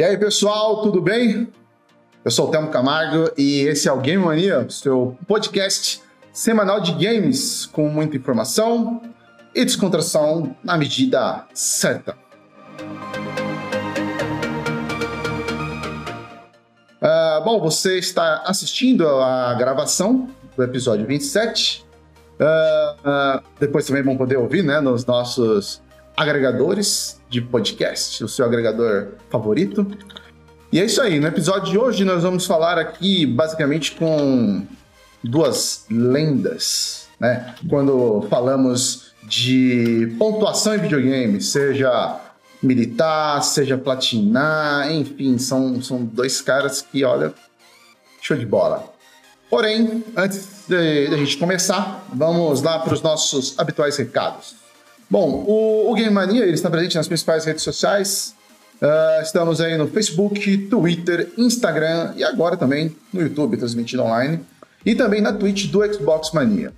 E aí, pessoal, tudo bem? Eu sou o Telmo Camargo e esse é o Game Mania, seu podcast semanal de games com muita informação e descontração na medida certa. Uh, bom, você está assistindo a gravação do episódio 27. Uh, uh, depois também vão poder ouvir né, nos nossos agregadores de podcast, o seu agregador favorito. E é isso aí, no episódio de hoje nós vamos falar aqui basicamente com duas lendas, né? Quando falamos de pontuação em videogame, seja militar, seja platinar, enfim, são, são dois caras que, olha, show de bola. Porém, antes de, de a gente começar, vamos lá para os nossos habituais recados. Bom, o, o Game Mania ele está presente nas principais redes sociais. Uh, estamos aí no Facebook, Twitter, Instagram e agora também no YouTube, transmitindo online. E também na Twitch do Xbox Mania.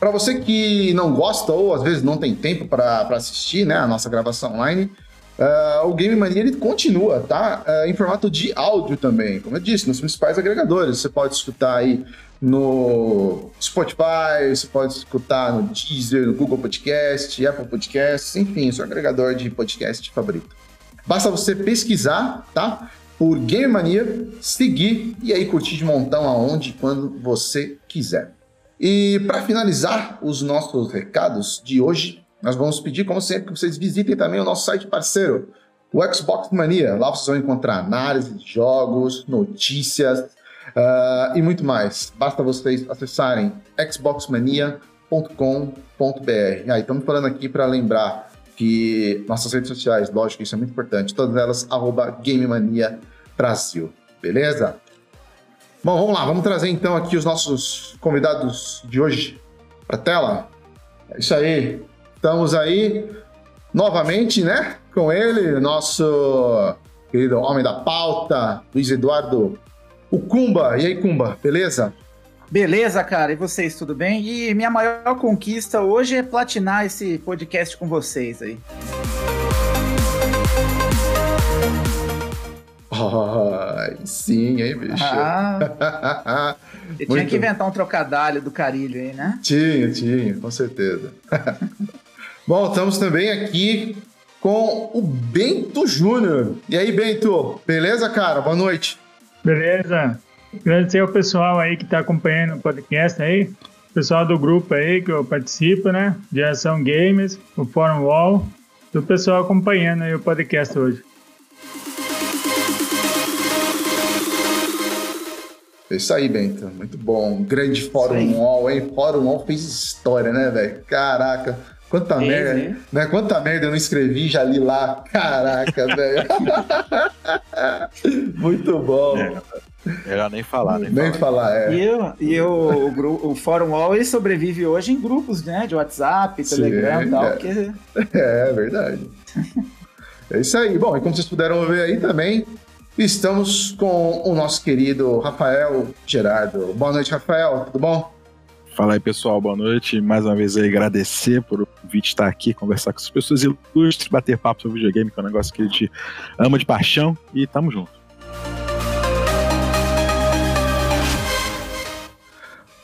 Para você que não gosta ou às vezes não tem tempo para assistir né, a nossa gravação online, uh, o Game Mania ele continua, tá? Uh, em formato de áudio também, como eu disse, nos principais agregadores. Você pode escutar aí no Spotify, você pode escutar no Deezer, no Google Podcast, Apple Podcasts, enfim, seu agregador de podcast favorito. Basta você pesquisar, tá? Por Game Mania, seguir e aí curtir de montão aonde e quando você quiser. E para finalizar os nossos recados de hoje, nós vamos pedir, como sempre, que vocês visitem também o nosso site parceiro, o Xbox Mania. Lá vocês vão encontrar análise de jogos, notícias, uh, e muito mais. Basta vocês acessarem xboxmania.com.br. Ah, estamos falando aqui para lembrar que nossas redes sociais, lógico, isso é muito importante, todas elas, arroba GameMania Brasil, beleza? Bom, vamos lá, vamos trazer então aqui os nossos convidados de hoje para a tela. É isso aí, estamos aí novamente, né, com ele, nosso querido homem da pauta, Luiz Eduardo o Kumba. E aí, Kumba, beleza? Beleza, cara. E vocês, tudo bem? E minha maior conquista hoje é platinar esse podcast com vocês aí. Ai, sim, hein, bicho? Ah, eu tinha que inventar um trocadilho do carilho aí, né? Tinha, tinha, com certeza. Bom, estamos também aqui com o Bento Júnior. E aí, Bento, beleza, cara? Boa noite. Beleza. Agradecer ao pessoal aí que está acompanhando o podcast aí. Pessoal do grupo aí que eu participo, né? Geração Games, o Fórum Wall. Do pessoal acompanhando aí o podcast hoje. É isso aí, Bento. Muito bom. Grande Fórum Wall, hein? Fórum Wall fez história, né, velho? Caraca. Quanta merda, né? né? Quanta merda eu não escrevi, já li lá. Caraca, velho. Muito bom. É, melhor nem falar, nem, nem falar. falar. é. E, eu, e o, o, o Fórum Wall ele sobrevive hoje em grupos, né? De WhatsApp, Telegram e tal. É. Que... é verdade. é isso aí. Bom, e como vocês puderam ver aí também, estamos com o nosso querido Rafael Gerardo. Boa noite, Rafael. Tudo bom? Fala aí, pessoal, boa noite. Mais uma vez aí agradecer por o convite estar aqui, conversar com as pessoas ilustres, bater papo sobre videogame, que é um negócio que a gente ama de paixão, e tamo junto.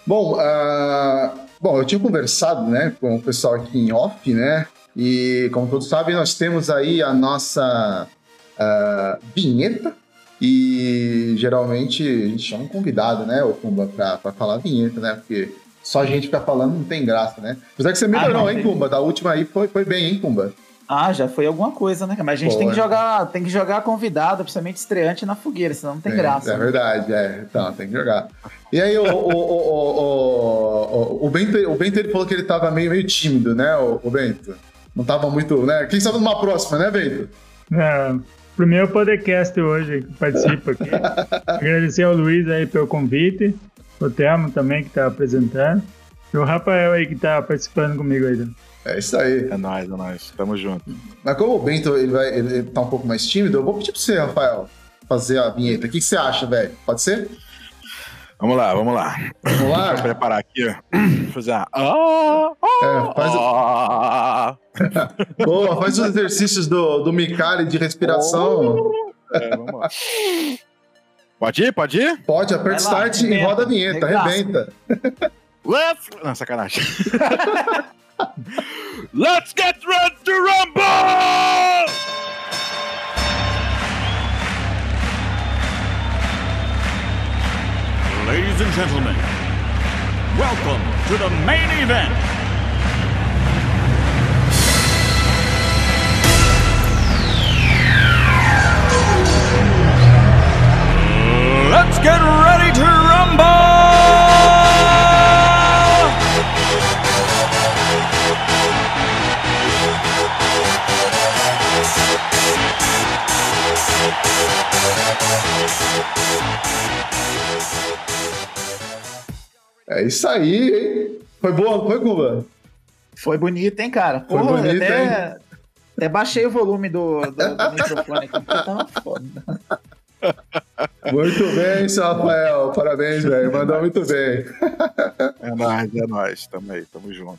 Bom, uh, bom, eu tinha conversado né, com o pessoal aqui em off, né? E como todos sabem, nós temos aí a nossa uh, vinheta. E geralmente a gente chama um convidado, né, o Kumba, pra, pra falar vinheta, né? Porque só a gente ficar falando não tem graça, né? Apesar que você melhorou, ah, hein, Kumba? Da última aí foi, foi bem, hein, Kumba? Ah, já foi alguma coisa, né? Mas a gente Pô, tem que jogar, tem que jogar convidado, principalmente estreante na fogueira, senão não tem é, graça. É né? verdade, é. Então, tem que jogar. E aí, o, o, o, o, o, Bento, o Bento ele falou que ele tava meio, meio tímido, né, o, o Bento? Não tava muito, né? Quem sabe numa próxima, né, Bento? É, primeiro podcast hoje que participo aqui. Agradecer ao Luiz aí pelo convite o Telmo também que tá apresentando. E o Rafael aí que tá participando comigo aí. É isso aí. É nóis, é nóis. Tamo junto. Mas como o Bento ele vai, ele tá um pouco mais tímido, eu vou pedir pra você, Rafael, fazer a vinheta. O que, que você acha, velho? Pode ser? Vamos lá, vamos lá. Vamos lá? Vou preparar aqui, ó. Fazer a. Ah, é, faz o... Boa, faz os exercícios do, do Mikali de respiração. É, vamos lá. Pode ir? Pode ir? Pode, aperta Vai lá, start e roda a vinheta, arrebenta. Let's. Não, sacanagem. Let's get ready to rumble! Ladies and gentlemen, welcome to the main event. Let's get ready to rumble! É isso aí, hein? Foi boa, foi, Cuba? Foi bonito, hein, cara? Foi Porra, bonito, até, até baixei o volume do, do, do microfone aqui, porque tava foda. Muito bem, seu Rafael. Parabéns, velho. Mandou muito bem. É nóis, é nóis. Tamo aí, tamo junto.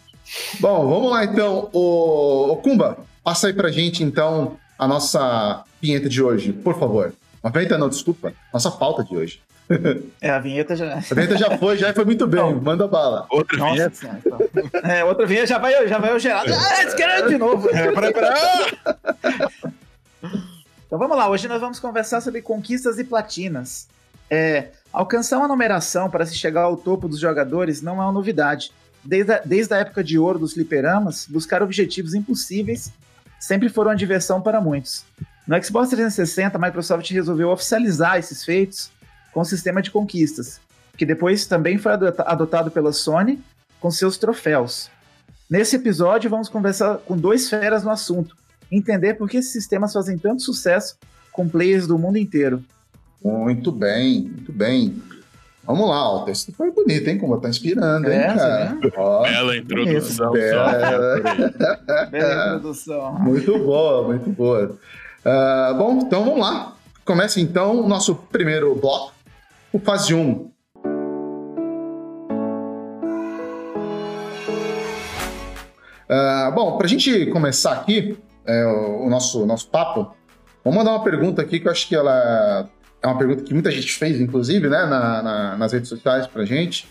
Bom, vamos lá então. O, o Kumba, passa aí pra gente então a nossa vinheta de hoje, por favor. Uma vinheta não, desculpa. Nossa pauta de hoje. É, a vinheta já. A vinheta já foi, já foi muito bem. Não. Manda bala. Outra Nossa vinheta? senhora. então. É, outra vinheta já vai, já vai o Geraldo. Ah, esse cara de novo. É, peraí, peraí. Então vamos lá, hoje nós vamos conversar sobre conquistas e platinas. É, alcançar uma numeração para se chegar ao topo dos jogadores não é uma novidade. Desde a, desde a época de ouro dos fliperamas, buscar objetivos impossíveis sempre foram uma diversão para muitos. No Xbox 360, a Microsoft resolveu oficializar esses feitos com o sistema de conquistas, que depois também foi adota- adotado pela Sony com seus troféus. Nesse episódio, vamos conversar com dois feras no assunto, entender por que esses sistemas fazem tanto sucesso com players do mundo inteiro. Muito bem, muito bem. Vamos lá, o texto foi bonito, hein? Como tá inspirando, hein, É, cara? Ó, Bela introdução. Bela. Bela introdução. muito boa, muito boa. Ah, bom, então vamos lá. Começa então o nosso primeiro bloco, o fase 1. Ah, bom, para a gente começar aqui é, o, nosso, nosso papo, vamos mandar uma pergunta aqui que eu acho que ela é uma pergunta que muita gente fez, inclusive, né, na- na- nas redes sociais pra gente.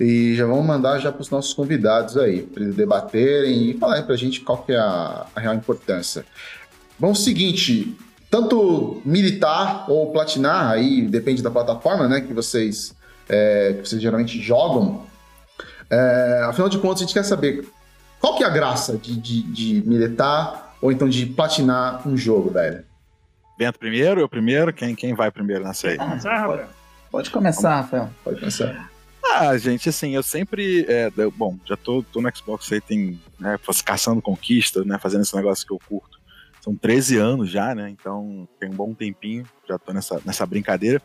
E já vamos mandar já para os nossos convidados aí, para eles debaterem e falarem para a gente qual que é a, a real importância. Bom, seguinte, tanto militar ou platinar, aí depende da plataforma, né, que vocês, é, que vocês geralmente jogam. É, afinal de contas, a gente quer saber qual que é a graça de, de, de militar ou então de platinar um jogo, velho. Bento primeiro, eu primeiro? Quem, quem vai primeiro nessa aí? Começar, Rafael? Pode começar, Rafael. Pode pensar. Ah, gente, assim, eu sempre. é, eu- bom, já tô, tô no Xbox aí, tem. Né, caçando conquista, né? Fazendo esse negócio que eu curto. São 13 anos já, né? Então tem um bom tempinho, já tô nessa, nessa brincadeira.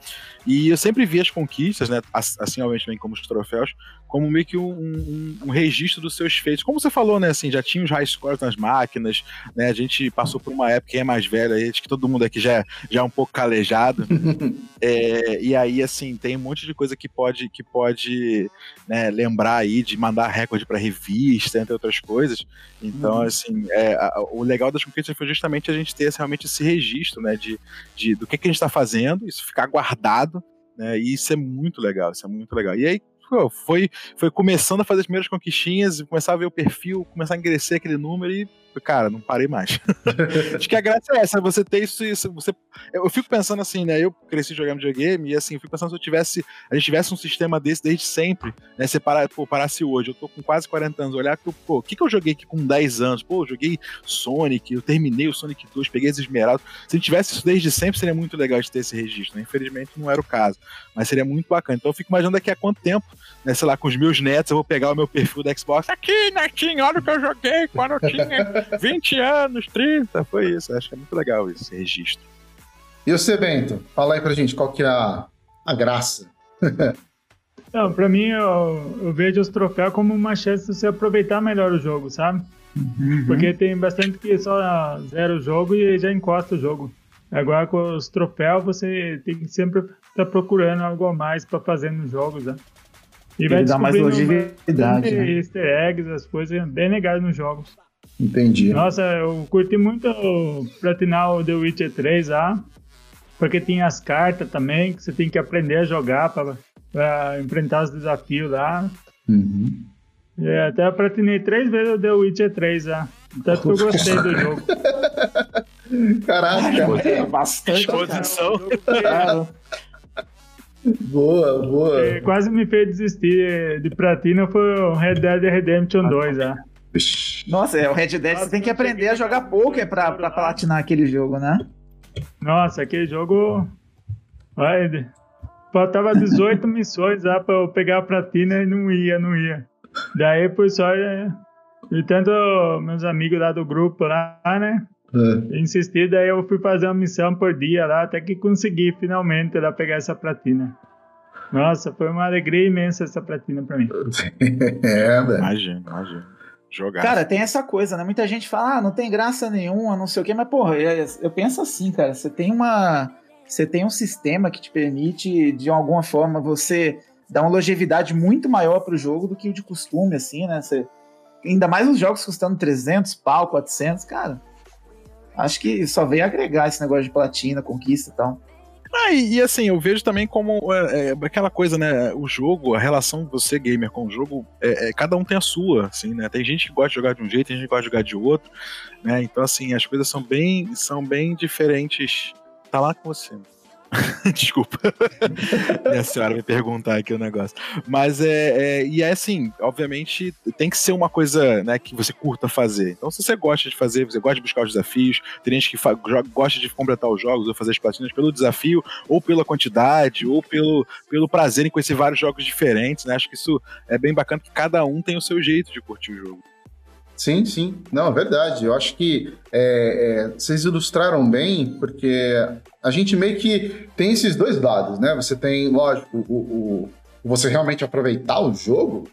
E eu sempre vi as conquistas, né? as- Assim, obviamente, também como os troféus, como meio que um, um- um registro dos seus feitos. Como você falou, né? Assim, já tinha os high scores nas máquinas, né? A gente passou por uma época, quem é mais velho aí, acho que todo mundo aqui já, é- já é um pouco calejado. É, e aí, assim, tem um monte de coisa que pode, que pode né, lembrar aí de mandar recorde para revista, entre outras coisas. Então, assim, é, a- o legal das conquistas foi justamente a gente ter esse- realmente esse registro, né, de, de do que, que a gente está fazendo, isso ficar guardado, né, e isso é muito legal, isso é muito legal. E aí, foi, foi começando a fazer as primeiras conquistinhas, começar a ver o perfil, começar a engrecer aquele número e, cara, não parei mais. Acho que a graça é essa, você ter isso, isso você eu fico pensando assim, né? Eu cresci jogando videogame e assim, eu fico pensando se eu tivesse, a gente tivesse um sistema desse desde sempre, né? Você parar, pô, parasse hoje, eu tô com quase 40 anos, olhar que pô, o que que eu joguei aqui com 10 anos? Pô, eu joguei Sonic, eu terminei o Sonic 2, peguei as esmeraldas. Se tivesse isso desde sempre, seria muito legal de ter esse registro, né? Infelizmente não era o caso, mas seria muito bacana. Então eu fico imaginando daqui a quanto tempo, né, sei lá, com os meus netos, eu vou pegar o meu perfil do Xbox, aqui, netinho, olha o que eu joguei quando eu tinha 20 anos, 30, foi isso. Acho que é muito legal isso, esse registro. E você, Bento? Fala aí pra gente qual que é a, a graça. Não, pra mim, eu, eu vejo os troféus como uma chance de você aproveitar melhor o jogo, sabe? Porque tem bastante que só zera o jogo e já encosta o jogo. Agora com os troféus, você tem que sempre estar procurando algo a mais pra fazer nos jogos, né? E Ele dá mais longevidade, né? easter eggs, as coisas bem legais nos jogos. Entendi. Nossa, eu curti muito o platinar o The Witcher 3 lá. porque tinha as cartas também, que você tem que aprender a jogar para enfrentar os desafios lá. Uhum. É, até eu platinei três vezes o The Witcher 3 já. Tanto que eu gostei do jogo. Caraca, É bastante. Exposição. Cara, boa, boa. É, quase me fez desistir de platina foi o Red Dead Redemption 2 já. Nossa, é, o Red Dead você tem que aprender a jogar poker pra, pra platinar aquele jogo, né? Nossa, aquele jogo. Olha, faltava 18 missões lá pra eu pegar a platina e não ia, não ia. Daí por só. é, E tanto meus amigos lá do grupo lá, né? É. Insisti, daí eu fui fazer uma missão por dia lá, até que consegui finalmente lá pegar essa platina. Nossa, foi uma alegria imensa essa platina pra mim. É, velho. Imagina, imagina. Jogar. Cara, tem essa coisa, né? Muita gente fala, ah, não tem graça nenhuma, não sei o quê, mas, porra, eu, eu penso assim, cara, você tem uma. Você tem um sistema que te permite, de alguma forma, você dar uma longevidade muito maior pro jogo do que o de costume, assim, né? Você, ainda mais os jogos custando 300 pau, 400, cara. Acho que só veio agregar esse negócio de platina, conquista e tal. Ah, e, e assim, eu vejo também como é, é, aquela coisa, né? O jogo, a relação você gamer com o jogo, é, é, cada um tem a sua, assim, né? Tem gente que gosta de jogar de um jeito, tem gente que gosta de jogar de outro, né? Então, assim, as coisas são bem, são bem diferentes. Tá lá com você. Desculpa. Minha senhora me perguntar aqui o negócio. Mas é, é. E é assim, obviamente, tem que ser uma coisa né, que você curta fazer. Então, se você gosta de fazer, você gosta de buscar os desafios, tem gente que gosta de completar os jogos ou fazer as platinas pelo desafio, ou pela quantidade, ou pelo, pelo prazer em conhecer vários jogos diferentes, né? Acho que isso é bem bacana, que cada um tem o seu jeito de curtir o jogo. Sim, sim. Não, é verdade. Eu acho que é, é, vocês ilustraram bem, porque a gente meio que tem esses dois lados, né? Você tem, lógico, o, o- você realmente aproveitar o jogo,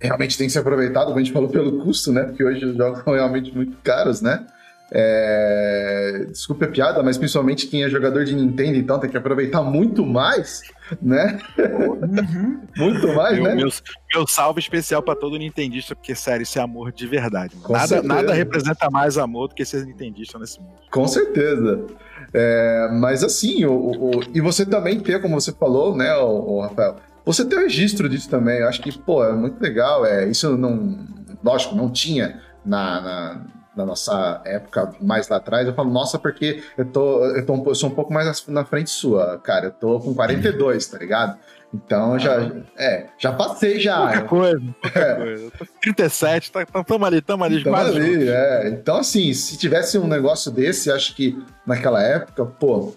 realmente tem que ser aproveitado, como a gente falou, pelo custo, né? Porque hoje os jogos são realmente muito caros, né? É, Desculpe a piada, mas principalmente quem é jogador de Nintendo, então tem que aproveitar muito mais, né? Uhum. Muito mais, Meu, né? meu, meu salve especial pra todo nintendista, porque, sério, isso é amor de verdade. Nada, certeza. nada representa mais amor do que ser nintendista nesse mundo. Com certeza. É, mas assim, o, o- o- e você também ter, como você falou, né, o, Rafael, você ter o registro disso também, eu acho que, pô, é muito legal. É, isso não, lógico, não tinha na, na, na nossa época mais lá atrás. Eu falo, nossa, porque eu, tô, eu, tô, um eu sou um pouco mais na frente sua, cara. Eu tô com 42, tá ligado? Então eu já, é, já passei já. Pouca coisa, pouca É. coisa. Eu tô com 37, tá, tá, tamo ali, tamo ali, Então, quase ali, é. então, assim, se tivesse um negócio desse, acho que naquela época, pô,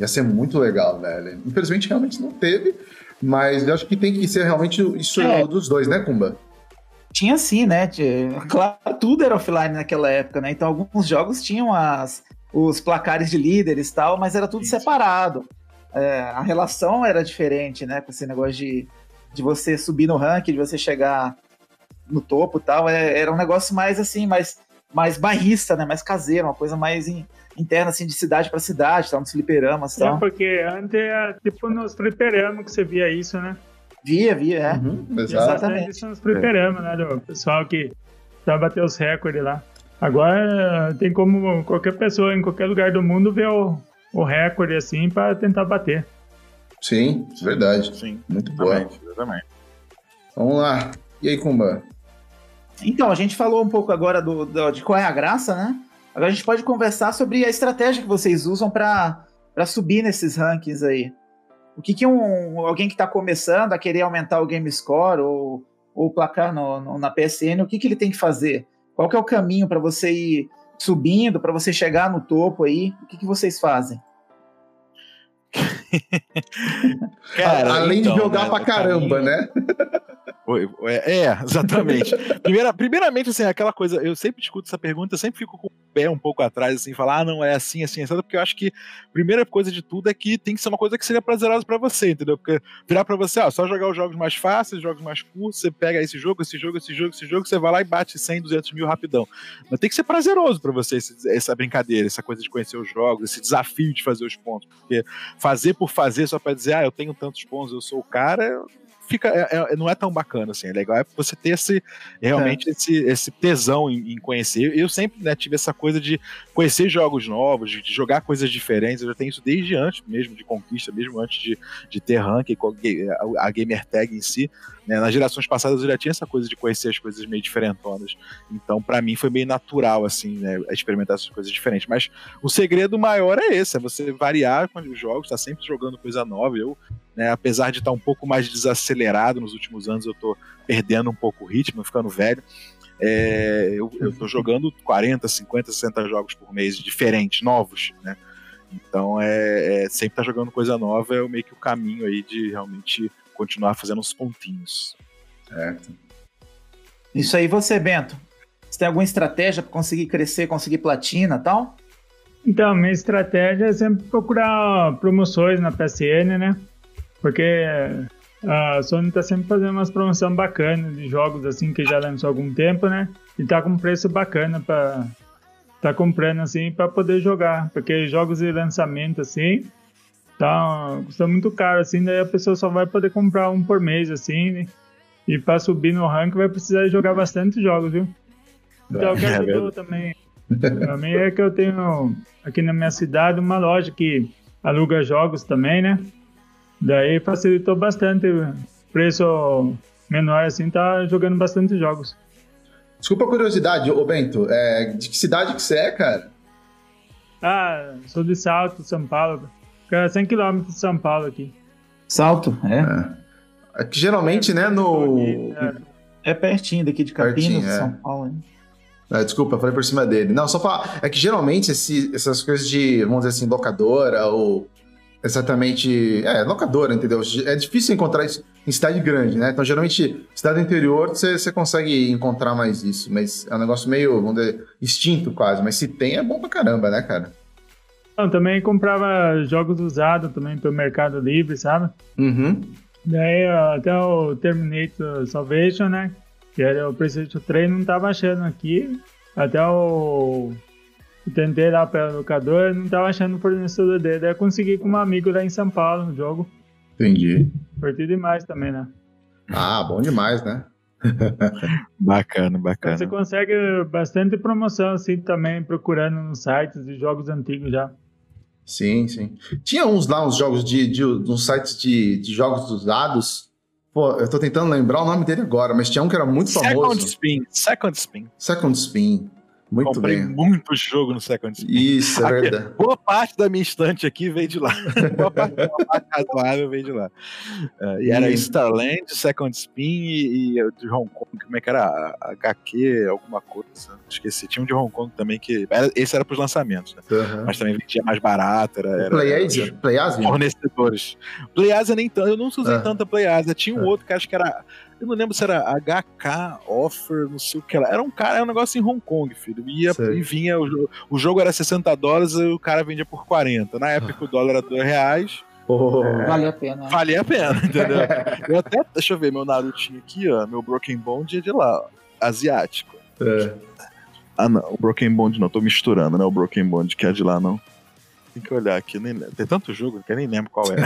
ia ser muito legal, velho. Infelizmente, realmente não teve, mas eu acho que tem que ser realmente isso É. dos dois, né, Kumba? Tinha sim, né? Claro, tudo era offline naquela época, né? Então alguns jogos tinham as, os placares de líderes e tal, mas era tudo separado. É, a relação era diferente, né? Com esse negócio de, de você subir no ranking, de você chegar no topo e tal. É, era um negócio mais assim, mais, mais bairrista, né? Mais caseiro, uma coisa mais in- interna, assim, de cidade para cidade, tal, nos fliperamas e É, tal. porque antes era tipo nos fliperamas que você via isso, né? Via, via, é. Uhum. Exatamente. isso nos fliperamas, né? Do pessoal que vai bater os recordes lá. Agora tem como qualquer pessoa em qualquer lugar do mundo ver o, o recorde assim pra tentar bater. Sim, verdade. Sim, Muito boa. exatamente, exatamente. Vamos lá. E aí, Kumba? Então, a gente falou um pouco agora do, do- de qual é a graça, né? Agora a gente pode conversar sobre a estratégia que vocês usam para subir nesses rankings aí. O que, que um, alguém que está começando a querer aumentar o game score ou, ou o placar no, no- na PSN, o que, que ele tem que fazer? Qual que é o caminho para você ir subindo, para você chegar no topo aí? O que, que vocês fazem? Cara, Além então, de jogar né, pra caramba, caminho- né? Oi, oi, É, exatamente. Primeira, primeiramente, assim, aquela coisa, eu sempre escuto essa pergunta, eu sempre fico com pé um pouco atrás, assim, falar, ah, não, é assim, assim, assim, porque eu acho que a primeira coisa de tudo é que tem que ser uma coisa que seja prazerosa pra você, entendeu? Porque virar pra você, ó, só jogar os jogos mais fáceis, jogos mais curtos, você pega esse jogo, esse jogo, esse jogo, esse jogo, você vai lá e bate 100, 200 mil rapidão. Mas tem que ser prazeroso pra você esse- essa brincadeira, essa coisa de conhecer os jogos, esse desafio de fazer os pontos, porque fazer por fazer só pra dizer, ah, eu tenho tantos pontos, eu sou o cara, fica, é, é, não é tão bacana assim. É legal é você ter esse, realmente esse, esse tesão em, em conhecer. Eu sempre né, tive essa coisa de conhecer jogos novos, de, de, jogar coisas diferentes. Eu já tenho isso desde antes mesmo de conquista, mesmo antes de, de ter ranking, a, a gamer tag em si. Né? Nas gerações passadas eu já tinha essa coisa de conhecer as coisas meio diferentonas. Então, para mim, foi meio natural, assim, né, experimentar essas coisas diferentes. Mas o segredo maior é esse: é você variar com os jogos, tá sempre jogando coisa nova. Eu, né, apesar de estar tá um pouco mais desacelerado nos últimos anos, eu tô perdendo um pouco o ritmo, ficando velho. É, eu, eu tô jogando 40, 50, 60 jogos por mês diferentes, novos, né? Então é, é sempre tá jogando coisa nova é meio que o caminho aí de realmente continuar fazendo uns pontinhos. Certo. Isso aí, você, Bento. Você tem alguma estratégia para conseguir crescer, conseguir platina e tal? Então, minha estratégia é sempre procurar promoções na PSN, né? Porque a Sony tá sempre fazendo umas promoções bacanas de jogos assim que já lançou há algum tempo, né? E tá com preço bacana para tá comprando assim para poder jogar, porque jogos de lançamento assim tá custa muito caro assim, daí a pessoa só vai poder comprar um por mês assim, né? e para subir no rank vai precisar jogar bastante jogos, viu? Então, o que ajudou é também também é que eu tenho aqui na minha cidade uma loja que aluga jogos também, né? Daí facilitou bastante. Preço menor assim, tá jogando bastante jogos. Desculpa a curiosidade, ô Bento, é, de que cidade que você é, cara? Ah, sou de Salto, São Paulo. Fica 100 km de São Paulo aqui. Salto, é. é. é que geralmente, é, né, no... É, pertinho daqui de Campinas, é. São Paulo, hein? Ah, desculpa, falei por cima dele. Não, só falar. É que geralmente esse, essas coisas de, vamos dizer assim, locadora ou exatamente. É, locadora, entendeu? É difícil encontrar isso em cidade grande, né? Então, geralmente, cidade interior, você, você consegue encontrar mais isso. Mas é um negócio meio, vamos dizer, extinto quase. Mas se tem, é bom pra caramba, né, cara? Eu também comprava jogos usados também pelo Mercado Livre, sabe? Uhum. Daí até o Terminator Salvation, né? Que era o PlayStation 3, não tava achando aqui. Até o tentei lá pela locadora, não tava achando o fornecedor dele. Daí eu consegui com um amigo lá em São Paulo no jogo. Entendi. Curti demais também, né? Ah, bom demais, né? bacana, bacana. Você consegue bastante promoção assim também, procurando nos sites de jogos antigos já. Sim, sim. Tinha uns lá, uns jogos de, de uns sites de, de jogos usados. Pô, eu tô tentando lembrar o nome dele agora, mas tinha um que era muito Second famoso. Second Spin. Second Spin. Second Spin. Muito Comprei bem. muito jogo no Second Spin. Isso, é verdade. Boa parte da minha estante aqui veio de lá. boa parte da razoável veio de lá. Uh, e era Starland, Second Spin e, e, de Hong Kong, como é que era? HQ, alguma coisa. Esqueci. Tinha um de Hong Kong também que. Era, esse era pros lançamentos, né? uhum. Mas também vendia mais barato. Era, era, Playasia? Playasia? Fornecedores. Playasia nem tanto. Eu não usei tanta Playasia. Tinha um outro que acho que era eu não lembro se era HK Offer, não sei o que lá. Era um cara, era um negócio em Hong Kong, filho. Ia e vinha, o, o jogo era 60 dólares e o cara vendia por 40. Na época o dólar era 2 reais. Oh. É, valia a pena. Valia a pena, entendeu? eu até, deixa eu ver, meu Narutinho aqui, ó. Meu Broken Bond é de lá, ó, asiático. É. Ah, não, o Broken Bond não, tô misturando, né? O Broken Bond que é de lá, não. Tem que olhar aqui, nem tem tanto jogo que eu nem lembro qual é.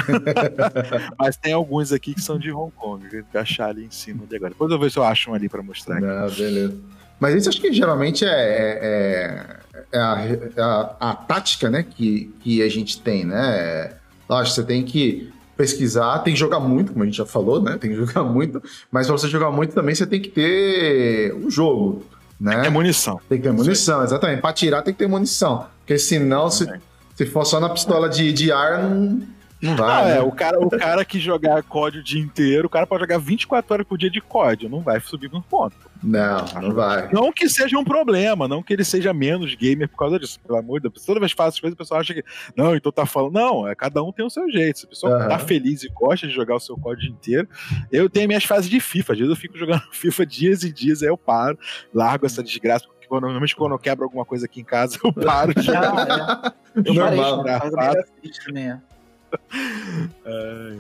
Mas tem alguns aqui que são de Hong Kong, que eu achar ali em cima de agora. Depois eu ver se eu acho um ali pra mostrar. Não, beleza. Mas isso acho que geralmente é, é, é, a, é a, a, tática né, que, que a gente tem, né? Lógico, você tem que pesquisar, tem que jogar muito, como a gente já falou, né? Tem que jogar muito, mas para você jogar muito também você tem que ter um jogo. Né? Tem que ter munição. Tem que ter munição, exatamente. Para tirar tem que ter munição. Porque senão, se, se for só na pistola de, de ar, não, não vai. Ah, né? é, o cara, o cara que jogar COD o dia inteiro, o cara pode jogar 24 horas por dia de COD, não vai subir no ponto. Não, não vai. Não que seja um problema, não que ele seja menos gamer por causa disso, pelo amor de Deus. Toda vez que faz essas coisas, o pessoal acha que, não, então tá falando. Não, é, cada um tem o seu jeito. Se a pessoa uhum. tá feliz e gosta de jogar o seu COD inteiro, eu tenho minhas fases de FIFA. Às vezes eu fico jogando FIFA dias e dias, aí eu paro, largo essa desgraça, quando, normalmente quando eu quebro alguma coisa aqui em casa, eu paro de jogar. é. Eu Normal.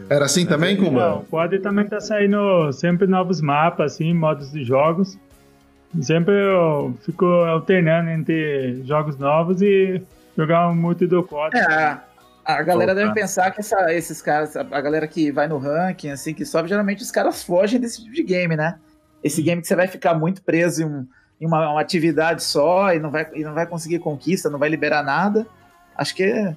Era assim também, Kuma? Não, o Quad também tá saindo sempre novos mapas, assim, modos de jogos. Sempre eu fico alternando entre jogos novos e jogar um multi do Quad. É, A galera Voltar. deve pensar que essa- esses caras, a galera que vai no ranking, assim, que sobe, geralmente os caras fogem desse tipo de game, né? Esse game que você vai ficar muito preso em, um- em uma, uma atividade só e não, vai, e não vai conseguir conquista, não vai liberar nada. Acho que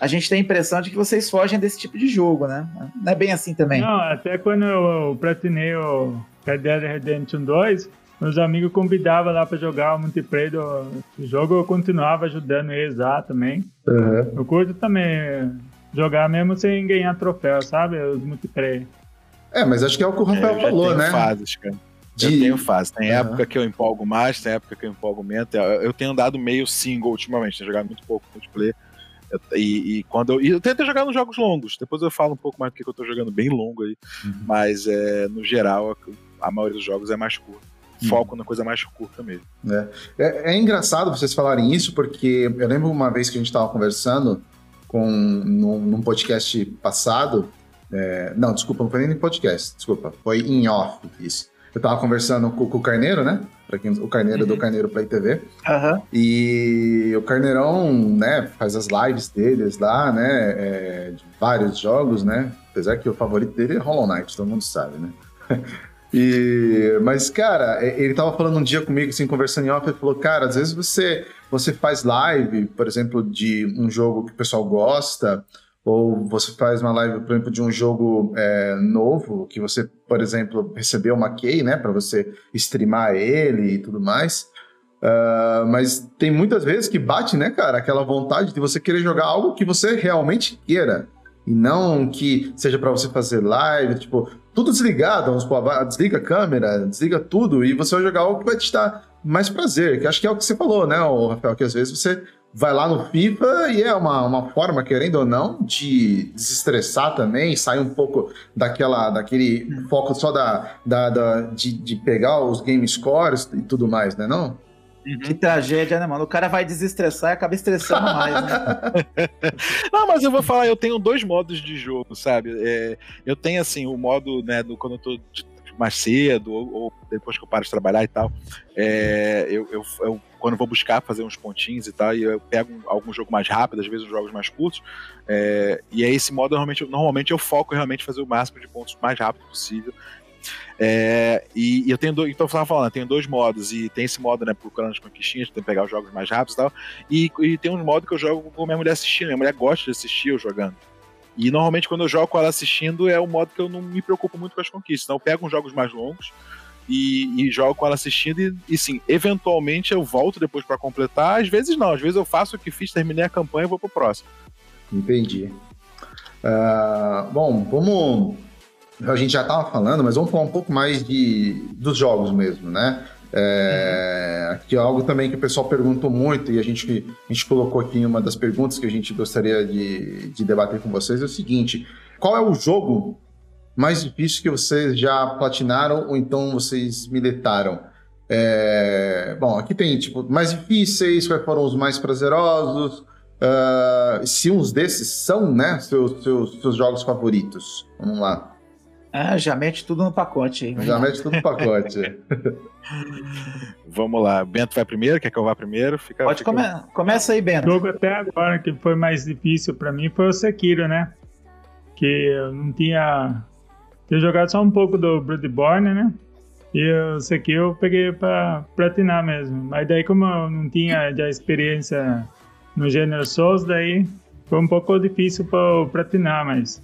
a gente tem a impressão de que vocês fogem desse tipo de jogo, né? Não é bem assim também. Não, até quando eu platinei o Red Dead Redemption 2, meus amigos convidavam lá pra jogar o multiplayer do jogo, eu continuava ajudando eles lá também. Eu curto também jogar mesmo sem ganhar troféu, sabe? Os multiplayer. É, mas acho que é o que o É, Rafael já falou, né? fases, cara. De- Eu tenho fase. Tem Aham. época que eu empolgo mais, tem época que eu empolgo menos. Eu, tenho andado meio single ultimamente, tenho jogado muito pouco multiplayer. Eu- E, e quando eu, e eu tento jogar nos jogos longos. Depois eu falo um pouco mais do que eu tô jogando bem longo aí. Uhum. Mas é, no geral, a maioria dos jogos é mais curto. Uhum. Foco na coisa mais curta mesmo. É, é engraçado vocês falarem isso, porque eu lembro uma vez que a gente estava conversando com, num, num podcast passado. é, não, desculpa, não foi nem em podcast, desculpa. Foi em off isso. Eu tava conversando com, com o Carneiro, né? Pra quem, o Carneiro do Carneiro Play TV. Aham. E o Carneirão, né, faz as lives deles lá, né, é, de vários jogos, né, apesar que o favorito dele é Hollow Knight, todo mundo sabe, né. E, mas, cara, ele tava falando um dia comigo, assim, conversando em off, ele falou, cara, às vezes você, você faz live, por exemplo, de um jogo que o pessoal gosta, ou você faz uma live, por exemplo, de um jogo é, novo, que você, por exemplo, recebeu uma key, né, para você streamar ele e tudo mais. Ah, mas tem muitas vezes que bate, né, cara, aquela vontade de você querer jogar algo que você realmente queira. E não que seja para você fazer live, tipo, tudo desligado, vamos supor, desliga a câmera, desliga tudo, e você vai jogar algo que vai te dar mais prazer. Que acho que é o que você falou, né, Rafael, que às vezes você vai lá no FIFA e é uma, uma forma, querendo ou não, de desestressar também, sair um pouco daquela, daquele foco só da, da, da- de, de pegar os game scores e tudo mais, né, não? Que tragédia, né, mano? O cara vai desestressar e acaba estressando mais, né? Não, mas eu vou falar, eu tenho dois modos de jogo, sabe? É, eu tenho, assim, o modo, né, do quando eu tô mais cedo, ou, ou depois que eu paro de trabalhar e tal. É, eu, eu- eu- quando vou buscar fazer uns pontinhos e tal, e eu pego um- algum jogo mais rápido, às vezes uns jogos mais curtos. é, e é esse modo, normalmente, normalmente eu foco realmente fazer o máximo de pontos mais rápido possível. É, e, e eu tenho dois, então eu tava falando, tenho dois modos, e tem esse modo, né, procurando as conquistinhas, tem que pegar os jogos mais rápidos e tal. E, e tem um modo que eu jogo com minha mulher assistindo. Minha mulher gosta de assistir eu jogando. E normalmente quando eu jogo com ela assistindo é o modo que eu não me preocupo muito com as conquistas. Então eu pego uns jogos mais longos e, e jogo com ela assistindo e, e sim, eventualmente eu volto depois pra completar. Às vezes não, às vezes eu faço o que fiz, terminei a campanha e vou pro próximo. Entendi. Ah, bom, vamos. A gente já estava falando, mas vamos falar um pouco mais de, dos jogos mesmo, né? É, Que é algo também que o pessoal perguntou muito e a gente, a gente colocou aqui em uma das perguntas que a gente gostaria de, de debater com vocês: é o seguinte: qual é o jogo mais difícil que vocês já platinaram ou então vocês miletaram? É, bom, aqui tem tipo mais difíceis, quais foram os mais prazerosos? Ah, se uns desses são, né, seus, seus, seus jogos favoritos. Vamos lá. Ah, já mete tudo no pacote aí. Já mete tudo no pacote. Vamos lá, Bento vai primeiro, quer que eu vá primeiro? Fica, Pode fica- come... Começa aí, O Bento. jogo até agora que foi mais difícil pra mim foi o Sekiro, né? Que eu não tinha. Tinha jogado só um pouco do Bloodborne, né? E o Sekiro eu peguei pra platinar mesmo. Mas daí, como eu não tinha já experiência no gênero Souls, daí foi um pouco difícil pra eu platinar, mas.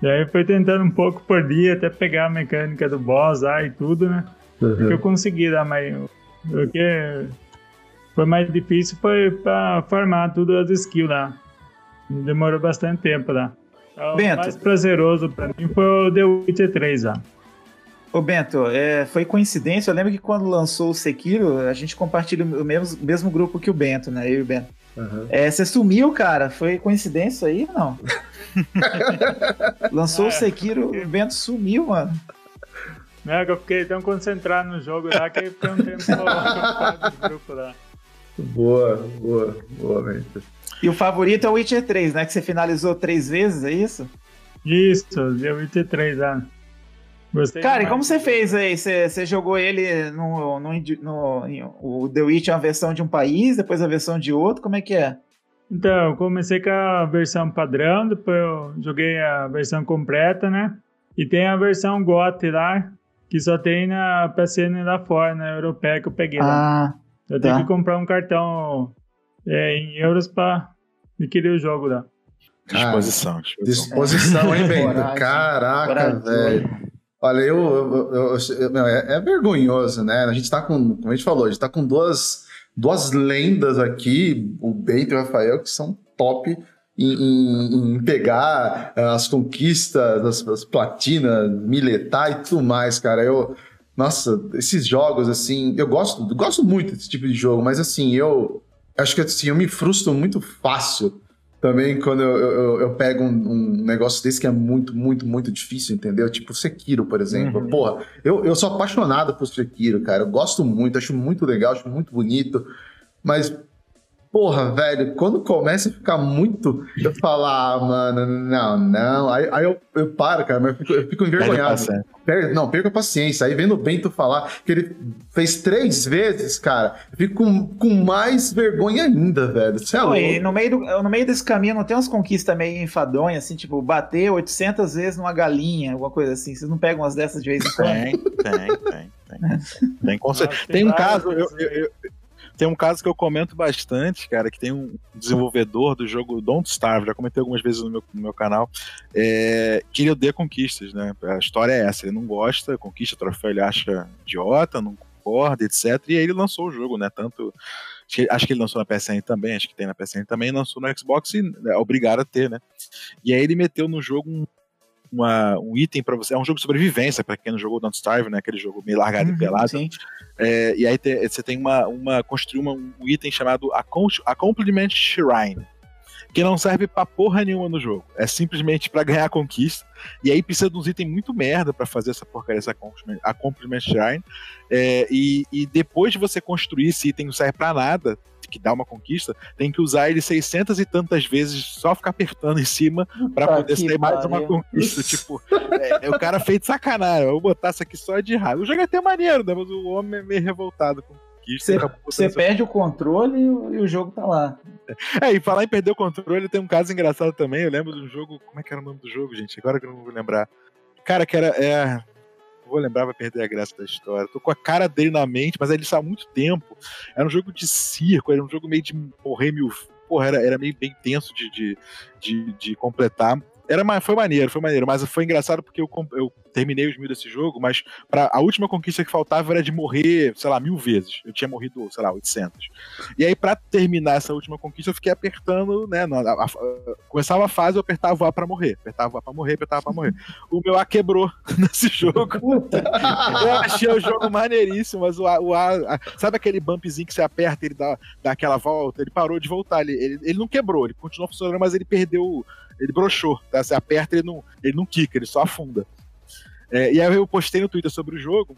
Daí fui tentando um pouco por dia até pegar a mecânica do boss lá e tudo, né? que eu consegui dar, mas o que foi mais difícil foi para formar tudo as skills lá. Demorou bastante tempo lá. O Bento. mais prazeroso para mim foi o The Witcher 3 lá. Ô, Bento, é, foi coincidência. Eu lembro que quando lançou o Sekiro, a gente compartilha o mesmo, mesmo grupo que o Bento, né? Eu e o Bento. Uhum. É, você sumiu, cara. Foi coincidência aí? Não. Lançou o Sekiro, o Bento sumiu, mano. Não é que eu fiquei tão concentrado no jogo lá que fiquei um tempo fora do grupo lá. Boa, boa, boa, Mendes. E o favorito é o Witcher 3, né? Que você finalizou três vezes, é isso? Isso, The Witcher 3 lá. Gostei Cara, e demais. como você fez aí? Você, você jogou ele no, no, no- o The Witch é uma versão de um país, depois a versão de outro, como é que é? Então, eu comecei com a versão padrão, depois eu joguei a versão completa, né? E tem a versão GOT lá, que só tem na PSN lá fora, na europeia que eu peguei lá. Eu tá. tenho que comprar um cartão é, em euros pra adquirir o jogo lá. Disposição. disposição. Disposição, hein, Bento? Caraca, velho. Olha, eu, eu- eu- eu- meu, é, é vergonhoso, né? A gente tá com, como a gente falou, a gente tá com duas, duas lendas aqui, o Bento e o Rafael, que são top em, em- em pegar ah, as conquistas, as, as platinas, miletar e tudo mais, cara. Eu, nossa, esses jogos, assim, eu gosto, gosto muito desse tipo de jogo, mas assim, eu acho que assim, eu me frustro muito fácil também quando eu, eu, eu pego um, um negócio desse que é muito, muito, muito difícil, entendeu? Tipo Sekiro, por exemplo. Uhum. Porra, eu, eu sou apaixonado por Sekiro, cara. Eu gosto muito, acho muito legal, acho muito bonito. Mas, porra, velho, quando começa a ficar muito, eu falo, ah, mano, não, não. Aí, aí eu, eu paro, cara, mas eu fico, eu fico envergonhado. paciência. Per- não, perca a paciência. Aí vendo o Bento falar que ele fez três vezes, cara, eu fico com, com mais vergonha ainda, velho. Você é louco. e no meio, do- no meio desse caminho não tem umas conquistas meio enfadonhas, assim, tipo, bater 800 vezes numa galinha, alguma coisa assim. Vocês não pegam umas dessas de vez em quando? Tem, tem, tem, tem. Tem. Nossa, Tem um caso, eu, eu- eu- tem um caso que eu comento bastante, cara, que tem um desenvolvedor do jogo Don't Starve, já comentei algumas vezes no meu, no meu canal, é, que ele odeia conquistas, né? A história é essa, ele não gosta, conquista troféu, ele acha idiota, não concorda, etc. E aí ele lançou o jogo, né? Tanto. Acho que, ele lançou na PSN também, acho que tem na PSN também, lançou no Xbox e é obrigado a ter, né? E aí ele meteu no jogo um, uma- um item pra você. É um jogo de sobrevivência, pra quem não jogou Don't Starve, né? Aquele jogo meio largado e Uhum, pelado. sim. É, e aí te- você tem uma, uma construir uma- um item chamado Accom- Accomplishment Shrine, que não serve pra porra nenhuma no jogo. É simplesmente pra ganhar conquista. E aí precisa de uns itens muito merda pra fazer essa porcaria, essa Accomplishment Shrine. É, e, e depois de você construir esse item, não serve pra nada, que dá uma conquista, tem que usar ele 600 e tantas vezes, só ficar apertando em cima pra Puta poder sair mais uma conquista. tipo, é, é o cara feito sacanagem. Eu vou botar isso aqui só de raiva. O jogo é até maneiro, né? Mas o homem é meio revoltado com conquista. Você, perde o controle e o, jogo tá lá. É, e falar em perder o controle, tem um caso engraçado também. Eu lembro de um jogo. Como é que era o nome do jogo, gente? Agora que eu não vou lembrar. Cara, que era. É, vou lembrar, vai perder a graça da história. Tô com a cara dele na mente, mas ele saiu há muito tempo. Era um jogo de circo, era um jogo meio de morrer mil. Porra, era, era meio bem tenso de, de, de, de completar. Era, foi maneiro, foi maneiro, mas foi engraçado porque eu, eu terminei os mil desse jogo, mas pra, a última conquista que faltava era de morrer, sei lá, mil vezes. Eu tinha morrido, sei lá, 800. E aí, pra terminar essa última conquista, eu fiquei apertando, né? na- a- a- começava a fase, eu apertava o A pra morrer. Apertava o A pra morrer, apertava pra morrer. O meu A quebrou nesse jogo. Eu achei o jogo maneiríssimo, mas o A, o A- sabe aquele bumpzinho que você aperta e ele dá, dá aquela volta? Ele parou de voltar. Ele, ele, ele não quebrou, ele continuou funcionando, mas ele perdeu. Ele broxou. Tá? Você aperta, ele não, ele não quica, ele só afunda. É, e aí eu postei no Twitter sobre o jogo,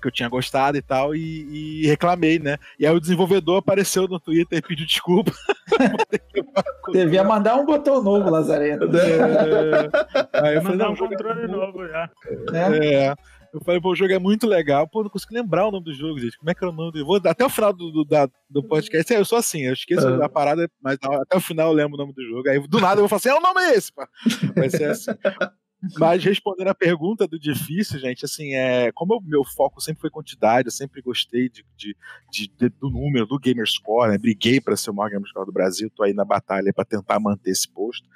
que eu tinha gostado e tal, e, e reclamei, né? E aí o desenvolvedor apareceu no Twitter e pediu desculpa. devia mandar um botão novo, Lazareno. É, aí eu falei, mandar não, um é controle novo já. né? É. Eu falei, pô, o jogo é muito legal. Pô, não consigo lembrar o nome do jogo, gente. Como é que era o nome do Vou até o final do, do, da- do podcast. É, eu sou assim, eu esqueço Uhum. da parada, mas até o final eu lembro o nome do jogo. Aí do nada eu vou falar assim: é o nome é esse, pá. Vai ser assim. Mas respondendo a pergunta do difícil, gente, assim, é, como o meu foco sempre foi quantidade, eu sempre gostei de, de- de- de- do número, do gamer score, né? Briguei para ser o maior gamer score do Brasil, tô aí na batalha para tentar manter esse posto.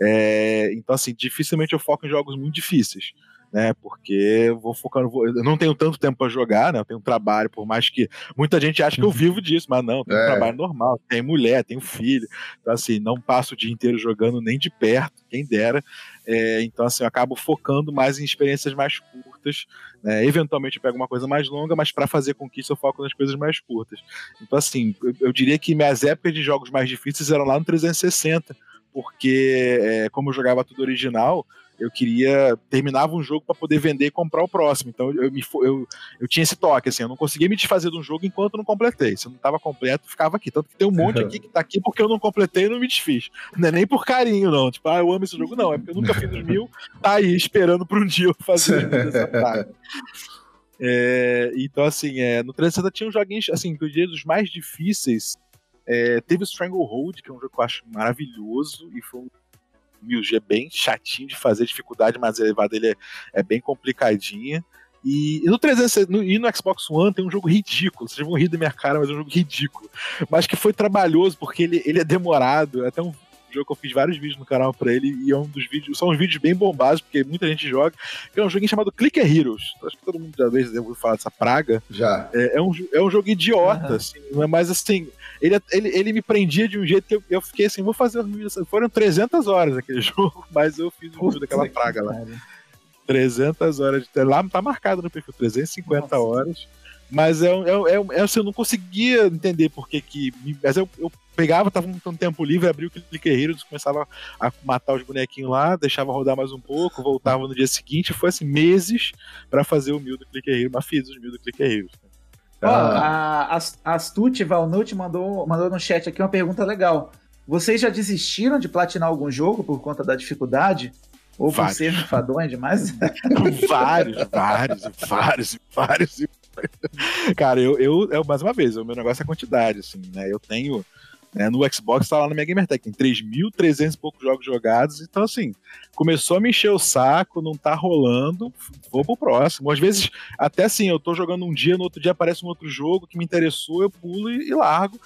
É, então, assim, dificilmente eu foco em jogos muito difíceis. Né, porque eu vou focando, vou- eu não tenho tanto tempo para jogar, né? Eu tenho trabalho, por mais que muita gente acha que eu vivo disso, mas não, eu tenho um É. trabalho normal, tenho mulher, tenho filho, então assim, não passo o dia inteiro jogando nem de perto, quem dera. É, então, assim, eu acabo focando mais em experiências mais curtas. Né? Eventualmente eu pego uma coisa mais longa, mas para fazer conquista eu foco nas coisas mais curtas. Então, assim, eu, eu diria que minhas épocas de jogos mais difíceis eram lá no 360, porque é, como eu jogava tudo original, eu queria terminava um jogo para poder vender e comprar o próximo. Então eu, me, eu, eu tinha esse toque, assim, eu não conseguia me desfazer de um jogo enquanto eu não completei. Se eu não estava completo, ficava aqui. Tanto que tem um monte aqui que tá aqui porque eu não completei e não me desfiz. Não é nem por carinho, não. Tipo, ah, eu amo esse jogo, não. É porque eu nunca fiz os mil, tá aí esperando para um dia eu fazer. É, então, assim, é, no 360 tinha uns joguinhos, assim, que eu diria dos mais difíceis. É, teve o Stranglehold, que é um jogo que eu acho maravilhoso, e foi um 1000G bem chatinho de fazer, dificuldade mais elevada dele é, é bem complicadinha. E, e, no 300 no, e no Xbox One tem um jogo ridículo. Vocês vão rir da minha cara, mas é um jogo ridículo. Mas que foi trabalhoso, porque ele, ele é demorado. É até um jogo que eu fiz vários vídeos no canal pra ele. E é um dos vídeos. São uns vídeos bem bombados, porque muita gente joga. Que é um joguinho chamado Clicker Heroes. Acho que todo mundo já vez ouviu falar dessa praga. Já. É, é, um, é um jogo idiota, uhum. assim. Mas assim, ele, ele, ele me prendia de um jeito que eu, eu fiquei assim, vou fazer Foram 300 horas aquele jogo, mas eu fiz um vídeo daquela praga lá. Cara. 300 horas de Lá tá marcado no perfil, 350 Nossa. horas. Mas é, é, é, é, assim, eu não conseguia entender por que que. Mas eu, eu pegava, tava um, tempo livre, abria o Clicker Heroes, começava a matar os bonequinhos lá, deixava rodar mais um pouco, voltava no dia seguinte. Foi assim, meses para fazer o mil do Clicker Heroes, mas fiz os mil do Clicker Heroes. Ó, ah. a Astute Valnut mandou, mandou no chat aqui uma pergunta legal. Vocês já desistiram de platinar algum jogo por conta da dificuldade? Ou vários. por ser enfadonho demais? vários, vários, vários, vários. Cara, eu, eu, mais uma vez, o meu negócio é quantidade, assim, né? Eu tenho. Né, no Xbox tá lá na minha Gamertag, tem 3.300 e poucos jogos jogados, então assim, começou a me encher o saco, não tá rolando, vou pro próximo. Às vezes, até assim, eu tô jogando um dia, no outro dia aparece um outro jogo que me interessou, eu pulo e, e largo.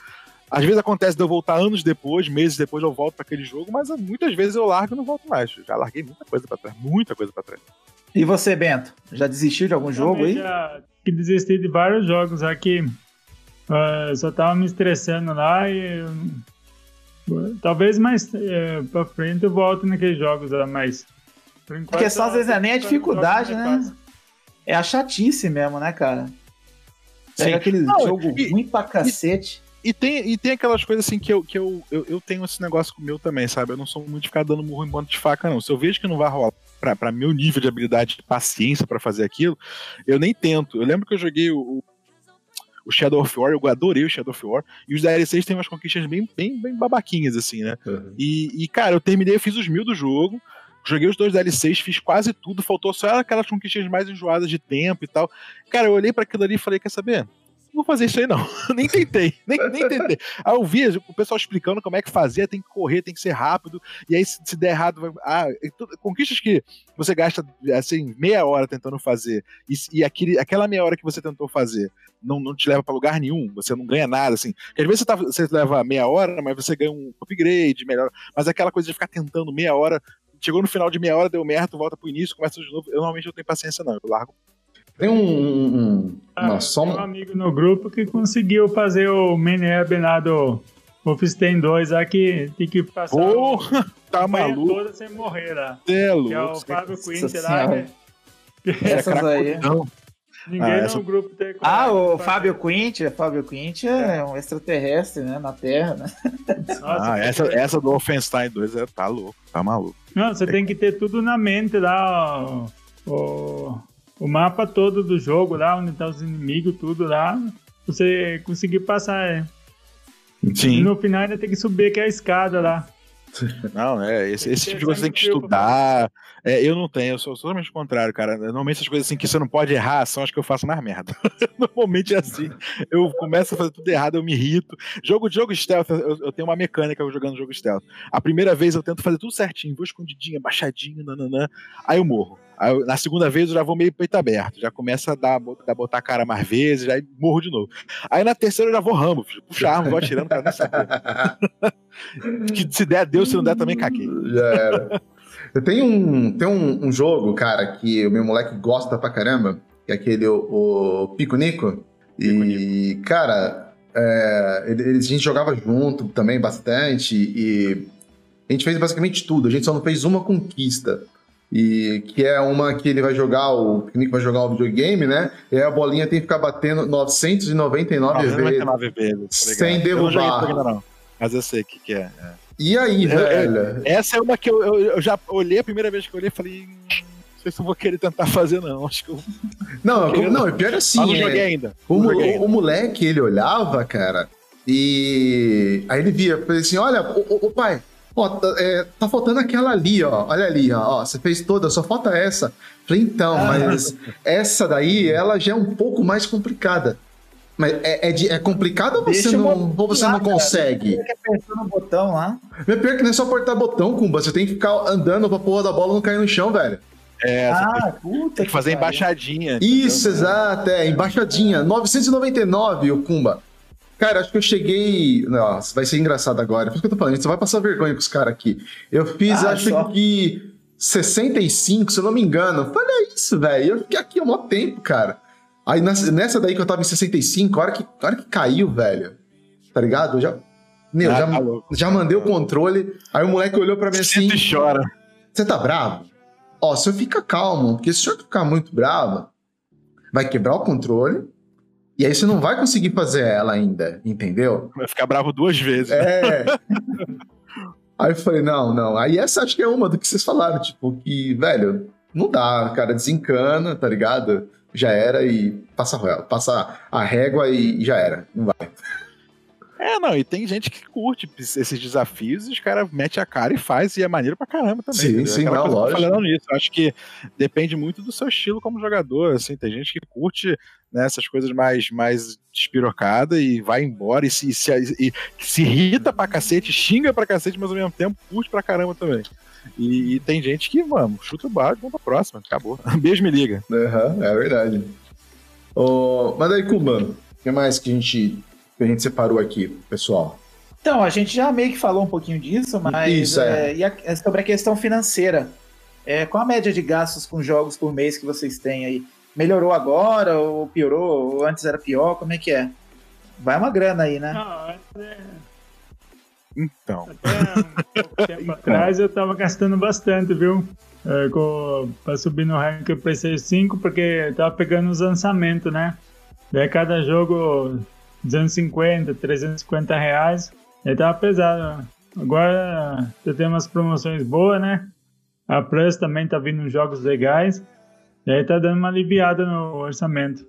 Às vezes acontece de eu voltar anos depois, meses depois eu volto para aquele jogo, mas muitas vezes eu largo e não volto mais. Já larguei muita coisa para trás, muita coisa para trás. E você, Bento? Já desistiu de algum eu jogo aí? Já que desisti de vários jogos aqui. Uh, só tava me estressando lá e uh, talvez mais uh, pra frente eu volto naqueles jogos lá, mas a questão às vezes é nem a dificuldade, né? É a chatice mesmo, né, cara? Pega aquele Não, jogo e, ruim pra cacete. E tem, e tem aquelas coisas assim que, eu, que eu, eu, eu tenho esse negócio com o meu também, sabe? Eu não sou muito de ficar dando murro em ponto de faca, não. Se eu vejo que não vai rolar para meu nível de habilidade, de paciência para fazer aquilo, eu nem tento. Eu lembro que eu joguei o, o Shadow of War, eu adorei o Shadow of War, e os DLCs têm umas conquistas bem, bem, bem babaquinhas, assim, né? Uhum. E, e, cara, eu terminei, eu fiz os mil do jogo, joguei os dois DLCs, fiz quase tudo, faltou só aquelas conquistas mais enjoadas de tempo e tal. Cara, eu olhei para aquilo ali e falei, quer saber? Vou fazer isso aí não. nem tentei, nem, nem tentei. Aí eu vi o pessoal explicando como é que fazia, tem que correr, tem que ser rápido, e aí se, se der errado, vai, ah, conquistas que você gasta, assim, meia hora tentando fazer, e, e aquele, aquela meia hora que você tentou fazer não, não te leva para lugar nenhum, você não ganha nada, assim. Porque às vezes você, tá, você leva meia hora, mas você ganha um upgrade, melhor, mas aquela coisa de ficar tentando meia hora, chegou no final de meia hora, deu merda, volta pro início, começa de novo, eu normalmente não tenho paciência não, eu largo tem um, um, uma ah, Tem um amigo no grupo que conseguiu fazer o mini lá do Wolfenstein 2 aqui, tem que passar. Porra, tá maluco. toda sem morrer lá. É louco. Que é o Fábio Quint lá, né? Essas é aí. Ninguém ah, essa... no grupo tem Ah, o Fábio Quint, Fábio Quint é um extraterrestre, né, na Terra, né? Nossa, ah, essa, essa do Wolfenstein 2 é, tá louco, tá maluco. Não, você tem que ter tudo na mente lá, ó, ó, o mapa todo do jogo lá, onde tá os inimigos, tudo lá, você conseguir passar. É. Sim. E no final ainda tem que subir aqui a escada lá. Não, é, esse, esse tipo de coisa você tem que estudar. É, eu não tenho, eu sou totalmente o contrário, cara. Normalmente essas coisas assim que você não pode errar são as que eu faço mais merda. Normalmente é assim. Eu começo a fazer tudo errado, eu me irrito. Jogo de jogo stealth, eu, eu, tenho uma mecânica jogando jogo stealth. A primeira vez eu tento fazer tudo certinho, vou escondidinho, baixadinho, nananã. Aí eu morro. Aí, na segunda vez eu já vou meio peito aberto, já começa a dar, a botar a cara mais vezes, aí morro de novo. Aí na terceira eu já vou ramo, filho, puxa arma, vou atirando nem saber. que se der, Deus, se não der, também caguei. Já era. Eu tenho um, tem um, um, jogo, cara, que o meu moleque gosta pra caramba, que é aquele, o, o Pico Nico. E, cara, é, ele, a gente jogava junto também bastante e a gente fez basicamente tudo. A gente só não fez uma conquista. E que é uma que ele vai jogar, o Pico vai jogar o videogame, né? E a bolinha tem que ficar batendo 999, 999 vezes, vezes sem derrubar. Eu não, não, mas eu sei o que, que é. é. E aí, velho? essa é uma que eu, eu, eu, já olhei, a primeira vez que eu olhei, falei. Não sei se eu vou querer tentar fazer, não. Acho que eu. Não, não, não, pior é assim. Ah, não joguei ainda. O, joguei ainda. o, moleque, ele olhava, cara, e. Aí ele via, falei assim: olha, o, o pai, ó, tá, é, tá, faltando aquela ali, ó. Olha ali, ó, ó. Você fez toda, só falta essa. Falei, então, ah. mas essa daí, ela já é um pouco mais complicada. Mas é, é, de- é complicado ou você não, ou você não consegue? Fica apertando o botão lá. É pior que não é só apertar botão, Kumba. Você tem que ficar andando pra porra da bola não cair no chão, velho. É, você tem, Ah, puta tem que fazer embaixadinha. Isso, entendeu? exato, é, embaixadinha. 999, o Kumba. Cara, acho que eu cheguei. Nossa, vai ser engraçado agora. Por isso que eu tô falando, você vai passar vergonha com os caras aqui. Eu fiz, Ah, acho só. que 65, se eu não me engano. Olha isso, velho. Eu fiquei aqui há mó tempo, cara. Aí nessa, daí que eu tava em 65, a hora que, a hora que caiu, velho. Tá ligado? Eu já. Meu, Ah, já, tá já mandei o controle. Aí o moleque olhou pra mim assim. E chora. Você tá bravo? Ó, se eu ficar calmo, porque se o senhor ficar muito bravo, vai quebrar o controle. E aí você não vai conseguir fazer ela ainda, entendeu? Vai ficar bravo duas vezes. É. aí eu falei, não, não. Aí essa acho que é uma do que vocês falaram, tipo, que, velho, não dá, cara, desencana, tá ligado? Já era e passa a régua, passa a régua e e já era. Não vai. É, não, e tem gente que curte esses desafios e os caras metem a cara e faz, e é maneiro pra caramba também. Sim, entendeu? sim, Aquela não, lógico. falando nisso. Eu acho que depende muito do seu estilo como jogador, assim, tem gente que curte né, essas coisas mais, mais despirocada e vai embora e se, se, e se irrita pra cacete, xinga pra cacete, mas ao mesmo tempo curte pra caramba também. E, e tem gente que, vamos, chuta o balde, vamos pra próxima, acabou. Beijo, me liga. Aham, é verdade. Ô, mas aí, Kuba, o que mais que a gente, que a gente separou aqui, pessoal? Então, a gente já meio que falou um pouquinho disso, mas Isso, é. é, e a- é sobre a questão financeira. É, qual a média de gastos com jogos por mês que vocês têm aí? Melhorou agora ou piorou? Ou antes era pior? Como é que é? Vai uma grana aí, né? Não, é- Então, até um pouco tempo atrás eu tava gastando bastante, viu? É, com, pra subir no rank do PlayStation 5, porque eu tava pegando os lançamentos, né? Daí cada jogo 250, 350 reais. Aí tava pesado. Agora eu tenho umas promoções boas, né? A Plus também tá vindo jogos legais. Daí tá dando uma aliviada no orçamento.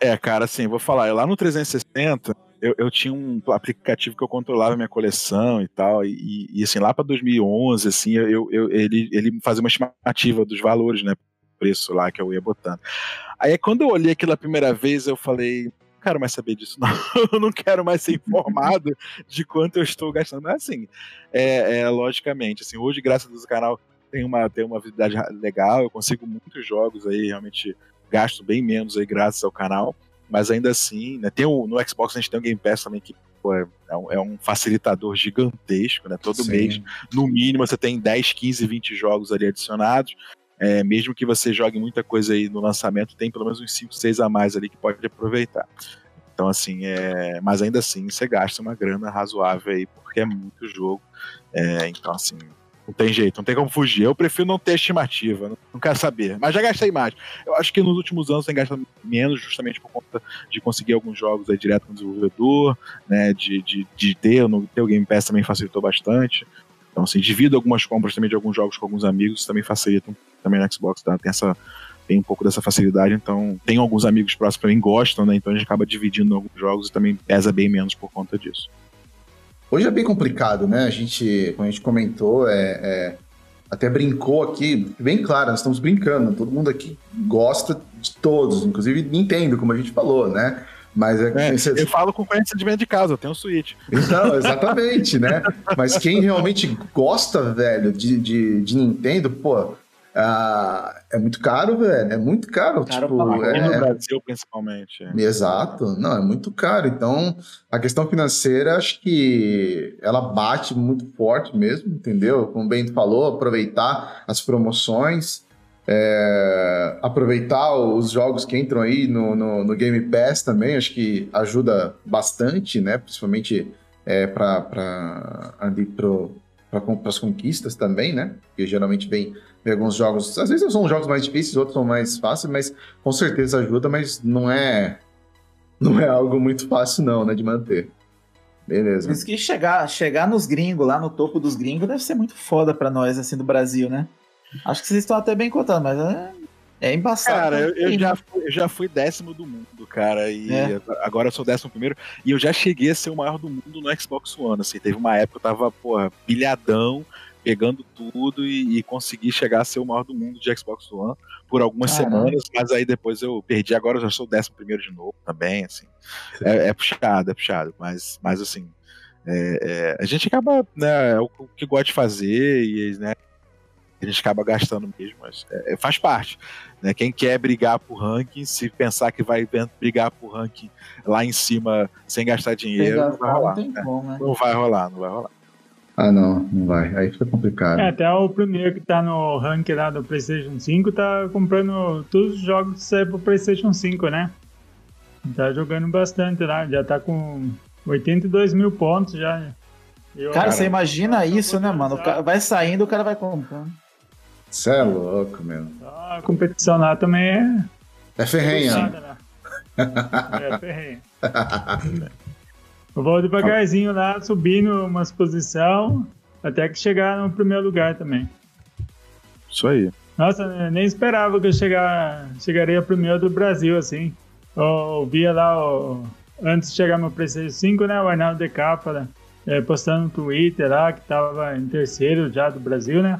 É, cara, assim, vou falar, lá no 360, eu, eu tinha um aplicativo que eu controlava minha coleção e tal, e, e, assim, lá para 2011, assim, eu, eu, ele, ele fazia uma estimativa dos valores, né, preço lá que eu ia botando. Aí quando eu olhei aquilo a primeira vez, eu falei, quero mais saber disso, não, eu não quero mais ser informado de quanto eu estou gastando, mas assim, é, é, logicamente, assim, hoje, graças a Deus, o canal tem uma, tem uma visibilidade legal, eu consigo muitos jogos aí, realmente gasto bem menos aí graças ao canal, mas ainda assim, né, tem o, no Xbox a gente tem o Game Pass também que pô, é, é um, é um facilitador gigantesco, né? Todo Sim. mês, no mínimo, você tem 10, 15, 20 jogos ali adicionados. É, mesmo que você jogue muita coisa aí no lançamento, tem pelo menos uns 5, 6 a mais ali que pode aproveitar. Então, assim, é, mas ainda assim, você gasta uma grana razoável aí, porque é muito jogo. É, então, assim, não tem jeito, não tem como fugir. Eu prefiro não ter estimativa, não, não quero saber. Mas já gastei mais. Eu acho que nos últimos anos tem gastado menos, justamente por conta de conseguir alguns jogos aí direto com o desenvolvedor, né? De, de, de ter, no, ter o Game Pass também facilitou bastante. Então, assim, divido algumas compras também de alguns jogos com alguns amigos, também facilita também no Xbox, tá? Tem essa. Tem um pouco dessa facilidade, então tem alguns amigos próximos que também gostam, né? Então a gente acaba dividindo alguns jogos e também pesa bem menos por conta disso. Hoje é bem complicado, né? A gente, como a gente comentou, é, é, até brincou aqui, bem claro, nós estamos brincando, todo mundo aqui gosta de todos, inclusive Nintendo, como a gente falou, né? Mas é, É, cê- eu falo com conhecimento de casa, eu tenho um Switch. Então, exatamente, né? Mas quem realmente gosta, velho, de, de, de Nintendo, pô, ah, é muito caro, velho. É muito caro. Caro tipo, é, no Brasil, principalmente. é. Exato, não, é muito caro. Então, a questão financeira, acho que ela bate muito forte mesmo, entendeu? Como o Bento falou, aproveitar as promoções, é, aproveitar os jogos que entram aí no, no, no Game Pass também, acho que ajuda bastante, né? Principalmente é, para as conquistas também, né? Porque geralmente vem, vem alguns jogos, às vezes são jogos mais difíceis, outros são mais fáceis, mas com certeza ajuda, mas não é não é algo muito fácil não, né, de manter. Beleza. Por isso que chegar, chegar nos gringos, lá no topo dos gringos, deve ser muito foda pra nós, assim, do Brasil, né? Acho que vocês estão até bem contando, mas é, é embaçado. Cara, eu, eu Tem- já fui, eu já fui décimo do mundo, cara, e É. agora eu sou décimo primeiro, e eu já cheguei a ser o maior do mundo no Xbox One, assim, teve uma época que eu tava, porra, pilhadão, pegando tudo e, e consegui chegar a ser o maior do mundo de Xbox One por algumas Caramba. semanas, mas aí depois eu perdi. Agora eu já sou o décimo primeiro de novo também, assim. É, é puxado, é puxado, mas, mas assim. é- é, a gente acaba, né, é o que gosta de fazer e, né, a gente acaba gastando mesmo, mas é, é, faz parte. Né? Quem quer brigar por ranking, se pensar que vai brigar por ranking lá em cima sem gastar dinheiro, não vai não rolar. tem né? como, né? Não vai rolar, não vai rolar. Ah, não, não vai. Aí fica complicado. É, até o primeiro que tá no ranking lá do PlayStation 5 tá comprando todos os jogos que saem pro PlayStation 5, né? Tá jogando bastante lá, já tá com 82 mil pontos já. Eu- Cara, você imagina isso, né, mano? Cara vai saindo, o cara vai comprando. Você é louco, meu. A competição lá também é. É ferrenha. puxada, né? É, ferrenha. Eu vou devagarzinho lá, subindo umas posição até que chegar no primeiro lugar também. Isso aí. Nossa, eu nem esperava que eu chegar, chegaria primeiro do Brasil, assim. Eu via lá, o- antes de chegar no PlayStation 5, né, o Arnaldo de Capa, né, postando no Twitter lá, que tava em terceiro já do Brasil, né.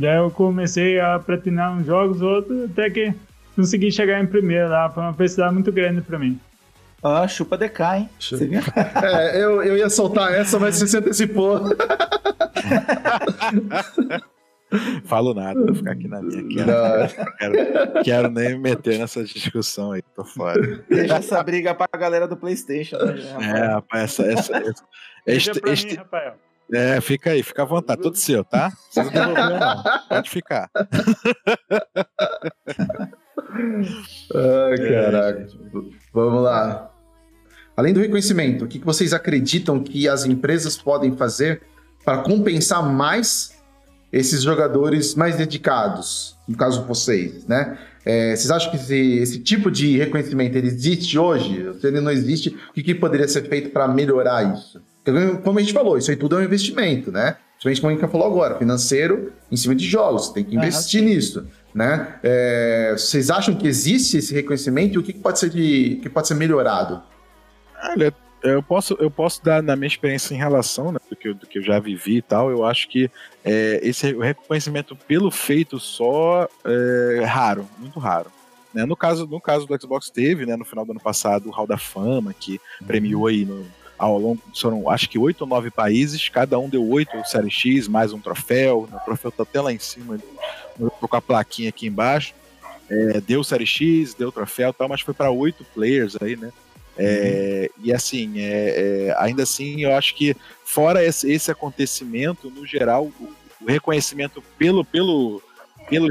Daí eu comecei a platinar uns jogos, outros, até que consegui chegar em primeiro lá. Foi uma felicidade muito grande pra mim. Ó, chupa DK, hein? Você viu? É, eu, eu ia soltar essa, mas você se antecipou. Falo nada, vou ficar aqui na minha. Quero, Não, quero, quero nem me meter nessa discussão aí, tô fora. Deixa essa briga pra galera do Playstation. Né, rapaz? É, rapaz, essa. essa, essa Deixa este, pra este- mim, Rafael. É, fica aí, fica à vontade, tudo seu, tá? Não precisa devolver, não. Pode ficar. Ai, caraca. Vamos lá. Além do reconhecimento, o que que vocês acreditam que as empresas podem fazer para compensar mais esses jogadores mais dedicados? No caso, vocês, né? É, vocês acham que esse, esse tipo de reconhecimento ele existe hoje? Se ele não existe, o que, que poderia ser feito para melhorar isso? Como a gente falou, isso aí tudo é um investimento, né? Principalmente como a gente falou agora, financeiro em cima de jogos, tem que Ah, investir nisso, né? É, vocês acham que existe esse reconhecimento e o que, que pode ser de, que pode ser melhorado? Olha, eu posso, eu posso dar na minha experiência em relação, né, do que, eu, do que eu já vivi e tal, eu acho que é, esse reconhecimento pelo feito só é raro, muito raro. Né? No, caso, no caso do Xbox teve, né, no final do ano passado, o Hall da Fama, que premiou aí no, ao longo, foram acho que oito ou nove países, cada um deu oito Série X, mais um troféu, né, o troféu tá até lá em cima, tô com a plaquinha aqui embaixo, É, deu Série X, deu troféu tal, mas foi para oito players aí, né, é, e assim, é, é, ainda assim, eu acho que fora esse, esse acontecimento, no geral, o, o reconhecimento pelo, pelo, pelo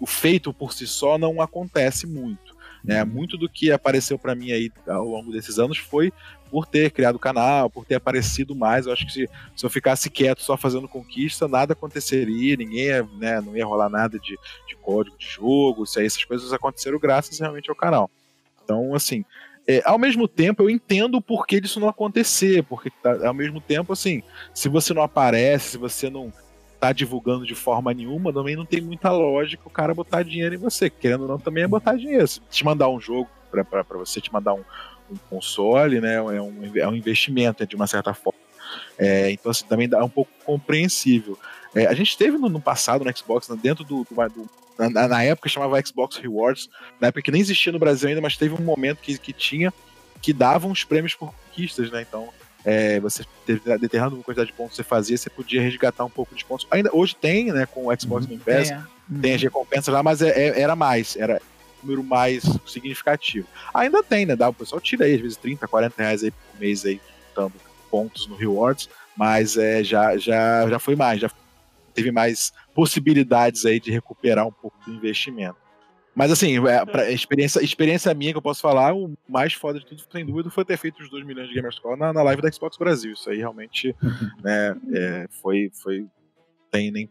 o feito por si só não acontece muito. Né? Muito do que apareceu para mim aí ao longo desses anos foi por ter criado o canal, por ter aparecido mais. Eu acho que se, se eu ficasse quieto só fazendo conquista, nada aconteceria, ninguém né, não ia rolar nada de, de código de jogo, se aí essas coisas aconteceram graças realmente ao canal. Então, assim, é, ao mesmo tempo, eu entendo o porquê disso não acontecer, porque tá- ao mesmo tempo, assim, se você não aparece, se você não tá divulgando de forma nenhuma, também não tem muita lógica o cara botar dinheiro em você. Querendo ou não, também é botar dinheiro. Se te mandar um jogo pra você, te mandar um, um console, né, é um, é um investimento, de uma certa forma. É, então, assim, também dá um pouco compreensível. É, a gente teve no, no passado no Xbox, né, dentro do, do- do- na, na época chamava Xbox Rewards, na época que nem existia no Brasil ainda, mas teve um momento que, que tinha que davam os prêmios por conquistas, né? Então, é, você teve determinada quantidade de pontos que você fazia, você podia resgatar um pouco de pontos. Ainda hoje tem, né, com o Xbox Game Pass, Tem, é. tem as recompensas lá, mas é- é- era mais, era número mais significativo. Ainda tem, né? Dá, o pessoal tira aí, às vezes, 30, 40 reais aí por mês aí, dando pontos no Rewards, mas é, já, já, já foi mais, já teve mais possibilidades aí de recuperar um pouco do investimento. Mas assim, é, experiência, experiência minha que eu posso falar, o mais foda de tudo, sem dúvida, foi ter feito os 2 milhões de Gamerscore na, na live da Xbox Brasil. Isso aí realmente né, é, foi, foi. Tem nem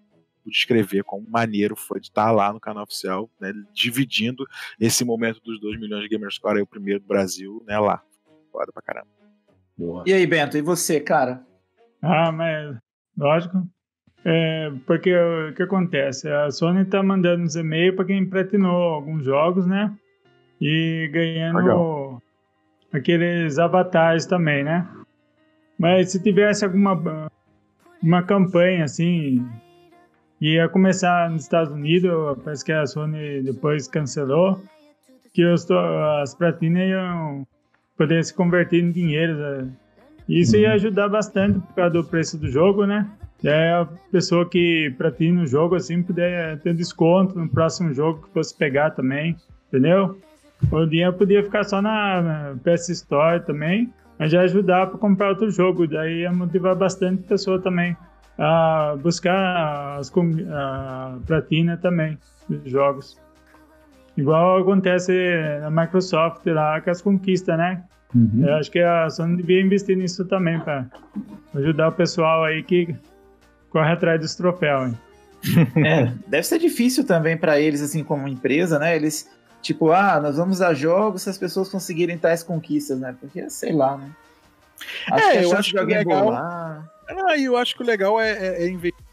descrever como maneiro foi de estar lá no canal oficial, né, dividindo esse momento dos 2 milhões de Gamerscore aí, o primeiro do Brasil, né, lá. Foda pra caramba. Boa. E aí, Bento, e você, cara? Ah, mas lógico. É, porque o que acontece? A Sony tá mandando os e-mails para quem platinou alguns jogos, né? E ganhando Legal. aqueles avatares também, né? Mas se tivesse alguma uma campanha assim. Ia começar nos Estados Unidos, parece que a Sony depois cancelou, que os, as platinas iam poder se converter em dinheiro. Né? Isso ia ajudar bastante por causa do preço do jogo, né? E aí a pessoa que platina o jogo assim puder ter desconto no próximo jogo que fosse pegar também, entendeu? O dinheiro podia ficar só na, na PS Store também, mas já ajudar para comprar outro jogo. Daí ia motivar bastante a pessoa também a buscar as, a platina também dos jogos. Igual acontece na Microsoft lá com as conquistas, né? Uhum. Eu acho que a Sony devia investir nisso também para ajudar o pessoal aí que corre atrás dos troféus. Hein? É, deve ser difícil também para eles, assim, como empresa, né? Eles Tipo, ah, nós vamos a jogos se as pessoas conseguirem tais conquistas, né? Porque, sei lá, né? Acho é, eu acho que alguém legal... bolar... Ah, eu acho que o legal é, é, é investir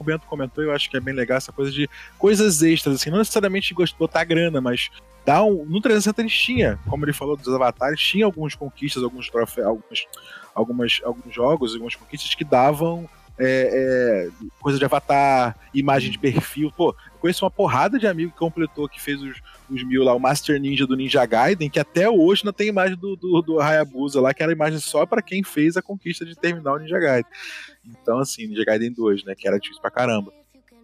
o Bento comentou, eu acho que é bem legal essa coisa de coisas extras, assim, não necessariamente botar grana, mas dar um. No 360 eles tinha, como ele falou dos avatares, tinha algumas conquistas, alguns troféus, algumas, algumas, alguns jogos, algumas conquistas que davam é, é, coisa de avatar, imagem de perfil. Pô, conheço uma porrada de amigo que completou, que fez os, os mil lá, o Master Ninja do Ninja Gaiden, que até hoje não tem imagem do, do, do Hayabusa lá, que era imagem só para quem fez a conquista de terminar o Ninja Gaiden. Então, assim, Ninja Gaiden 2, né, que era difícil pra caramba.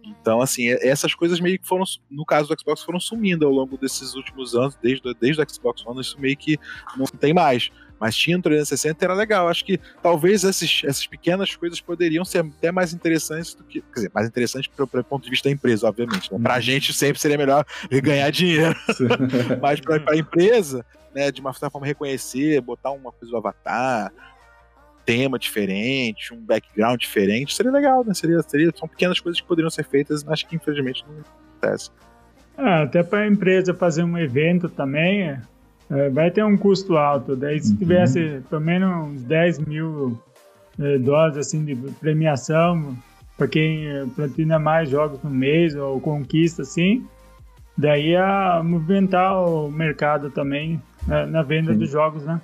Então, assim, essas coisas meio que foram, no caso do Xbox, foram sumindo ao longo desses últimos anos, desde, desde o Xbox One, isso meio que não tem mais. Mas tinha no 360 era legal. Acho que talvez esses, essas pequenas coisas poderiam ser até mais interessantes do que. Quer dizer, mais interessantes do ponto de vista da empresa, obviamente. Né? Pra uhum. gente sempre seria melhor ganhar dinheiro. Mas pra, pra empresa, né, de uma certa forma reconhecer, botar uma coisa do avatar, tema diferente, um background diferente, seria legal, né? Seria, seria, são pequenas coisas que poderiam ser feitas, mas que infelizmente não acontece. Ah, até para a empresa fazer um evento também, é, vai ter um custo alto. Daí se uhum. tivesse pelo menos uns 10 mil é, dólares assim, de premiação para quem é, platina mais jogos no mês ou conquista assim, daí a movimentar o mercado também na, na venda Sim. dos jogos, né?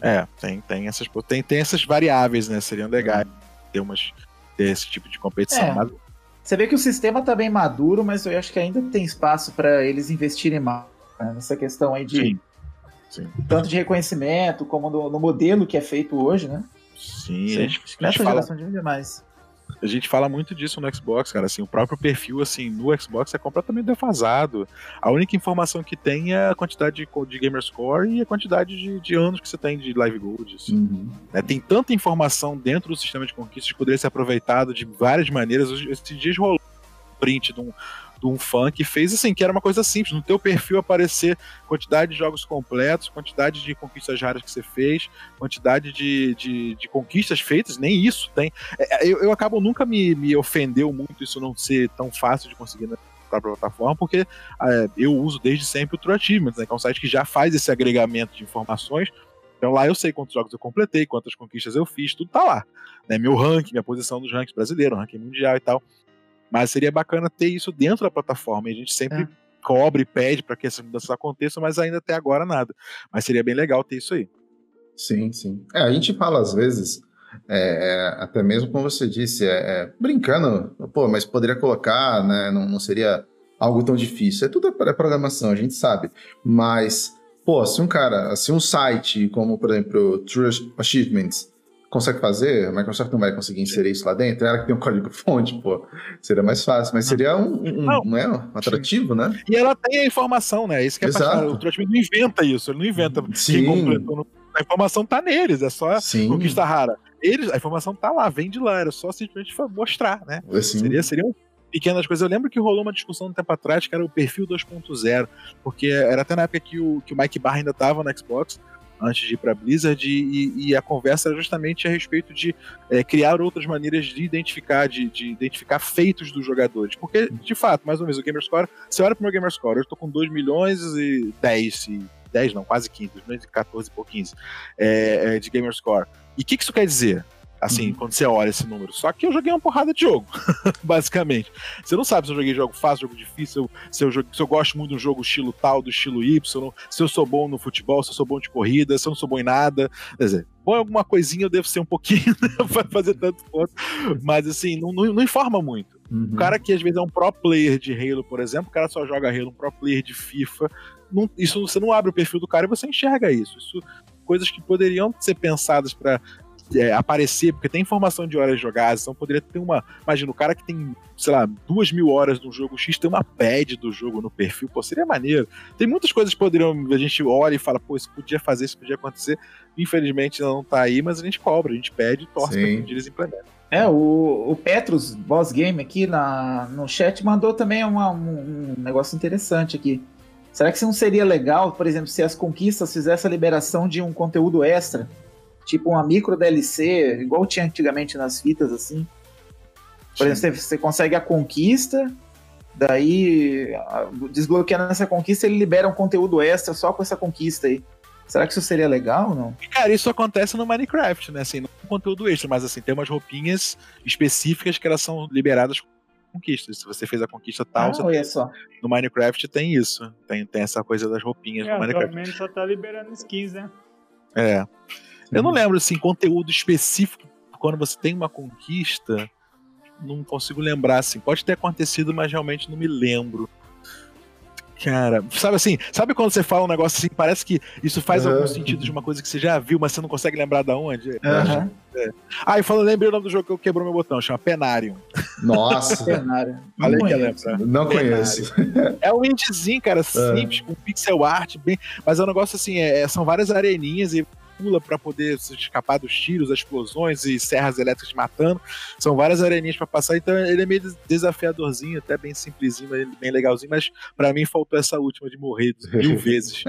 É, tem, tem, essas, tem, tem essas variáveis, né? Seriam legais ter, umas, ter esse tipo de competição. É. Mas... Você vê que o sistema tá bem maduro, mas eu acho que ainda tem espaço para eles investirem mais né? nessa questão aí de Sim. Sim. tanto de reconhecimento como no, no, modelo que é feito hoje, né? Sim, Sim. A gente, nessa geração fala... de mais. A gente fala muito disso no Xbox, cara. Assim, o próprio perfil assim no Xbox é completamente defasado. A única informação que tem é a quantidade de, de gamer score e a quantidade de, de anos que você tem de live gold. Assim. Uhum. É, tem tanta informação dentro do sistema de conquistas que poderia ser aproveitado de várias maneiras. Esses dias rolou um print de um, de um fã que fez assim, que era uma coisa simples, no teu perfil aparecer quantidade de jogos completos, quantidade de conquistas raras que você fez, quantidade de, de, de conquistas feitas, nem isso tem. É, é, eu, eu acabo nunca me, me ofendeu muito isso não ser tão fácil de conseguir na plataforma, porque é, eu uso desde sempre o True Achievements, né, que é um site que já faz esse agregamento de informações, então lá eu sei quantos jogos eu completei, quantas conquistas eu fiz, tudo tá lá. Né? Meu ranking, minha posição nos rankings brasileiros, ranking mundial e tal. Mas seria bacana ter isso dentro da plataforma. E a gente sempre é. cobre e pede para que essas mudanças aconteçam, mas ainda até agora nada. Mas seria bem legal ter isso aí. Sim, sim. É, a gente fala às vezes, é, é até mesmo como você disse, é, é, brincando, pô, mas poderia colocar, né? Não, não seria algo tão difícil. É tudo é programação, a gente sabe. Mas, pô, se um cara, se um site como, por exemplo, True Achievements, consegue fazer, a Microsoft não vai conseguir inserir isso lá dentro, ela que tem um código-fonte, pô, seria mais fácil, mas seria um, um, não, não é, um atrativo, né? E ela tem a informação, né? Isso que é Exato. O Trotman não inventa isso, ele não inventa Sim. completou. A informação tá neles, é só Sim. conquista rara. Eles, a informação tá lá, vem de lá, era só simplesmente mostrar, né? Assim. Seria, seria um pequenas coisas. Eu lembro que rolou uma discussão um tempo atrás que era o perfil 2.0, porque era até na época que o, que o Mike Barr ainda estava no Xbox, antes de ir para Blizzard e, e, a conversa era justamente a respeito de é, criar outras maneiras de identificar, de, de, identificar feitos dos jogadores, porque de fato, mais ou menos o Gamerscore, você olha para o meu Gamerscore, eu estou com 2 milhões e 10, 10 não, quase 15, 2 milhões e 14 por 15 é, é, de Gamerscore. E o que, que isso quer dizer? Assim, uhum. quando você olha esse número. Só que eu joguei uma porrada de jogo, basicamente. Você não sabe se eu joguei jogo fácil, jogo difícil, se eu, se eu gosto muito do jogo estilo tal, do estilo Y, se eu sou bom no futebol, se eu sou bom de corrida, se eu não sou bom em nada. Quer dizer, bom em alguma coisinha eu devo ser um pouquinho, né, pra fazer tanto ponto. Mas assim, não, não, não informa muito. Uhum. O cara que às vezes é um pro player de Halo, por exemplo, o cara só joga Halo, um pro player de FIFA. Não, isso você não abre o perfil do cara e você enxerga isso. Isso coisas que poderiam ser pensadas para é, aparecer, porque tem informação de horas jogadas, então poderia ter uma. Imagina, o cara que tem, sei lá, duas mil horas no jogo X, tem uma pad do jogo no perfil, pô, seria maneiro. Tem muitas coisas que poderiam. A gente olha e fala, pô, isso podia fazer, isso podia acontecer. Infelizmente não tá aí, mas a gente cobra, a gente pede e torce Sim. pra que eles implementem. É, o, o Petrus, Boss Game, aqui na, no chat, mandou também uma, um, um negócio interessante aqui. Será que não seria legal, por exemplo, se as conquistas fizessem a liberação de um conteúdo extra? Tipo uma micro DLC, igual tinha antigamente nas fitas, assim. Por Sim. exemplo, você consegue a conquista, daí desbloqueando essa conquista, ele libera um conteúdo extra só com essa conquista aí. Será que isso seria legal ou não? Cara, isso acontece no Minecraft, né? Assim, não é conteúdo extra, mas assim, tem umas roupinhas específicas que elas são liberadas conquistas. Se você fez a conquista tal, ah, olha só. no Minecraft tem isso. Tem, tem essa coisa das roupinhas é, no Minecraft. Atualmente só tá liberando skins, né? É. Eu não lembro, assim, conteúdo específico quando você tem uma conquista. Não consigo lembrar, assim. Pode ter acontecido, mas realmente não me lembro. Cara, sabe assim, sabe quando você fala um negócio assim, parece que isso faz uhum. algum sentido de uma coisa que você já viu, mas você não consegue lembrar da onde? Uhum. É. Ah, e falando, lembrei o nome do jogo que eu quebrou meu botão, chama Penarium. Nossa. Penarium. Falei que lembra. Não conheço. É um indiezinho, cara, simples, com pixel art, bem, mas é um negócio assim, é, são várias areninhas e pula para poder escapar dos tiros, das explosões e serras elétricas matando. São várias areninhas para passar, então ele é meio desafiadorzinho, até bem simplesinho, bem legalzinho, mas para mim faltou essa última de morrer mil vezes.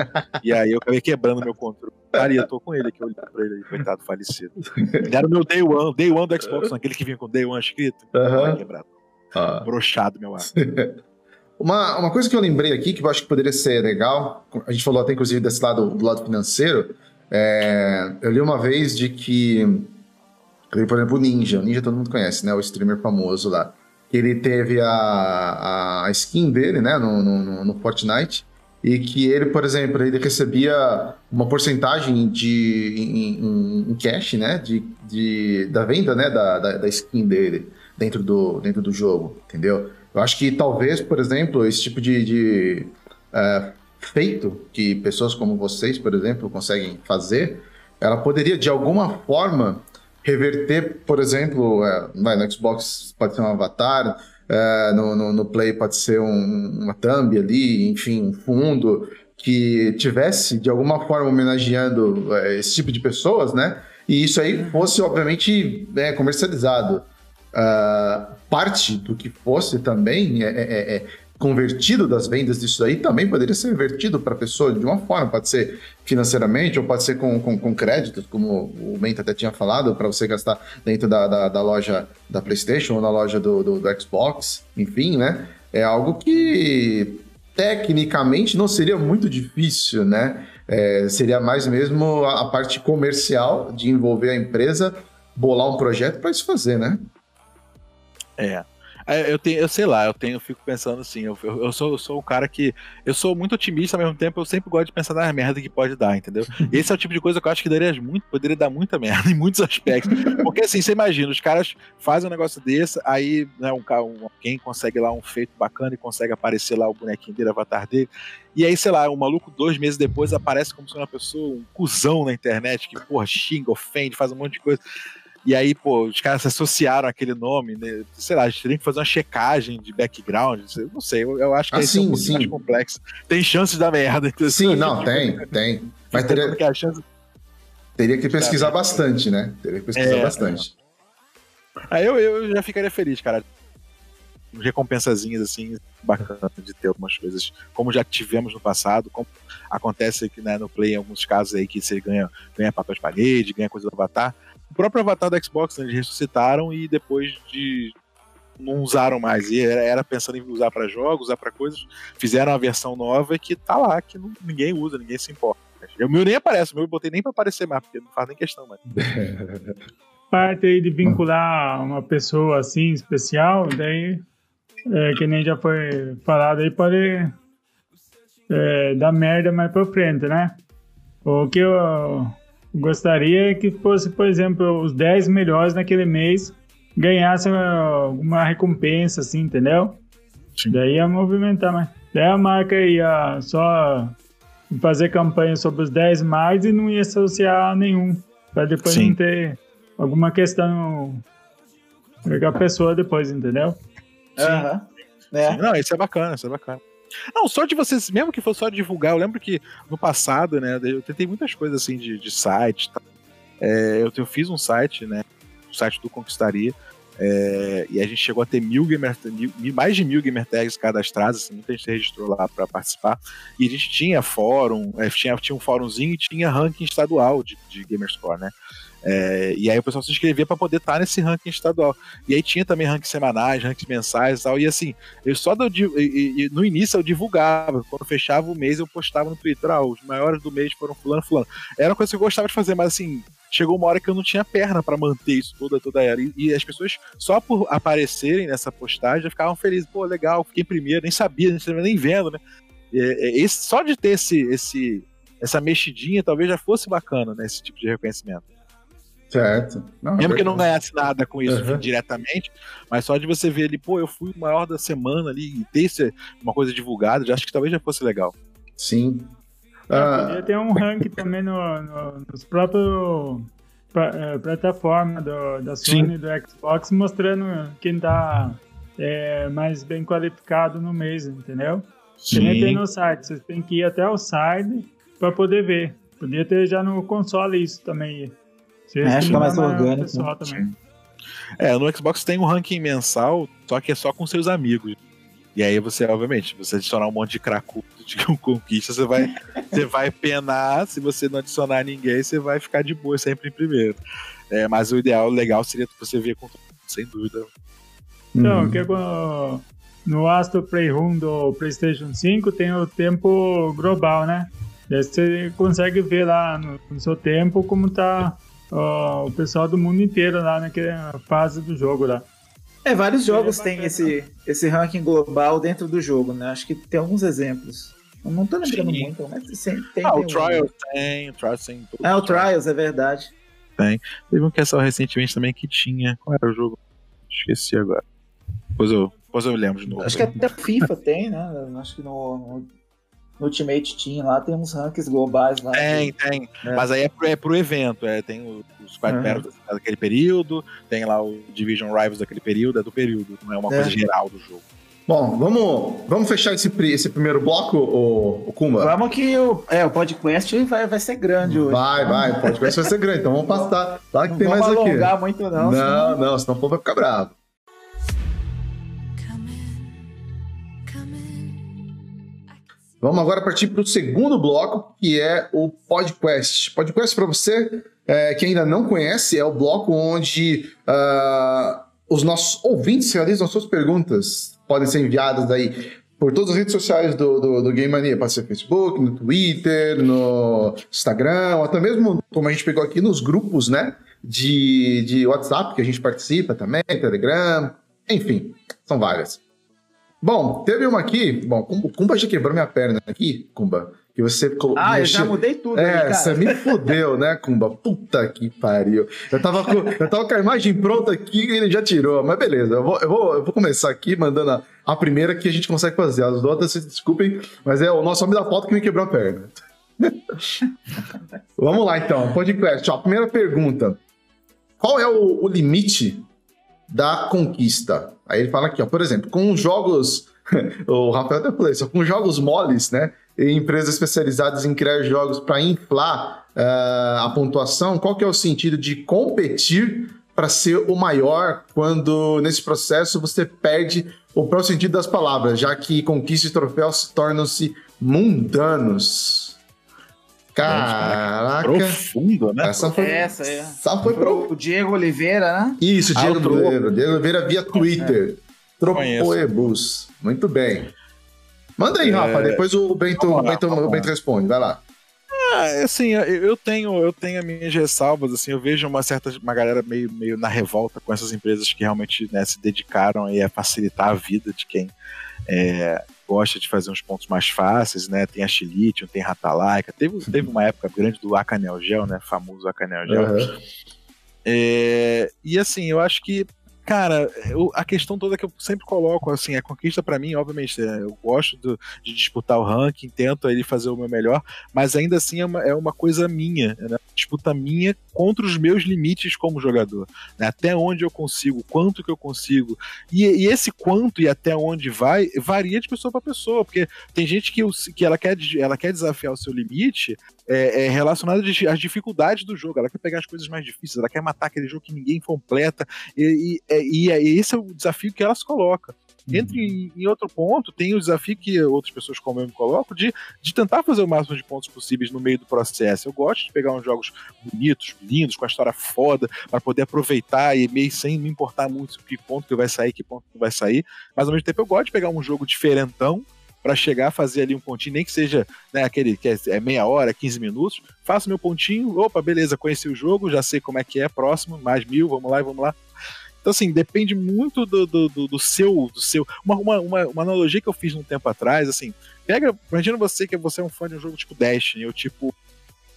e aí eu acabei quebrando meu controle. Cara, eu tô com ele aqui olhando pra ele, coitado, falecido. Ele era o meu Day One, Day One do Xbox, aquele que vinha com Day One escrito. Uhum. Quebrado. Ah. Brochado, meu ar. Uma, uma coisa que eu lembrei aqui, que eu acho que poderia ser legal, a gente falou até inclusive desse lado, do lado financeiro, é, eu li uma vez de que, por exemplo, o Ninja, o Ninja todo mundo conhece, né? O streamer famoso lá. Ele teve a, a skin dele, né, no, no, no Fortnite, e que ele, por exemplo, ele recebia uma porcentagem de, em, em cash, né, de, de, da venda, né, da, da, da, skin dele dentro do, dentro do jogo, entendeu? Eu acho que talvez, por exemplo, esse tipo de, de uh, feito que pessoas como vocês, por exemplo, conseguem fazer, ela poderia de alguma forma reverter, por exemplo, é, no Xbox pode ser um avatar, é, no, no, no, Play pode ser um, uma thumb ali, enfim, um fundo que tivesse de alguma forma homenageando é, esse tipo de pessoas, né? E isso aí fosse, obviamente, é, comercializado. Uh, parte do que fosse também é, é, é convertido das vendas disso aí também poderia ser invertido para a pessoa de uma forma, pode ser financeiramente ou pode ser com, com, com créditos, como o Menta até tinha falado, para você gastar dentro da, da, da, loja da PlayStation ou na loja do, do, do Xbox, enfim, né? É algo que tecnicamente não seria muito difícil, né? É, seria mais mesmo a, a parte comercial de envolver a empresa, bolar um projeto para isso fazer, né? É. É, eu tenho, eu sei lá, eu tenho, eu fico pensando assim, eu, eu, sou, eu sou um cara que. Eu sou muito otimista ao mesmo tempo, eu sempre gosto de pensar na merda que pode dar, entendeu? Esse é o tipo de coisa que eu acho que daria muito, poderia dar muita merda em muitos aspectos. Porque assim, você imagina, os caras fazem um negócio desse, aí né, um, um, alguém consegue lá um feito bacana e consegue aparecer lá o bonequinho dele, o avatar dele. E aí, sei lá, um maluco dois meses depois aparece como se uma pessoa, um cuzão na internet, que, porra, xinga, ofende, faz um monte de coisa. E aí, pô, os caras se associaram àquele nome, né? Sei lá, a gente teria que fazer uma checagem de background. Não sei, eu, eu acho que ah, sim, é um sim. mais complexo. Tem chances da merda. Então, sim, não, tem, tem. Mas teria, que chance... teria que pesquisar bastante, né? Teria que pesquisar é, bastante. Aí eu, eu já ficaria feliz, cara. Recompensazinhas assim, bacana de ter algumas coisas, como já tivemos no passado, como acontece aqui né, no Play em alguns casos aí que você ganha, ganha papel de parede, ganha coisa do Avatar o próprio avatar da Xbox, né, eles ressuscitaram e depois de não usaram mais. E era, era pensando em usar para jogos, usar para coisas. Fizeram a versão nova que tá lá, que não, ninguém usa, ninguém se importa. O meu nem aparece, o meu eu botei nem para aparecer mais, porque não faz nem questão mais. parte aí de vincular uma pessoa assim especial, daí, é, que nem já foi falado aí, pode é, dar merda mais pra frente, né? O que eu gostaria que fosse, por exemplo, os 10 melhores naquele mês ganhassem alguma recompensa, assim, entendeu? Sim. Daí ia movimentar mais. Daí a marca ia só fazer campanha sobre os 10 mais e não ia associar nenhum. Pra depois Sim. não ter alguma questão com a pessoa depois, entendeu? Aham. É. Não, isso é bacana, isso é bacana. Não, só de vocês, mesmo que fosse só divulgar, eu lembro que no passado, né, eu tentei muitas coisas assim de, de site, tá? É, eu, eu fiz um site, né, o site do Conquistaria, é, e a gente chegou a ter mil gamer, mil- mais de mil gamer tags cadastrados, assim, muita gente se registrou lá para participar, e a gente tinha fórum, é, tinha, tinha um fórumzinho e tinha ranking estadual de, de Gamerscore, né, é, e aí o pessoal se inscrevia para poder estar nesse ranking estadual. E aí tinha também rankings semanais, rankings mensais e tal. E assim, eu só do, e- e- no início eu divulgava. Quando fechava o mês, eu postava no Twitter. Ah, os maiores do mês foram fulano, fulano. Era uma coisa que eu gostava de fazer, mas assim, chegou uma hora que eu não tinha perna para manter isso toda, toda era. E, e as pessoas, só por aparecerem nessa postagem, já ficavam felizes. Pô, legal, fiquei primeiro, nem sabia, nem nem vendo, né? É, é, esse, só de ter esse, esse, essa mexidinha, talvez já fosse bacana, né? Esse tipo de reconhecimento. Certo. Não, é Mesmo que não ganhasse nada com isso Uhum. diretamente, mas só de você ver ali, pô, eu fui o maior da semana ali e ter esse- uma coisa divulgada, já acho que talvez já fosse legal. Sim. É, Ah, podia ter um ranking também no, no- nos próprios pra- é, plataforma do, da Sony e do Xbox mostrando quem tá é, mais bem qualificado no mês, entendeu? Que nem tem no site, vocês têm que ir até o site para poder ver. Podia ter já no console isso também. Se É, fica mais orgânico, pessoal também. É, no Xbox tem um ranking mensal, só que é só com seus amigos. E aí você, obviamente, você adicionar um monte de cracudo de conquista, você vai, você vai penar. Se você não adicionar ninguém, você vai ficar de boa sempre em primeiro. É, mas o ideal, legal seria você ver com todo mundo, sem dúvida. Então, uhum. que é quando- no Astro Playroom do PlayStation 5 tem o tempo global, né? Daí você consegue ver lá no, no seu tempo como tá ó, o pessoal do mundo inteiro lá naquela fase do jogo lá. É, vários jogos É têm esse, esse ranking global dentro do jogo, né? Acho que tem alguns exemplos. Eu não tô lembrando Sim. muito, mas tem, tem, ah, tem o. Trials tem, o Trials tem. todos É, o Trials, é verdade. Teve um que saiu recentemente também que tinha. Qual era o jogo? Esqueci agora. Depois eu, depois eu lembro de novo. Acho que até o FIFA tem, né? Acho que no, no- Ultimate Team lá tem uns rankings globais lá. Tem, tem. É. Mas aí é pro, é pro evento. É, tem os Squad Uhum. Battles daquele período, tem lá o Division Rivals daquele período, é do período, não é uma É. coisa geral do jogo. Bom, vamos, vamos fechar esse, esse primeiro bloco, o, o Kumba? Vamos que o, é, o podcast vai, vai ser grande hoje. Vai, vai, o podcast vai ser grande, então vamos passar. Lá que Não tem vamos mais aqui. alongar muito não. Não, senão- não, senão o povo vai ficar bravo. Vamos agora partir para o segundo bloco, que é o podcast. Podcast, para você é, que ainda não conhece, é o bloco onde ah, os nossos ouvintes realizam suas perguntas. Podem ser enviadas aí por todas as redes sociais do, do, do Game Mania. Pode ser Facebook, no Twitter, no Instagram, ou até mesmo, como a gente pegou aqui, nos grupos, né? De, de WhatsApp, que a gente participa também, Telegram, enfim, são várias. Bom, teve uma aqui. Bom, o Kumba já quebrou minha perna aqui, Kumba. Que você colocou. Ah, eu já mudei tudo aí, É, cara. você me fudeu, né, Kumba? Puta que pariu. Eu tava, com, eu tava com a imagem pronta aqui e ele já tirou. Mas beleza, eu vou, eu vou, eu vou começar aqui mandando a, a primeira que a gente consegue fazer. As outras, se desculpem, mas é o nosso homem da foto que me quebrou a perna. Vamos lá, então. Podcast. Ó, primeira pergunta. Qual é o, o limite da conquista? Aí ele fala aqui, ó, por exemplo, com jogos. o Rafael até falou isso, com jogos moles, né? Empresas especializadas em criar jogos para inflar ah, a pontuação, qual que é o sentido de competir para ser o maior quando nesse processo você perde o próprio sentido das palavras, já que conquistas e troféus tornam-se mundanos? Caraca, Profundo, né? essa foi, Essa é. essa foi pro O Diego Oliveira, né? isso, Ah, Diego Tropo. Oliveira. Diego Oliveira via Twitter. Conheço. Tropoebus. Muito bem. Manda aí, Rafa. Depois o Bento, Vamos o lá, Bento, o Bento lá. responde. Vai lá. Ah, assim, eu eu tenho, eu tenho as minhas ressalvas, assim, eu vejo uma certa, uma galera meio, meio na revolta com essas empresas que realmente né, se dedicaram aí a facilitar a vida de quem é, gosta de fazer uns pontos mais fáceis, né? Tem a Xilitium, tem Ratalaika, teve, teve uma época grande do Acanel Gel, né? Famoso Acanel Gel. Aham. É, e assim, eu acho que, cara, eu- a questão toda que eu sempre coloco, assim, a conquista pra mim, obviamente, é, eu gosto do- de disputar o ranking, tento ele fazer o meu melhor, mas ainda assim é uma, é uma coisa minha, né? disputa minha contra os meus limites como jogador, né? até onde eu consigo, quanto que eu consigo, e, e esse quanto e até onde vai varia de pessoa para pessoa, porque tem gente que, que ela, quer, ela quer desafiar o seu limite é, é relacionado às dificuldades do jogo, ela quer pegar as coisas mais difíceis, ela quer matar aquele jogo que ninguém completa, e, e, e, e esse é o desafio que ela se coloca. Entre em outro ponto, tem o desafio que outras pessoas como eu me coloco de, de tentar fazer o máximo de pontos possíveis no meio do processo. Eu gosto de pegar uns jogos bonitos, lindos, com a história foda, para poder aproveitar e meio sem me importar muito que ponto que vai sair, que ponto que vai sair. Mas ao mesmo tempo eu gosto de pegar um jogo diferentão para chegar a fazer ali um pontinho, nem que seja né, aquele que é, é meia hora, 15 minutos, faço meu pontinho, opa, beleza, conheci o jogo, já sei como é que é, próximo, mais mil, vamos lá e vamos lá. Então, assim, depende muito do, do, do, do seu. Do seu uma, uma, uma, analogia que eu fiz um tempo atrás, assim, pega. Imagina você que você é um fã de um jogo tipo Destiny, ou tipo.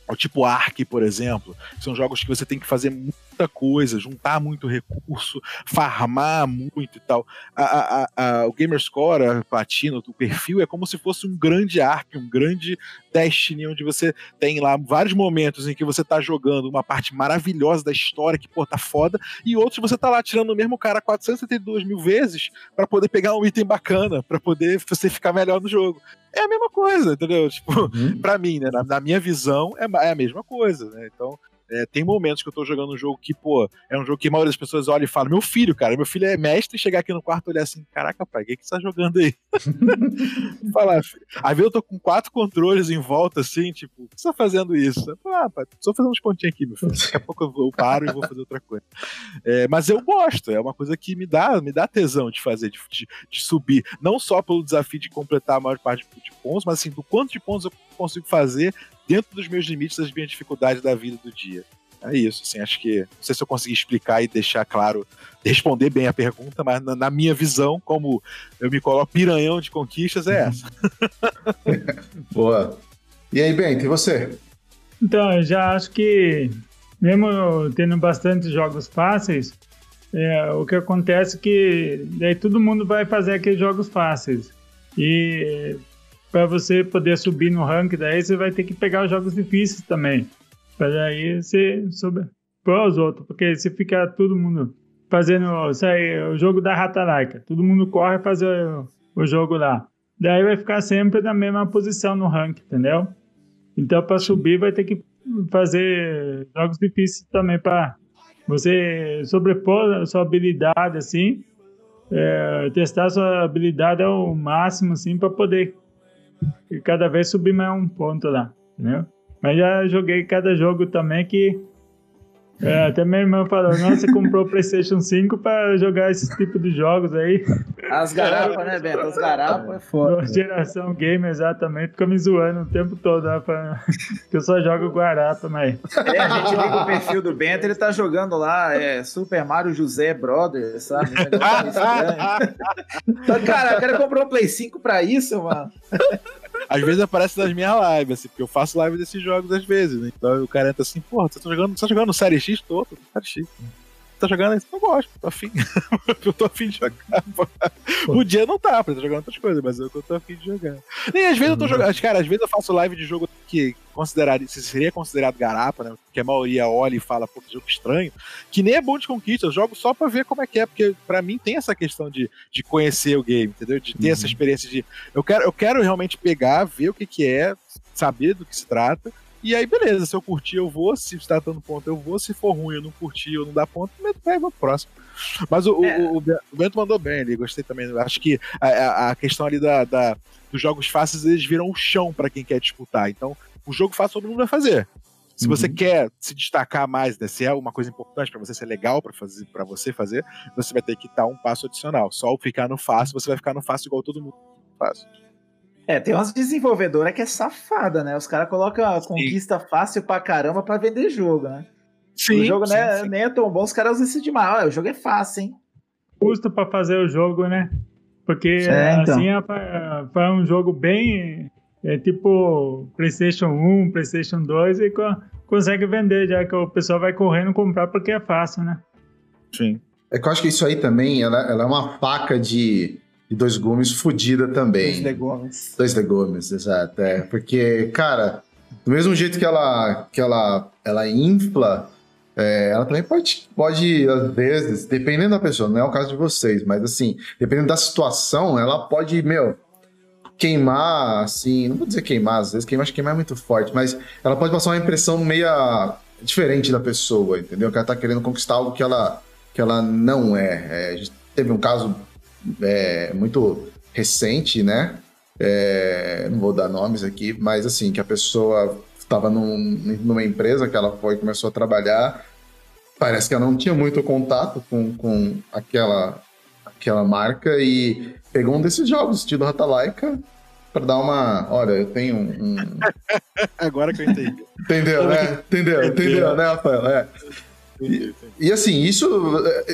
Ou tipo Ark, por exemplo. São jogos que você tem que fazer muita coisa, juntar muito recurso, farmar muito e tal. A, a, a, o Gamerscore, a platina, o perfil, é como se fosse um grande Ark, um grande Destiny, onde você tem lá vários momentos em que você tá jogando uma parte maravilhosa da história, que, pô, tá foda, e outros você tá lá tirando o mesmo cara 472 mil vezes para poder pegar um item bacana, para poder você ficar melhor no jogo. É a mesma coisa, entendeu? Tipo, Uhum. pra mim, né? Na, na minha visão, é, é a mesma coisa, né? Então, é, tem momentos que eu tô jogando um jogo que, pô, é um jogo que a maioria das pessoas olha e fala: Meu filho, cara, meu filho é mestre, chegar aqui no quarto e olhar assim: Caraca, pai, o que, que você tá jogando aí? Falar, filho. Aí vezes eu tô com quatro controles em volta, assim, tipo, por que você tá fazendo isso? Eu falo, ah, pai, só fazendo uns pontinhos aqui, meu filho. Daqui a pouco eu, vou- eu paro e vou fazer outra coisa. É, mas eu gosto, é uma coisa que me dá, me dá tesão de fazer, de, de- de subir. Não só pelo desafio de completar a maior parte de pontos, mas assim, do quanto de pontos eu consigo fazer dentro dos meus limites, das minhas dificuldades da vida do dia. É isso, assim, acho que. Não sei se eu consegui explicar e deixar claro, responder bem a pergunta, mas na, na minha visão, como eu me coloco piranhão de conquistas, é essa. Boa. E aí, Bento, e você? Então, eu já acho que, mesmo tendo bastante jogos fáceis, é, o que acontece é que daí todo mundo vai fazer aqueles jogos fáceis. E para você poder subir no ranking, daí você vai ter que pegar os jogos difíceis também. Para daí você para os outros. Porque se ficar todo mundo fazendo sai, o jogo da Ratalaika, todo mundo corre fazer o, o jogo lá. Daí vai ficar sempre na mesma posição no ranking, entendeu? Então, para subir, vai ter que fazer jogos difíceis também para você sobrepor a sua habilidade, assim, é, testar a sua habilidade ao máximo, assim, para poder cada vez subir mais um ponto lá, entendeu? Mas já joguei cada jogo também que é, até minha irmã falou, nossa, você comprou o PlayStation 5 para jogar esses tipos de jogos aí. As garapas, né, Beto? As garapas é foda. Geração game, exatamente, fica me zoando o tempo todo, né, pra- que eu só jogo Guarapa, mas. É, a gente liga o perfil do Bento, ele tá jogando lá é, Super Mario José Brother, sabe? Um Cara, o cara comprou um Play 5 pra isso, mano. Às vezes aparece nas minhas lives, assim, porque eu faço live desses jogos às vezes, né? Então o cara entra assim, porra, você tá jogando, você tá jogando Série X? Tô, Série X. Tá jogando isso? Eu gosto, tô afim. eu tô afim de jogar. pô. O dia não tá, porque eu tô jogando outras coisas, mas eu tô afim de jogar. E às vezes eu tô jogando. Cara, às vezes eu faço live de jogo que consideraria, se seria considerado garapa, né? Que a maioria olha e fala, pô, que jogo estranho, que nem é bom de conquista, eu jogo só pra ver como é que é, porque pra mim tem essa questão de, de conhecer o game, entendeu? De ter essa experiência de. Eu quero, eu quero realmente pegar, ver o que, que é, saber do que se trata. E aí, beleza, se eu curtir, eu vou. Se está dando ponto, eu vou. Se for ruim, eu não curti, eu não dá ponto, eu vou pro próximo. Mas o, É. o, o o Bento mandou bem ali, gostei também. Acho que a, a- questão ali da, da- dos jogos fáceis, eles viram um chão para quem quer disputar. Então, o jogo fácil todo mundo vai fazer. Se você quer se destacar mais, né, se é uma coisa importante para você, se é legal para fazer, para você fazer, você vai ter que dar um passo adicional. Só o ficar no fácil, você vai ficar no fácil igual todo mundo faz. É, tem umas desenvolvedoras que é safada, né? Os caras colocam a conquista fácil pra caramba pra vender jogo, né? Sim, o jogo sim, né, sim. nem é tão bom, os caras usam isso demais. Olha, o jogo é fácil, hein? Custo pra fazer o jogo, né? Porque É, então. assim é, pra- pra um jogo bem. É tipo PlayStation 1, PlayStation 2 e co- consegue vender, já que o pessoal vai correndo comprar porque é fácil, né? Sim. É que eu acho que isso aí também, ela, ela é uma faca de, de dois gumes fodida também. Os legumes. Dois legumes, exato. É, porque, cara, do mesmo jeito que ela, que ela, ela infla, é, ela também pode, pode, às vezes, dependendo da pessoa, não é o caso de vocês, mas assim, dependendo da situação, ela pode, meu, queimar, assim, não vou dizer queimar, às vezes queimar, acho que queimar é muito forte, mas ela pode passar uma impressão meia diferente da pessoa, entendeu? Que ela tá querendo conquistar algo que ela, que ela não é. É, a gente teve um caso é, muito recente, né? É, não vou dar nomes aqui, mas assim, que a pessoa estava numa empresa que ela foi e começou a trabalhar. Parece que ela não tinha muito contato com, com aquela, aquela marca e pegou um desses jogos, estilo Ratalaika, para dar uma. Olha, eu tenho um. Agora que eu entendi. Entendeu, né? Entendeu, entendeu, né, Rafael? É. Entendi. E assim, isso,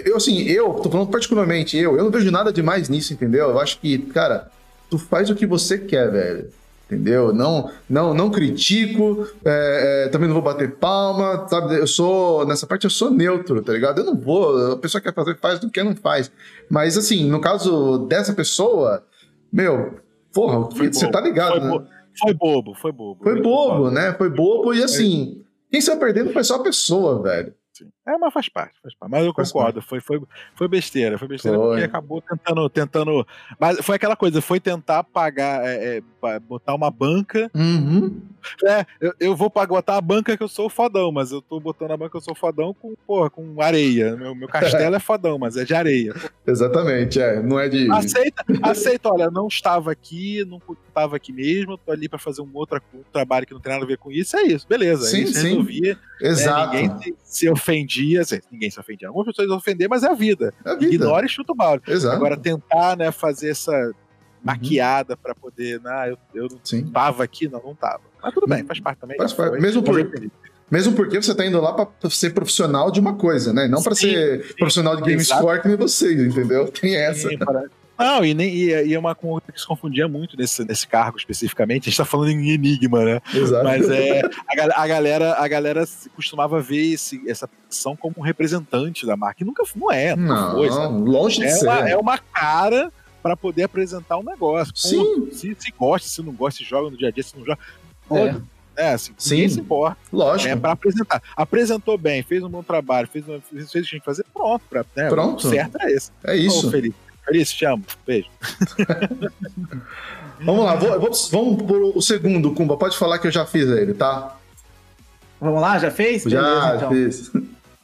eu assim, eu, tô falando particularmente eu, eu não vejo nada demais nisso, entendeu? Eu acho que, cara, tu faz o que você quer, velho. Entendeu? Não, não, não critico, é, é, também não vou bater palma, sabe? Eu sou, nessa parte eu sou neutro, tá ligado? Eu não vou, a pessoa quer fazer, faz, não quer, não faz. Mas assim, no caso dessa pessoa, meu, porra, você bobo, tá ligado, foi, né? bo- foi bobo, foi bobo. Foi bobo, né? Foi bobo e assim, quem saiu perdendo foi só a pessoa, velho. Sim. É, mas faz parte, faz parte. Mas eu concordo, foi, foi, foi besteira, foi besteira Foi. porque acabou tentando, tentando. Mas foi aquela coisa, foi tentar pagar, é, é, botar uma banca. Uhum. É, eu, eu vou pagar, botar a banca que eu sou fodão, mas eu tô botando a banca que eu sou fodão com, porra, com areia. Meu, meu castelo é fodão, mas é de areia. Exatamente, é. Não é de. Aceita, aceita, olha, não estava aqui, não estava aqui mesmo, tô ali pra fazer um outro trabalho que não tem nada a ver com isso, é isso, beleza. Sim, isso sim. resolvia. né, Exato. ninguém se, ofendia, assim, ninguém se ofendia. Algumas pessoas ofender, mas é a vida. É a vida. Ignora e chuta o balde. Exato. Agora, tentar, né, fazer essa maquiada pra poder, ah, eu, eu não Sim. tava aqui, não, não tava. Mas tudo bem, faz parte também. Faz parte. foi. Mesmo por-. Mesmo porque você tá indo lá pra ser profissional de uma coisa, né? Não pra Sim, ser profissional de game Exato. score que nem vocês, entendeu? Tem essa. Sim, para- Não, e, nem, e, e é uma coisa que se confundia muito nesse, nesse cargo especificamente. A gente tá falando em enigma, né? Exato. Mas é, a, a galera, a galera se- costumava ver esse, essa profissão como um representante da marca. E nunca não é, nunca Não, foi. sabe? longe de É ser. uma, é uma cara para poder apresentar um negócio. Sim. Se, se gosta, se não gosta, se joga no dia a dia, se não joga. É. É, assim, Sim. se importa. Lógico. É para apresentar. Apresentou bem, fez um bom trabalho, fez, uma- fez, fez o que tinha que fazer, pronto. Pra, né, Pronto. O certo é esse. É isso. Ô, Felipe. Felipe, te amo. Beijo. Vamos lá, vou- vamos, vamos pro o segundo, Kumba. Pode falar que eu já fiz ele, tá? Vamos lá, já fez? já Beleza, então. fiz.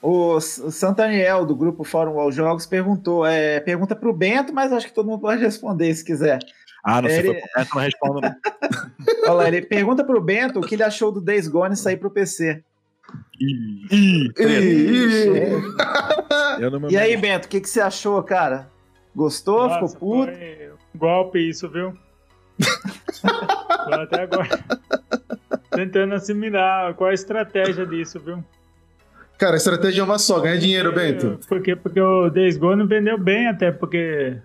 O, Santaniel, do grupo Fórum All Jogos, perguntou, é, pergunta pro Bento, mas acho que todo mundo pode responder se quiser. Ah, não, se Ele- for pro Neto, não respondo, não. Olha lá, ele pergunta pro Bento o que ele achou do Days Gone sair pro PC. Ih, ih. Ih, E aí, Bento, o que, que você achou, cara? Gostou? Nossa, Ficou puto? foi um golpe isso, viu? Tô até agora tentando assimilar qual a estratégia disso, viu? Cara, a estratégia é uma só, ganha dinheiro, Bento. Porque, porque o Days Gone vendeu bem até, porque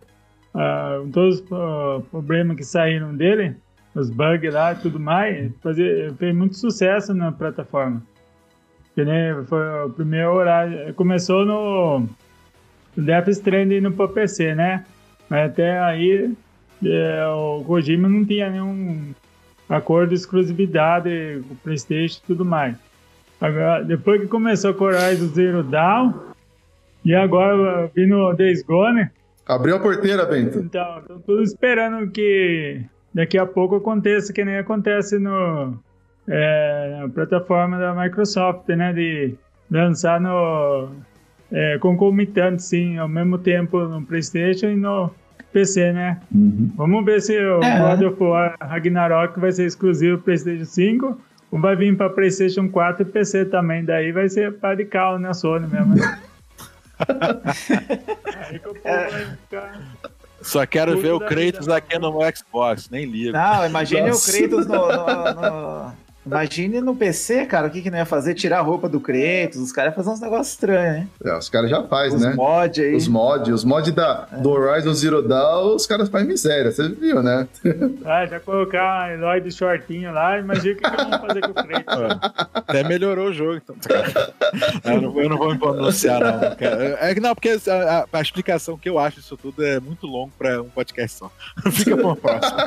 ah, todos os ah, problemas que saíram dele, os bugs lá e tudo mais, fazia, fez muito sucesso na plataforma. Que nem foi o primeiro horário. Começou no no Death Stranding no pro PC, né? Mas até aí é, o Kojima não tinha nenhum acordo de exclusividade com o Playstation e tudo mais. Agora, depois que começou com o Horizon Zero Dawn, e agora vindo o Days Gone, Abriu a porteira, Bento. então, tô tudo esperando que daqui a pouco aconteça que nem acontece no, é, na plataforma da Microsoft, né? De lançar no é, concomitante, sim, ao mesmo tempo no PlayStation e no PC, né? Vamos ver se o É. God of War Ragnarok vai ser exclusivo PlayStation 5 vai vir para PlayStation 4 e PC também. Daí vai ser para de cal na Sony mesmo. né? Aí que o povo vai ficar. Só quero Tudo ver o Kratos vida. aqui no meu Xbox, nem ligo. Não, imagine Nossa. o Kratos no, no- no- Imagine no PC, cara, o que que não ia fazer? Tirar a roupa do Kratos, os caras iam fazer uns negócios estranhos, né? É, os caras já fazem, Os né? mods aí. Os mods, os mods da, do Horizon Zero Dawn, os caras fazem miséria, você viu, né? Ah, já colocar um Eloy de shortinho lá, imagina o que, que vamos fazer com o Kratos. É. Até melhorou o jogo, então. Eu não, eu não vou me pronunciar, não. cara. É que não, porque a, a- a explicação que eu acho disso tudo é muito longo pra um podcast só. Fica pro próximo.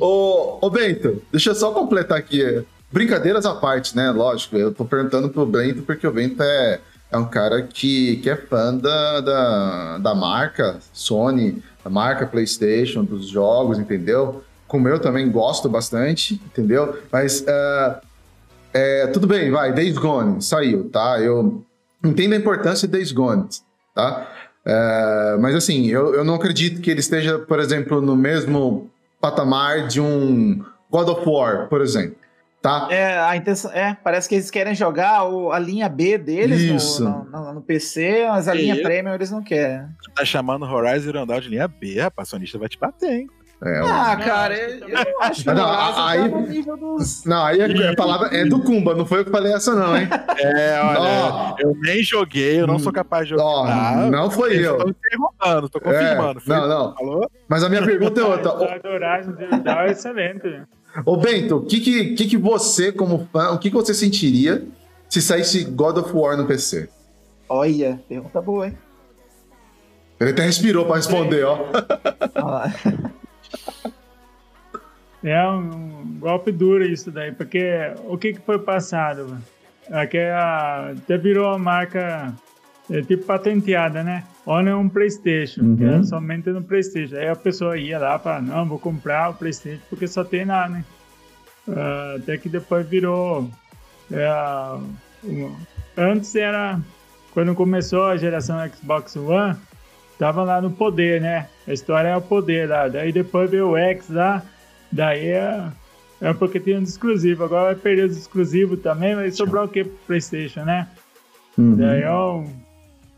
Ô, ô Bento, deixa eu só completar aqui. Brincadeiras à parte, né? Lógico, eu tô perguntando pro Bento porque o Bento é, é um cara que, que é fã da, da, da marca Sony, da marca PlayStation, dos jogos, entendeu? Como eu também gosto bastante, entendeu? Mas ah, é, tudo bem, vai, Days Gone saiu, tá? Eu entendo a importância de Days Gone, tá? É, mas assim, eu, eu não acredito que ele esteja, por exemplo, no mesmo patamar de um God of War, por exemplo, tá? É, a intenção. É, parece que eles querem jogar o- a linha B deles no- Isso. No, no- no PC, mas a Que linha isso? Premium eles não querem. Tá chamando Horizon Zero Dawn de linha B, rapaz. Sonista vai te bater, hein? É, eu- Ah, cara, eu, eu acho que não, o Horizon aí- tá no nível dos. Não, aí a, a palavra é do Kumba, não foi eu que falei essa, não, hein? É, olha, Ó. eu nem joguei, eu não sou capaz de jogar. não foi eu. Estão interrogando, tô confirmando. É, não, não. Falou? Mas a minha pergunta é outra. Do Horizon Zero Dawn é excelente. Ô, Bento, o que, que, que que você, como fã, o que, que você sentiria se saísse God of War no PC? Olha, pergunta boa, hein? Ele até respirou pra responder, ó. É um golpe duro isso daí, porque o que, que foi passado? mano? É que a, até virou uma marca é, tipo patenteada, né? Olha é um Playstation, que Uhum. é somente no Playstation. Aí a pessoa ia lá para não, vou comprar o Playstation porque só tem lá, né? Ah, até que depois virou. é, um- antes era. Quando começou a geração Xbox One, tava lá no poder, né? A história é o poder lá. Daí depois veio o X lá, daí é, é porque tinha um exclusivo. Agora vai perder os exclusivos também, mas sobrou o que pro PlayStation, né? Uhum. Daí é um-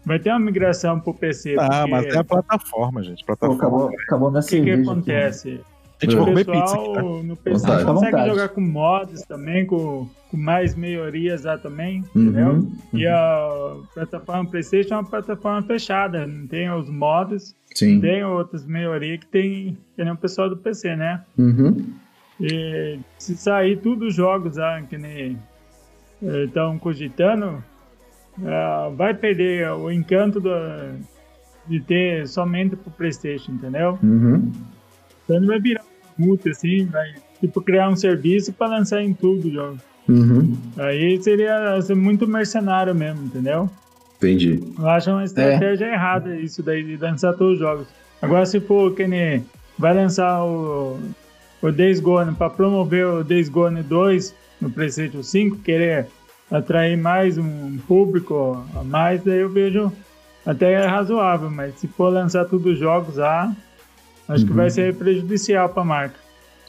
vai ter uma migração pro PC. Ah, porque mas é a plataforma, gente. Plataforma. acabou na o que, que acontece? A gente vai O comer pizza aqui, tá? pessoal no PC Vontade. consegue Vontade. jogar com mods também, com, com mais melhorias lá também, entendeu? Uhum. E a plataforma PlayStation é uma plataforma fechada, não tem os mods, Sim. tem outras melhorias que tem, que nem o pessoal do PC, né? Uhum. E se sair tudo os jogos lá que nem estão cogitando, ah, vai perder o encanto do- de ter somente pro PlayStation, entendeu? Uhum. Então vai virar um multa assim, vai tipo criar um serviço para lançar em tudo o jogo. Uhum. Aí seria ser muito mercenário mesmo, entendeu? Entendi. Eu acho uma estratégia errada isso daí de lançar todos os jogos. Agora se for que nem vai lançar o, o Days Gone para promover o Days Gone 2 no PlayStation 5, querer atrair mais um público a mais, daí eu vejo até razoável, mas se for lançar todos os jogos lá, acho que vai ser prejudicial para a marca.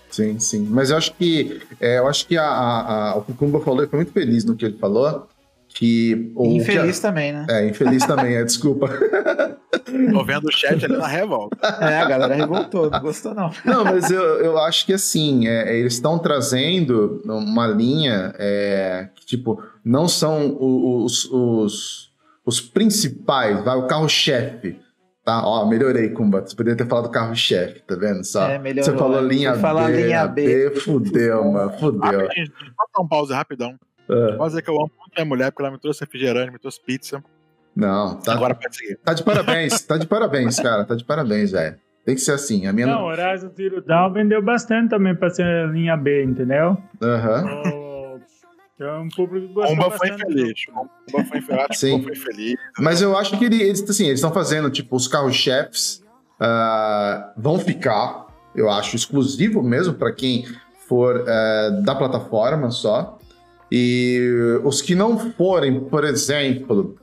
Sim, sim. Mas eu acho que é, eu acho que a, a- a- o Kumba falou, ele foi muito feliz no que ele falou. Que o Infeliz que também, né? é, infeliz também, é, desculpa. Tô vendo o chat ali na revolta. É, a galera revoltou, não gostou não. Não, mas eu, eu acho que assim, é, eles estão trazendo uma linha é, que, tipo, não são os, os, os principais, vai, o carro-chefe. Tá, ó, melhorei, Kumba. Você poderia ter falado carro-chefe, tá vendo? Só. É, melhorou, Você falou né? linha B, linha B. Fudeu, mano, fudeu. Rapidinho, pode dar um pause rapidão. Pode dizer que eu amo muito minha mulher, porque ela me trouxe refrigerante, me trouxe pizza. não, tá, Agora pode seguir. tá de parabéns, tá de parabéns, cara, tá de parabéns, velho. Tem que ser assim, a minha Não, Horizon Zero Dawn vendeu bastante também para ser linha B, entendeu? Aham. O- Então, um público gostou Pomba foi infeliz. Pomba foi infeliz. Que Sim. Foi feliz. Mas eu acho que ele- eles, assim, eles estão fazendo, tipo, os carros-chefes ah, vão ficar, eu acho, exclusivo mesmo para quem for ah, da plataforma só. E os que não forem, por exemplo,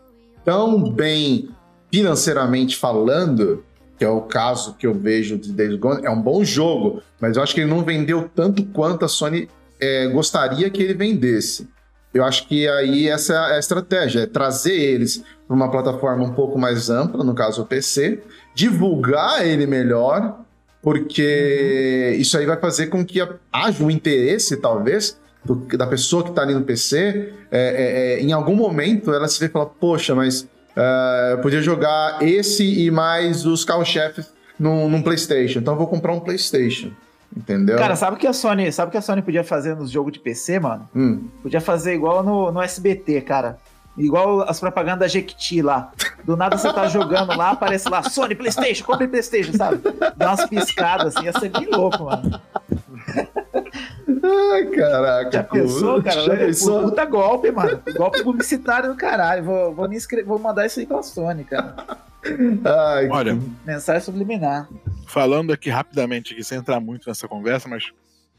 tão bem financeiramente falando, que é o caso que eu vejo de Days Gone, é um bom jogo, mas eu acho que ele não vendeu tanto quanto a Sony eh, gostaria que ele vendesse. Eu acho que aí essa é a estratégia, é trazer eles para uma plataforma um pouco mais ampla, no caso o PC, divulgar ele melhor, porque isso aí vai fazer com que haja um interesse, talvez, do- da pessoa que está ali no PC, é, é, é, em algum momento ela se vê e fala, poxa, mas é, eu podia jogar esse e mais os carro-chefes num, num PlayStation, então eu vou comprar um PlayStation, entendeu? Cara, sabe o que a Sony, sabe o que a Sony podia fazer nos jogos de PC, mano? Hum, Podia fazer igual no, no SBT, cara. Igual as propagandas da Jequiti lá. Do nada você tá jogando lá, aparece lá, Sony, Playstation, compre Playstation, sabe? Dá umas piscadas assim, ia ser bem louco, mano. Ai, caraca. Já pensou, pô, cara? Já É, pensou? Puta golpe, mano. Golpe publicitário do caralho. Vou, vou, me inscre- vou mandar isso aí pra Sony, cara. Ai, Olha, Mensagem subliminar. falando aqui rapidamente, aqui, sem entrar muito nessa conversa, mas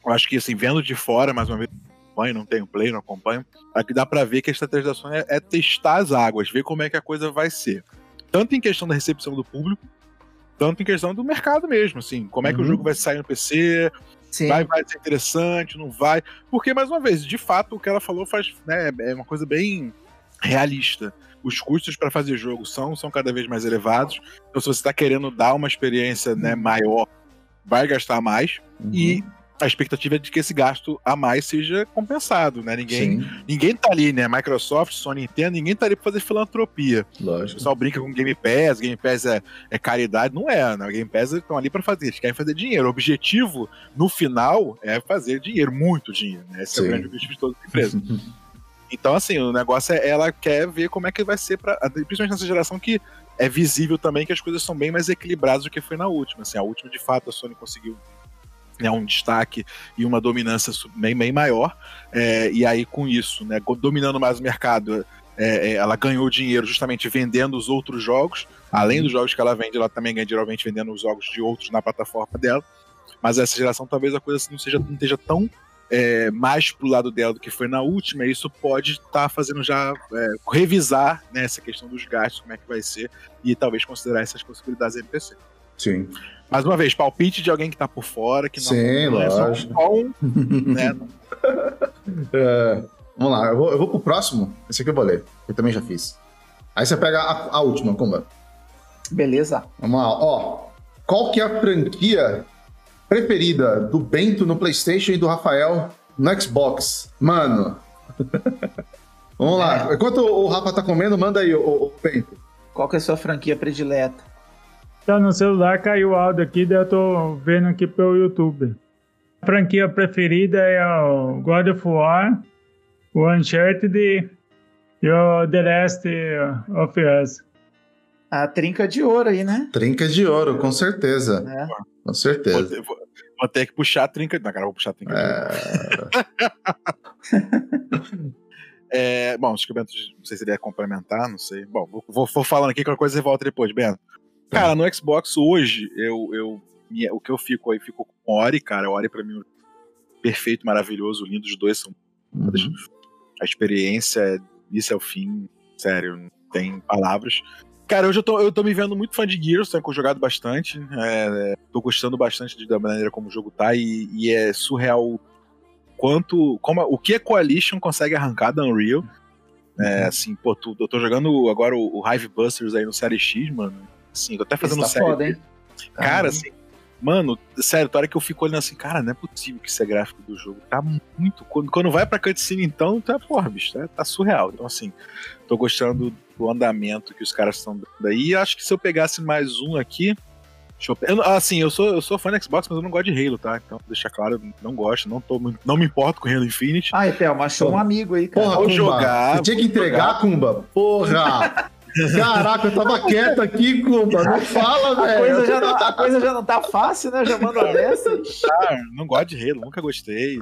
eu acho que assim, vendo de fora, mais uma vez, não acompanho, não tenho play, não acompanho, aqui dá pra ver que a estratégia da Sony é, é testar as águas, ver como é que a coisa vai ser. Tanto em questão da recepção do público, tanto em questão do mercado mesmo, assim, como é que Uhum. o jogo vai sair no PC, Sim. vai, vai ser interessante, não vai. Porque, mais uma vez, de fato, o que ela falou faz, né, é uma coisa bem realista. Os custos para fazer jogo são, são cada vez mais elevados. Então, se você está querendo dar uma experiência né, maior, vai gastar mais. Uhum. E a expectativa é de que esse gasto a mais seja compensado, né? Ninguém, Sim, ninguém tá ali, né? Microsoft, Sony, Nintendo, ninguém tá ali para fazer filantropia. O lógico. pessoal brinca com Game Pass, Game Pass é, é caridade, não é, né? O Game Pass estão ali para fazer, eles querem fazer dinheiro. O objetivo, no final, é fazer dinheiro, muito dinheiro, né? Esse é Sim. o grande objetivo de toda empresa. Então, assim, o negócio é, ela quer ver como é que vai ser, pra, principalmente nessa geração que é visível também que as coisas são bem mais equilibradas do que foi na última. Assim, a última, de fato, a Sony conseguiu né, um destaque e uma dominância bem, bem maior. É, e aí, com isso, né, dominando mais o mercado, é, é, ela ganhou dinheiro justamente vendendo os outros jogos. Além dos jogos que ela vende, ela também ganha geralmente vendendo os jogos de outros na plataforma dela. Mas essa geração talvez a coisa não, seja, não esteja tão é, mais pro lado dela do que foi na última, e isso pode estar fazendo já é, revisar né, essa questão dos gastos, como é que vai ser, e talvez considerar essas possibilidades NPC. Sim. Mais uma vez, palpite de alguém que tá por fora, que não, Sim, não é só um, né? É, vamos lá, eu vou, eu vou pro próximo. Esse aqui eu vou ler, eu também já fiz. Aí você pega a, a última, Kumba. Beleza. Vamos lá, ó. Qual que é a franquia preferida do Bento no PlayStation e do Rafael no Xbox? Mano. Vamos lá. Enquanto o Rafa tá comendo, manda aí, o, o Bento. Qual que é a sua franquia predileta? Tá no celular, caiu o áudio aqui, daí eu tô vendo aqui pelo YouTube. A franquia preferida é o God of War, o Uncharted e o The Last of Us. A trinca de ouro aí, né? Trinca de ouro, com certeza. É. Com Vou, certeza. ter- vou- vou ter que puxar a trinca. Não, cara, vou puxar a trinca. É, É, bom, acho que o Bento, não sei se ele ia complementar, não sei. Bom, vou, vou, vou falando aqui, qualquer coisa você volta depois, Bento. Cara, no Xbox hoje, eu, eu, minha- o que eu fico aí, fico com Ori, cara. Ori pra mim é perfeito, maravilhoso, lindo. Os dois são uhum. a experiência, isso é o fim, sério, não tem palavras. Cara, hoje eu tô, eu tô me vendo muito fã de Gears, tenho jogado bastante, é, tô gostando bastante de- da maneira como o jogo tá e, e é surreal quanto, como, o que a Coalition consegue arrancar da Unreal. É, assim, pô, tu- eu tô jogando agora o, o Hive Busters aí no Série X, mano. Assim, tô até Isso fazendo tá série. foda, hein? Cara, assim, mano, sério, toda hora que eu fico olhando assim, cara, não é possível que isso é gráfico do jogo. Tá muito. Quando, quando vai pra cutscene, então, tá, porra, bicho, tá, tá surreal. Então, assim, tô gostando do andamento que os caras estão dando aí. E acho que se eu pegasse mais um aqui. Deixa eu, assim, eu sou, eu sou fã do Xbox, mas eu não gosto de Halo, tá? Então, deixa claro, eu não gosto, não, tô, não me importo com Halo Infinite. Ah, Thelma, achou um amigo aí, cara. Porra, Vou Kumba. jogar, Você tinha que entregar, jogar. Kumba. Porra! Caraca, eu tava quieto aqui, Kumba. Não fala, A coisa, velho. já não, a coisa já não tá fácil, né? Já manda dessa. Ah, não gosto de Halo, nunca gostei,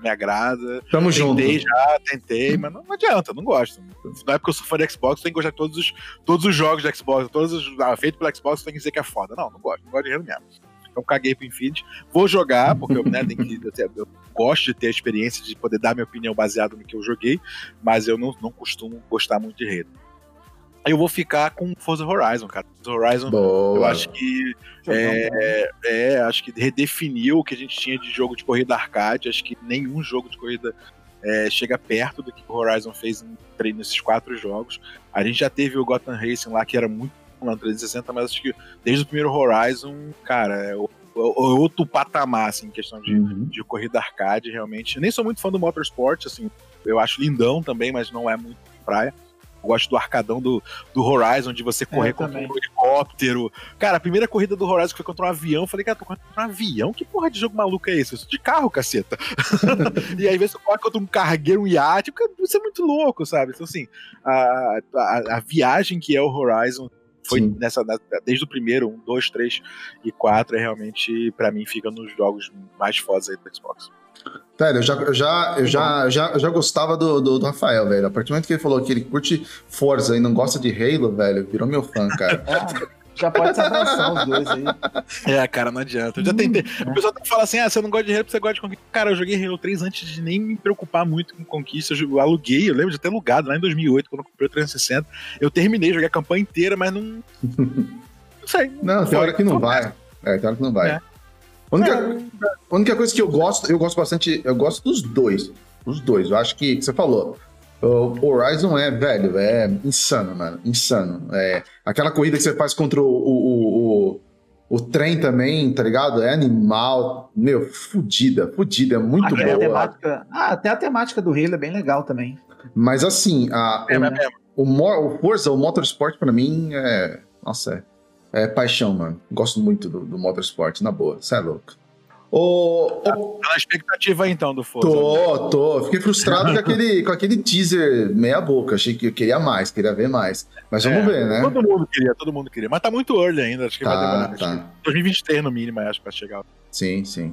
me agrada. Tamo junto. Tentei já, tentei, mas não, não adianta, não gosto. Não é porque eu sou fã de Xbox, tem que gostar de todos os, todos os jogos de Xbox, todos os ah, feitos pelo Xbox, tem que dizer que é foda. Não, não gosto, não gosto de Halo mesmo. Então caguei pro Infinity. Vou jogar, porque eu, né, que, eu, eu gosto de ter a experiência de poder dar minha opinião baseada no que eu joguei, mas eu não, não costumo gostar muito de Halo. Aí eu vou ficar com Forza Horizon, cara. Forza Horizon, Boa. eu acho que é, é, acho que redefiniu o que a gente tinha de jogo de corrida arcade. Acho que nenhum jogo de corrida é, chega perto do que o Horizon fez em, nesses quatro jogos. A gente já teve o Gotham Racing lá, que era muito bom lá no 360, mas acho que desde o primeiro Horizon, cara, é, o- o- outro patamar, assim, em questão de, Uhum. de corrida arcade, realmente. Eu nem sou muito fã do Motorsport, assim, eu acho lindão também, mas não é muito praia. Eu gosto do arcadão do, do Horizon, de você correr eu contra também. um helicóptero. Cara, a primeira corrida do Horizon que foi contra um avião, eu falei, cara, tô correndo contra um avião? Que porra de jogo maluco é esse? Eu sou de carro, caceta. e aí, às vezes, você corre contra um cargueiro, um iate, isso é muito louco, sabe? Então, assim, a, a, a viagem que é o Horizon foi Sim. nessa, desde o primeiro, um, dois, três e quatro, é realmente, pra mim, fica nos jogos mais fodas aí do Xbox. Velho, eu já, eu já, eu já, eu já, já gostava do, do, do Rafael, velho. A partir do momento que ele falou que ele curte Forza e não gosta de Halo, velho, virou meu fã, cara. Ah, já pode se abraçar os dois aí. É, cara, não adianta. Eu já tentei. O pessoal fala assim: ah, você não gosta de Halo, você gosta de conquista. Cara, eu joguei Halo 3 antes de nem me preocupar muito com conquista. Eu aluguei, eu lembro de ter alugado lá em 2008, quando eu comprei o 360. Eu terminei, joguei a campanha inteira, mas não. Não sei. Não, tem foi. hora que não vai. É, tem hora que não vai. É. A única, a única coisa que eu gosto, eu gosto bastante, eu gosto dos dois. Os dois. Eu acho que, você falou, o Horizon é, velho, é insano, mano. Insano. É, aquela corrida que você faz contra o, o, o, o, o trem também, tá ligado? É animal. Meu, fudida, fudida, é muito Até a, boa. temática, ah, até a temática do Halo é bem legal também. Mas assim, a, É, o- é, o, o Forza, o Motorsport, pra mim, é. Nossa, é, é paixão, mano. Gosto muito do, do Motorsport, na boa. Você é louco. Ô, ô, Tá na expectativa então do Forza. tô, tô. Fiquei frustrado com, aquele, com aquele teaser meia-boca. Achei que eu queria mais, queria ver mais. Mas vamos É, ver, né? Todo mundo queria, todo mundo queria. Mas tá muito early ainda, acho que vai Tá, demorar. acho tá. que 2023 no mínimo, acho, pra chegar. Sim, sim.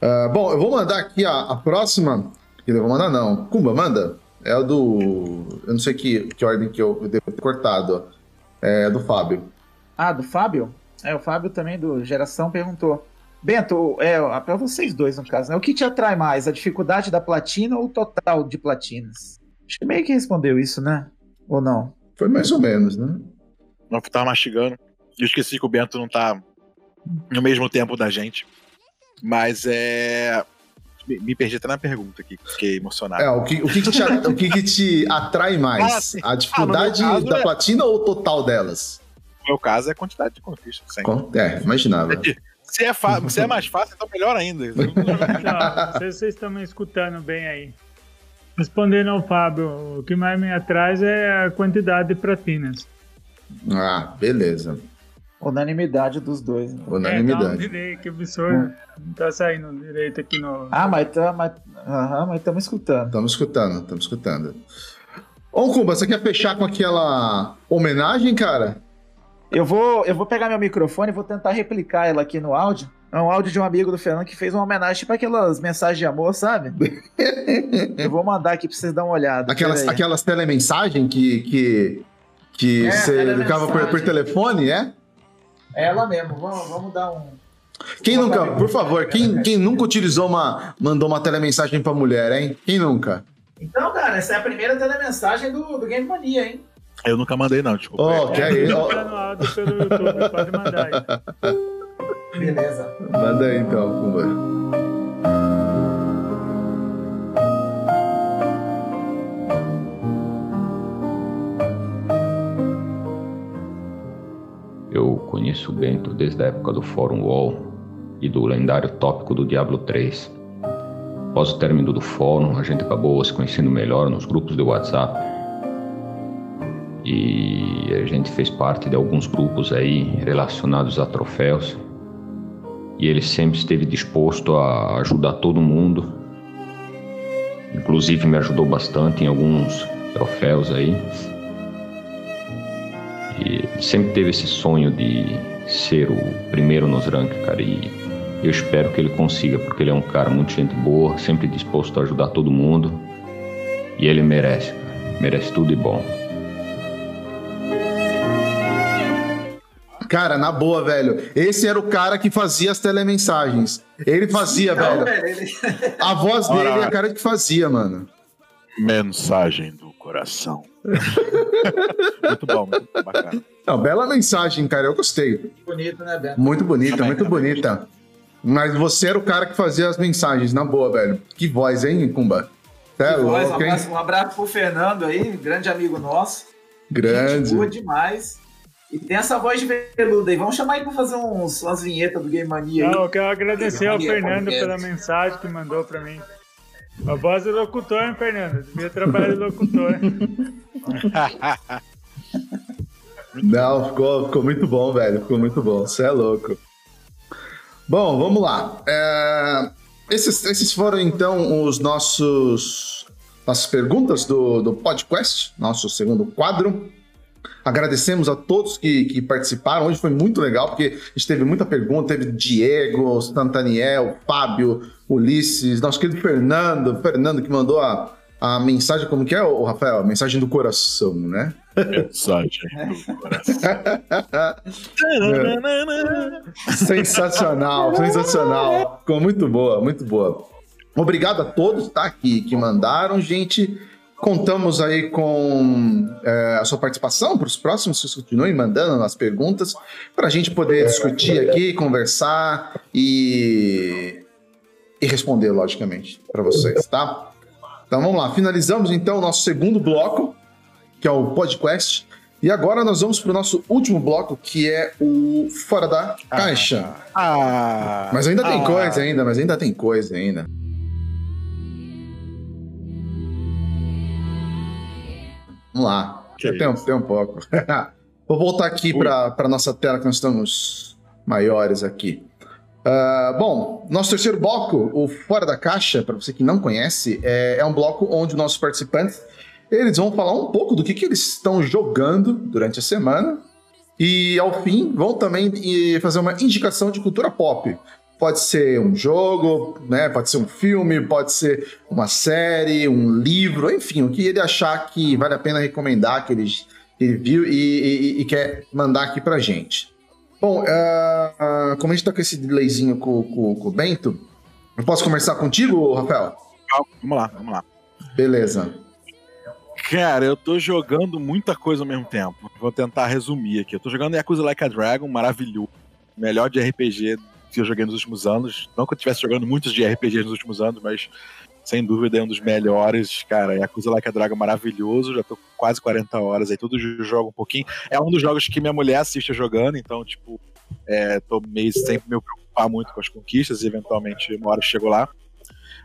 Ah, bom, eu vou mandar aqui a, a próxima. Que eu vou mandar, não. Kumba, manda. É o do. Eu não sei que, que ordem que eu devo ter cortado. É do Fábio. Ah, do Fábio? É, o Fábio também do Geração perguntou. Bento, é, pra vocês dois no caso, né? O que te atrai mais, a dificuldade da platina ou o total de platinas? Acho que meio que respondeu isso, né? Ou não? Foi mais ou menos, né? Não tava mastigando. Eu esqueci que o Bento não tá no mesmo tempo da gente. Mas é. Me, me perdi até na pergunta aqui, fiquei emocionado. É, o que, o que, que te, o que que te atrai Ah, mais? sim. A dificuldade Ah, caso, da é- platina ou o total delas? No meu caso é a quantidade de conquistas. sempre. Com- É, imaginava. Se é, se é mais fácil, então melhor ainda. Então, não sei se vocês estão me escutando bem aí. Respondendo ao Fábio, o que mais me atrai é a quantidade de platinas. Ah, beleza. Unanimidade dos dois. né? É, um Unanimidade. delay que absurdo. Não tá saindo direito aqui no. Ah, mas estamos mas, mas tamo escutando. Estamos escutando, estamos escutando. Ô, Kumba, você quer fechar com aquela homenagem, cara? Eu vou, eu vou pegar meu microfone e vou tentar replicar ela aqui no áudio. É um áudio de um amigo do Fernando que fez uma homenagem para aquelas mensagens de amor, sabe? eu vou mandar aqui pra vocês dar uma olhada. Aquelas, aquelas telemensagem que, que, que É, você ficava por, por telefone, é? É ela mesmo, vamos, vamos dar um. Quem nunca, por favor, quem, quem nunca utilizou uma, mandou uma telemensagem pra mulher, hein? Quem nunca? Então, cara, essa é a primeira telemensagem do, do Game Mania, hein? Eu nunca mandei, não, desculpa. Ó, que é no áudio pelo YouTube, pode mandar aí. Beleza. Manda aí então, Kumba. Eu conheço o Bento desde a época do Fórum Wall e do lendário tópico do Diablo 3. Após o término do fórum, a gente acabou se conhecendo melhor nos grupos de WhatsApp. E a gente fez parte de alguns grupos aí relacionados a troféus. E ele sempre esteve disposto a ajudar todo mundo. Inclusive me ajudou bastante em alguns troféus aí. E sempre teve esse sonho de ser o primeiro nos ranks, cara. E eu espero que ele consiga, porque ele é um cara muito gente boa, sempre disposto a ajudar todo mundo. E ele merece, cara. Merece tudo de bom. Cara, na boa, velho. Esse era o cara que fazia as telemensagens. Ele fazia, velho. A voz dele é a cara que fazia, mano. Mensagem do coração. muito bom, muito bacana. Não, bela mensagem, cara. Eu gostei. Bonito, né, Beto? Muito bonita, Também, muito também bonita. Mas você era o cara que fazia as mensagens, na boa, velho. Que voz, hein, Kumba? é voz, um, abraço, um abraço pro Fernando aí, grande amigo nosso. Gente Grande. boa demais. E tem essa voz de veludo aí. Vamos chamar ele pra fazer uns, umas vinhetas do Game Mania aí. Não, eu quero agradecer ao Maria Fernando Podcast. pela mensagem que mandou pra mim. A voz do locutor, hein, Fernando? Devia trabalhar de locutor. Não, ficou, ficou muito bom, velho. Ficou muito bom. Você é louco. Bom, vamos lá. É, esses, esses foram então os nossos nossas perguntas do, do podcast, nosso segundo quadro. Agradecemos a todos que, que participaram. Hoje foi muito legal, porque a gente teve muita pergunta. Teve Diego, Santaniel, Fábio, Ulisses, nosso querido Fernando. Fernando que mandou a, a mensagem, como que é, o Rafael? A mensagem do coração, né? Mensagem. Sensacional, sensacional. Ficou muito boa, muito boa. Obrigado a todos, tá? Que, que mandaram, gente. Contamos aí com é, a sua participação para os próximos. Vocês continuem mandando as perguntas para a gente poder discutir aqui, conversar e, e responder, logicamente, para vocês, tá? Então vamos lá. Finalizamos então o nosso segundo bloco, que é o podcast. E agora nós vamos para o nosso último bloco, que é o Fora da Caixa. Ah, Mas ainda tem ah, coisa ainda, mas ainda tem coisa ainda. Vamos lá. Que tem, um, tem um pouco. Vou voltar aqui para a nossa tela que nós estamos maiores aqui. Ah, bom, nosso terceiro bloco, o Fora da Caixa, para você que não conhece, é, é um bloco onde os nossos participantes eles vão falar um pouco do que, que eles estão jogando durante a semana e, ao fim, vão também eh, fazer uma indicação de cultura pop. Pode ser um jogo, né? Pode ser um filme, pode ser uma série, um livro, enfim, o que ele achar que vale a pena recomendar, que ele, que ele viu e, e- e quer mandar aqui pra gente. Bom, ah, ah, como a gente tá com esse delayzinho com, com- com o Bento, eu posso começar contigo, Rafael? Vamos lá, vamos lá. Beleza. Cara, eu tô jogando muita coisa ao mesmo tempo. Vou tentar resumir aqui. Eu tô jogando Yakuza Like a Dragon, maravilhoso. Melhor de RPG que eu joguei nos últimos anos. Não que eu estivesse jogando muitos de RPG nos últimos anos, mas sem dúvida é um dos melhores. Cara, Yakuza Like a Dragon maravilhoso. Já tô quase 40 horas aí, todo jogo um pouquinho. É um dos jogos que minha mulher assiste jogando, então, tipo, é, tô meio sempre me preocupar muito com as conquistas e eventualmente uma hora eu chego lá.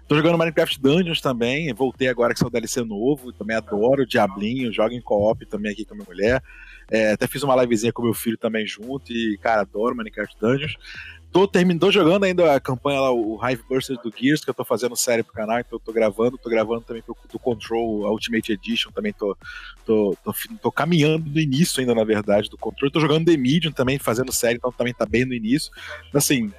Tô jogando Minecraft Dungeons também, voltei agora que saiu o DLC novo, também adoro Diablinho, jogo em co-op também aqui com a minha mulher. É, até fiz uma livezinha com meu filho também junto e, cara, adoro Minecraft Dungeons. Tô, termin... tô jogando ainda a campanha lá, o Hive Burster do Gears, que eu tô fazendo série pro canal, então eu tô gravando, tô gravando também pro, do Control Ultimate Edition, também tô, tô, tô, tô caminhando no início ainda, na verdade, do Control. Tô jogando The Medium também, fazendo série, então também tá bem no início. Assim,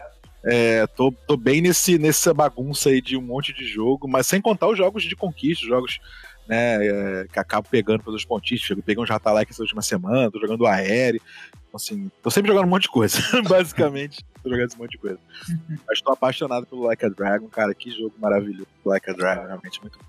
é, tô, tô bem nesse, nessa bagunça aí de um monte de jogo, mas sem contar os jogos de conquista, os jogos né, é, que acabo pegando pelos pontinhos. Peguei um Jatalike essa última semana, tô jogando aéreo. Assim, tô sempre jogando um monte de coisa, basicamente. Tô jogando esse monte de coisa. Mas tô apaixonado pelo Like a Dragon, cara. Que jogo maravilhoso. Like a Dragon, realmente muito bom.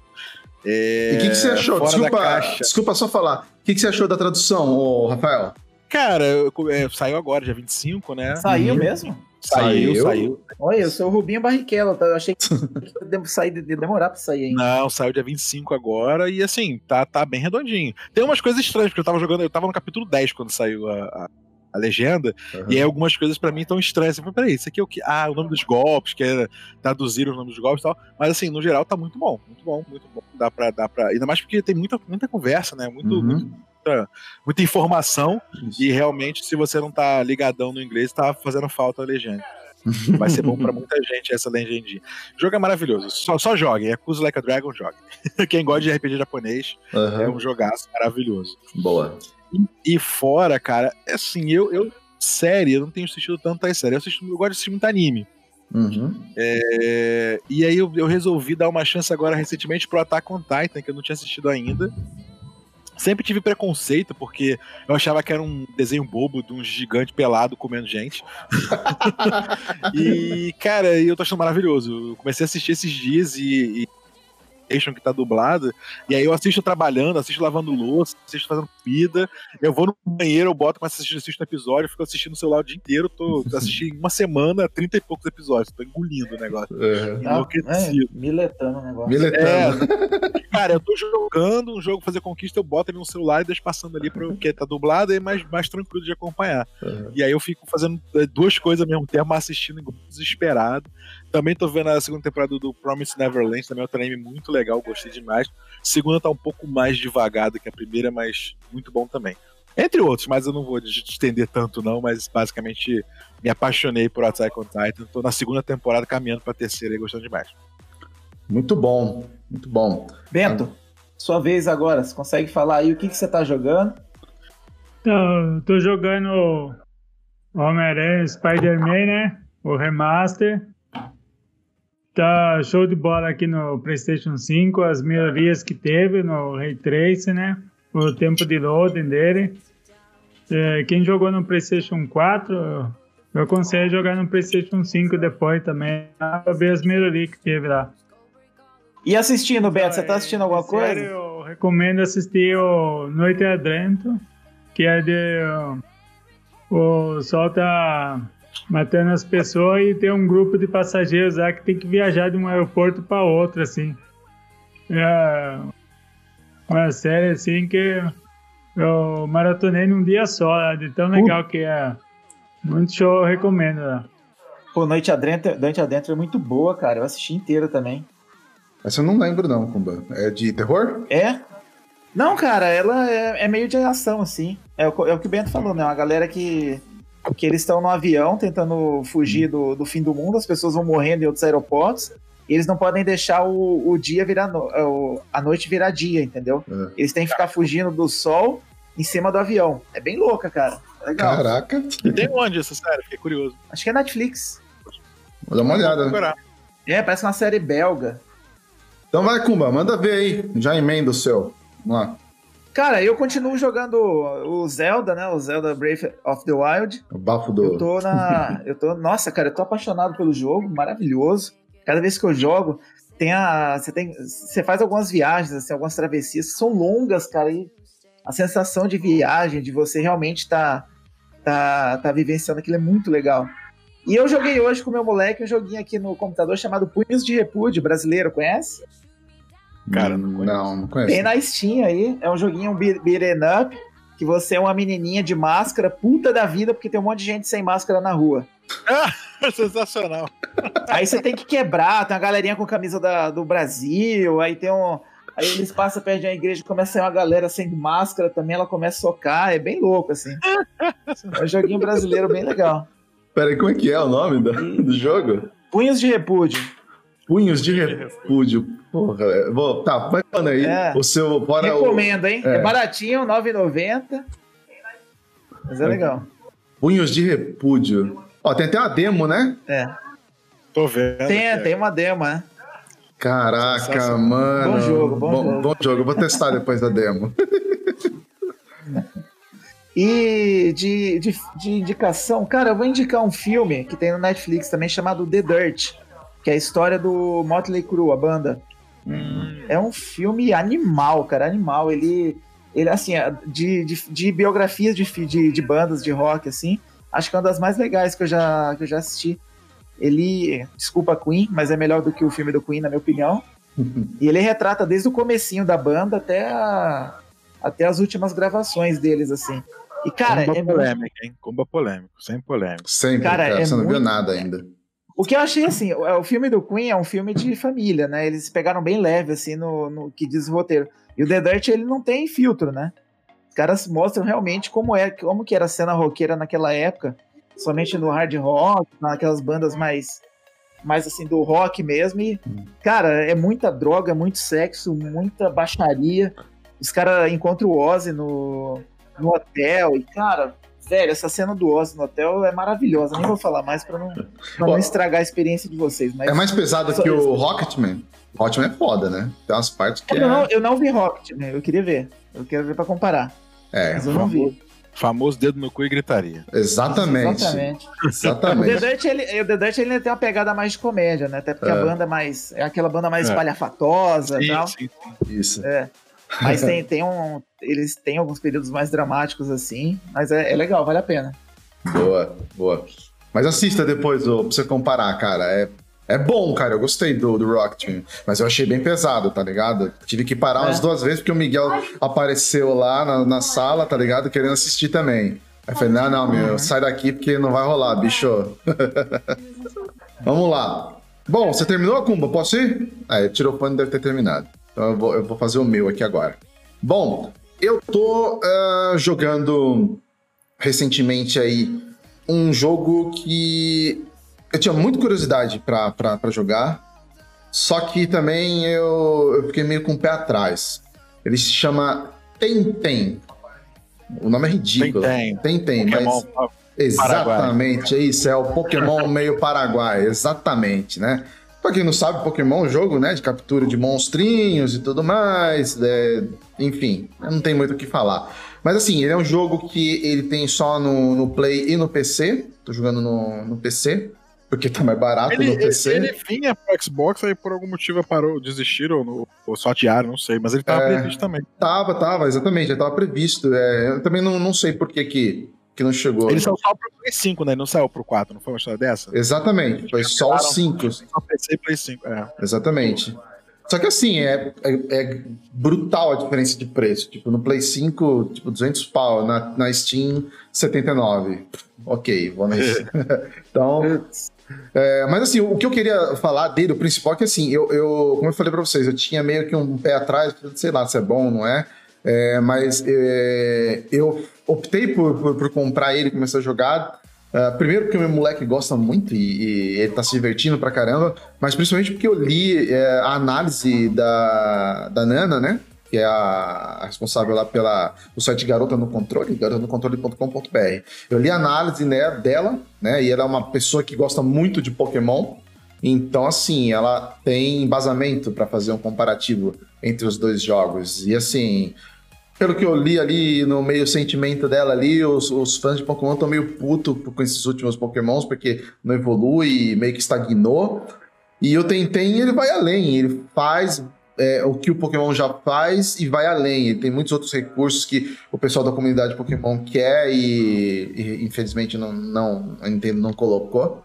É, E o que, que você achou? Desculpa, desculpa só falar. O que, que você achou da tradução, ô, Rafael? Cara, eu- é, saiu agora, dia 25, né? Saiu mesmo? Saiu, Saiu? saiu. Olha, eu sou o Rubinho Barrichello, tá? Eu achei que ia sair, de demorar pra sair ainda. Não, saiu dia 25 agora e assim, tá, tá bem redondinho. Tem umas coisas estranhas, porque eu tava jogando, eu tava no capítulo 10 quando saiu a, a, a legenda, e aí algumas coisas pra mim estão estranhas. Eu falei, peraí, isso aqui é o que? Ah, o nome dos golpes, que é traduzir os nomes dos golpes e tal. Mas assim, no geral tá muito bom, muito bom, muito bom. Dá pra, dá pra. Ainda mais porque tem muita, muita conversa, né? Muito, Uhum. muito- muita, muita informação. E realmente, se você não tá ligadão no inglês, tá fazendo falta a legenda. Vai ser bom pra muita gente essa legendinha. O jogo é maravilhoso. Só, só joguem. Yakuza Like a Dragon, jogue. Quem gosta de RPG japonês é Aham. um jogaço maravilhoso. Boa. E, e fora, cara, é assim, eu, eu série, eu não tenho assistido tantas séries. Eu, assisto, eu gosto de assistir muito anime. Uhum. É, e aí eu, eu resolvi dar uma chance agora recentemente pro Attack on Titan, que eu não tinha assistido ainda. Sempre tive preconceito, porque eu achava que era um desenho bobo de um gigante pelado comendo gente. e, cara, eu tô achando maravilhoso. Eu comecei a assistir esses dias e, e PlayStation que tá dublada, e aí eu assisto trabalhando, assisto lavando louça, assisto fazendo comida, eu vou no banheiro, eu boto, começo a assistir, assisto um episódio, fico assistindo o celular o dia inteiro, tô assistindo uma semana, 30 e poucos episódios, tô engolindo o negócio. É. Enlouquecido. é, miletando o negócio. Miletando. Cara, eu tô jogando um jogo fazer conquista, eu boto ele no celular e deixo passando ali pra, porque tá dublado e é mais, mais tranquilo de acompanhar. Uhum. E aí eu fico fazendo eh, duas coisas ao mesmo tempo, assistindo desesperado. Também tô vendo a segunda temporada do Promise Neverland, também é outro anime muito legal, gostei demais. A segunda tá um pouco mais devagar do que a primeira, mas muito bom também. Entre outros, mas eu não vou estender tanto não, mas basicamente me apaixonei por Attack on Titan. Tô na segunda temporada caminhando pra terceira e gostando demais. Muito bom, muito bom. Bento, sua vez agora. Você consegue falar aí o que, que você tá jogando? Então, tô jogando Homem-Aranha Spider-Man, né? O remaster. Tá show de bola aqui no PlayStation 5, as melhorias que teve no Ray Tracing, né? O tempo de loading dele. É, quem jogou no PlayStation 4, eu aconselho jogar no PlayStation 5 depois também, pra ver as melhorias que teve lá. E assistindo, Beto, você tá assistindo alguma Sério, coisa? Eu recomendo assistir o Noite Adentro, que é de. O sol tá matando as pessoas e tem um grupo de passageiros lá que tem que viajar de um aeroporto para outro, assim. É uma série assim que eu maratonei num dia só, de tão legal que é. Muito show, eu recomendo lá. Pô, Noite Adentro, Noite Adentro é muito boa, cara. Eu assisti inteira também. Essa eu não lembro, não, Kumba. É de terror? É? Não, cara, ela é, é meio de ação, assim. É o, é o que o Bento falou, né? Uma galera que. Que eles estão no avião tentando fugir do, do fim do mundo, as pessoas vão morrendo em outros aeroportos, e eles não podem deixar o, o dia virar. No, o- a noite virar dia, entendeu? É. Eles têm que ficar fugindo do sol em cima do avião. É bem louca, cara. É Legal. Caraca. E tem onde essa série? Fiquei curioso. Acho que é Netflix. Vou dar uma olhada. procurar. É, parece uma série belga. Então vai, Kumba, manda ver aí. Já emenda o seu. Vamos lá. Cara, eu continuo jogando o Zelda, né? O Zelda Breath of the Wild. O bafo Eu do. tô na. Eu tô. Nossa, cara, eu tô apaixonado pelo jogo, maravilhoso. Cada vez que eu jogo, tem a. Você tem. Você faz algumas viagens, assim, algumas travessias são longas, cara. E a sensação de viagem, de você realmente tá, tá, tá vivenciando aquilo é muito legal. E eu joguei hoje com meu moleque um joguinho aqui no computador chamado Punhos de Repúdio, brasileiro, conhece? Cara, Hum, não conheço. não, não conheço. Tem na Steam aí, é um joguinho beat beat'em up, que você é uma menininha de máscara, puta da vida, porque tem um monte de gente sem máscara na rua. Sensacional. Aí você tem que quebrar, tem uma galerinha com camisa da- do Brasil, aí tem um. Aí eles passam perto de uma igreja, começa a sair uma galera sem máscara também, ela começa a socar, é bem louco, assim. É um joguinho brasileiro bem legal. Peraí, como é que é o nome do, do jogo? Punhos de repúdio. Punhos de repúdio. Porra, eu vou. Tá, vai falando aí. É. O seu. Bora o. Recomendo, hein? É, é. baratinho, R$ 9,90. Mas é legal. Punhos de repúdio. Ó, tem até uma demo, né? É. Tô vendo. Tem, tem uma demo, né? Caraca, mano. Bom jogo, bom jogo. Bom jogo. Eu Vou testar depois da demo. E de, de, de indicação, cara, eu vou indicar um filme que tem no Netflix também chamado The Dirt, que é a história do Motley Crue, a banda. É um filme animal, cara, animal. Ele, ele assim, é, de, de, de biografias de, de, de bandas de rock, assim, acho que é uma das mais legais que eu já, que eu já assisti. Ele, desculpa Queen, mas é melhor do que o filme do Queen, na minha opinião. e ele retrata desde o comecinho da banda até, a, até as últimas gravações deles, assim. E, cara, Comba é muito- polêmica, hein? Comba polêmico, sem polêmico. Sempre, Cara, cara. é você não viu muito- nada ainda. O que eu achei assim, o, o filme do Queen é um filme de família, né? Eles pegaram bem leve, assim, no, no que diz o roteiro. E o The Dirt, ele não tem filtro, né? Os caras mostram realmente como é, como que era a cena roqueira naquela época, somente no hard rock, naquelas bandas mais, mais assim, do rock mesmo. E, cara, é muita droga, muito sexo, muita baixaria. Os caras encontram o Ozzy no, no hotel e, cara, velho, essa cena do Ozzy no hotel é maravilhosa. Nem vou falar mais pra não, pra não estragar a experiência de vocês. Mas É mais pesado Só que o Rocketman. O Rocketman é foda, né? Tem umas partes que eu, não, é. eu não vi Rocket, né? Eu queria ver. Eu quero ver pra comparar. É, Mas eu não vi. Famoso dedo no cu e gritaria. Exatamente. Exatamente. O Exatamente. The Dutch, ele, o The Dutch, ele tem uma pegada mais de comédia, né? Até porque É. a banda é mais. É aquela banda mais É. espalhafatosa e Sim, tal. sim. Isso. É. Mas tem, tem um. Eles têm alguns períodos mais dramáticos, assim. Mas é, é legal, vale a pena. Boa, boa. Mas assista depois ô, pra você comparar, cara. É, é bom, cara. Eu gostei do, do Rock Team. Mas eu achei bem pesado, tá ligado? Tive que parar É. umas duas vezes porque o Miguel apareceu lá na, na sala, tá ligado? Querendo assistir também. Aí eu falei, não, não, meu, sai daqui porque não vai rolar, bicho. Vamos lá. Bom, você terminou a Kumba? Posso ir? Ah, ele tirou o fone deve ter terminado. Então eu vou, eu vou fazer o meu aqui agora. Bom, eu tô ah, jogando recentemente aí um jogo que eu tinha muita curiosidade pra jogar, só que também eu, eu fiquei meio com o pé atrás. Ele se chama Tentem. O nome é ridículo. Tentem. Tentem, Pokémon, mas... Exatamente, é isso, é o Pokémon meio Paraguai, exatamente, né? Pra quem não sabe, Pokémon é um jogo, né, de captura de monstrinhos e tudo mais, é, enfim, não tem muito o que falar. Mas assim, ele é um jogo que ele tem só no, no Play e no PC, tô jogando no, no PC, porque tá mais barato Ele, no PC. ele vinha pro Xbox, aí por algum motivo parou, desistiram, ou, ou só adiaram, não sei, mas ele tava É. previsto também. Tava, tava, exatamente, já tava previsto, é, eu também não, não sei por que que, que não chegou. Ele saiu só pro Play 5, né? Ele não saiu pro 4, não foi uma história dessa? Exatamente, foi só os 5. Só PC e Play 5, é. Exatamente. Só que assim, é, é, é brutal a diferença de preço. Tipo, no Play 5, tipo, 200 pau. Na, na Steam, 79. Ok, vou nesse. então, é, mas assim, o que eu queria falar dele, o principal é que assim, eu, eu como eu falei pra vocês, eu tinha meio que um pé atrás, sei lá se é bom ou não é, é, mas é, eu optei por, por, por comprar ele e começar a jogar. ah, primeiro porque o meu moleque gosta muito e, e ele tá se divertindo pra caramba, mas principalmente porque eu li é, a análise da, da Nana, né? Que é a, a responsável lá pela, o site Garota no Controle, garotanocontrole.com.br. Eu li a análise né, dela, né? E ela é uma pessoa que gosta muito de Pokémon. Então, assim, ela tem embasamento para fazer um comparativo entre os dois jogos. E assim, pelo que eu li ali no meio sentimento dela ali, os, os fãs de Pokémon estão meio puto com esses últimos Pokémons, porque não evolui, meio que estagnou. E o Tentem, ele vai além, ele faz é, o que o Pokémon já faz e vai além. Ele tem muitos outros recursos que o pessoal da comunidade Pokémon quer e, e, infelizmente não, não, a Nintendo não colocou.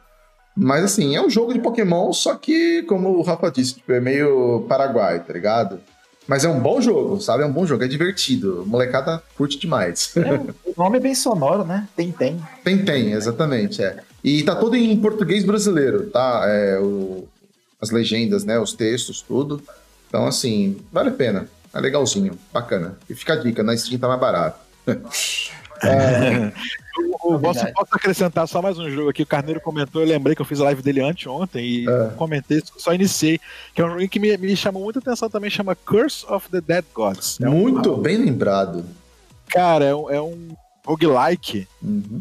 Mas assim, é um jogo de Pokémon, só que, como o Rafa disse, tipo, é meio Paraguai, tá ligado? Mas é um bom jogo, sabe? É um bom jogo, é divertido. A molecada curte demais. É, o nome é bem sonoro, né? Tem, tem. Tem, tem, exatamente, é. E tá todo em português brasileiro, tá? É, o- as legendas, né? Os textos, tudo. Então, assim, vale a pena. É legalzinho, bacana. E fica a dica, na Steam tá mais barato. Eu posso, verdade. posso acrescentar só mais um jogo aqui. O Carneiro comentou, eu lembrei que eu fiz a live dele anteontem e É. comentei, só iniciei. Que é um jogo que me, me chamou muita atenção também, chama Curse of the Dead Gods. É um- Muito bem lembrado. cara, é um, é um roguelike Uhum.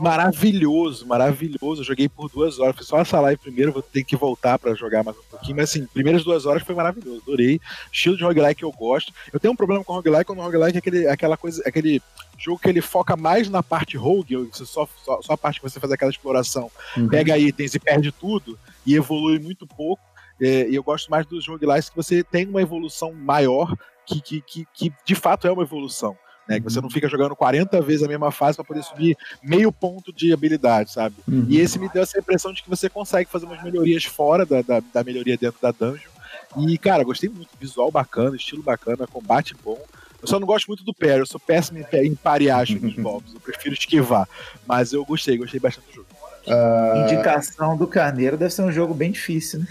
Maravilhoso, maravilhoso. Eu joguei por duas horas. Fiz só essa live primeiro, vou ter que voltar pra jogar mais um pouquinho. Mas assim, primeiras duas horas foi maravilhoso. Adorei. Estilo de roguelike eu gosto. Eu tenho um problema com roguelike, quando o roguelike é aquele, aquela coisa, aquele jogo que ele foca mais na parte rogue, só, só, só a parte que você faz aquela exploração, Uhum. pega itens e perde tudo, e evolui muito pouco. É, e eu gosto mais dos roguelikes que você tem uma evolução maior, que, que, que, que de fato é uma evolução. Né, que você não fica jogando 40 vezes a mesma fase para poder subir meio ponto de habilidade, sabe? Uhum. E esse me deu essa impressão de que você consegue fazer umas melhorias fora da, da, da melhoria dentro da dungeon. E, cara, gostei muito. Visual bacana, estilo bacana, combate bom. Eu só não gosto muito do parry, eu sou péssimo em, parear os golpes, eu prefiro esquivar. Mas eu gostei, gostei bastante do jogo. Ah, Indicação do Carneiro deve ser um jogo bem difícil, né?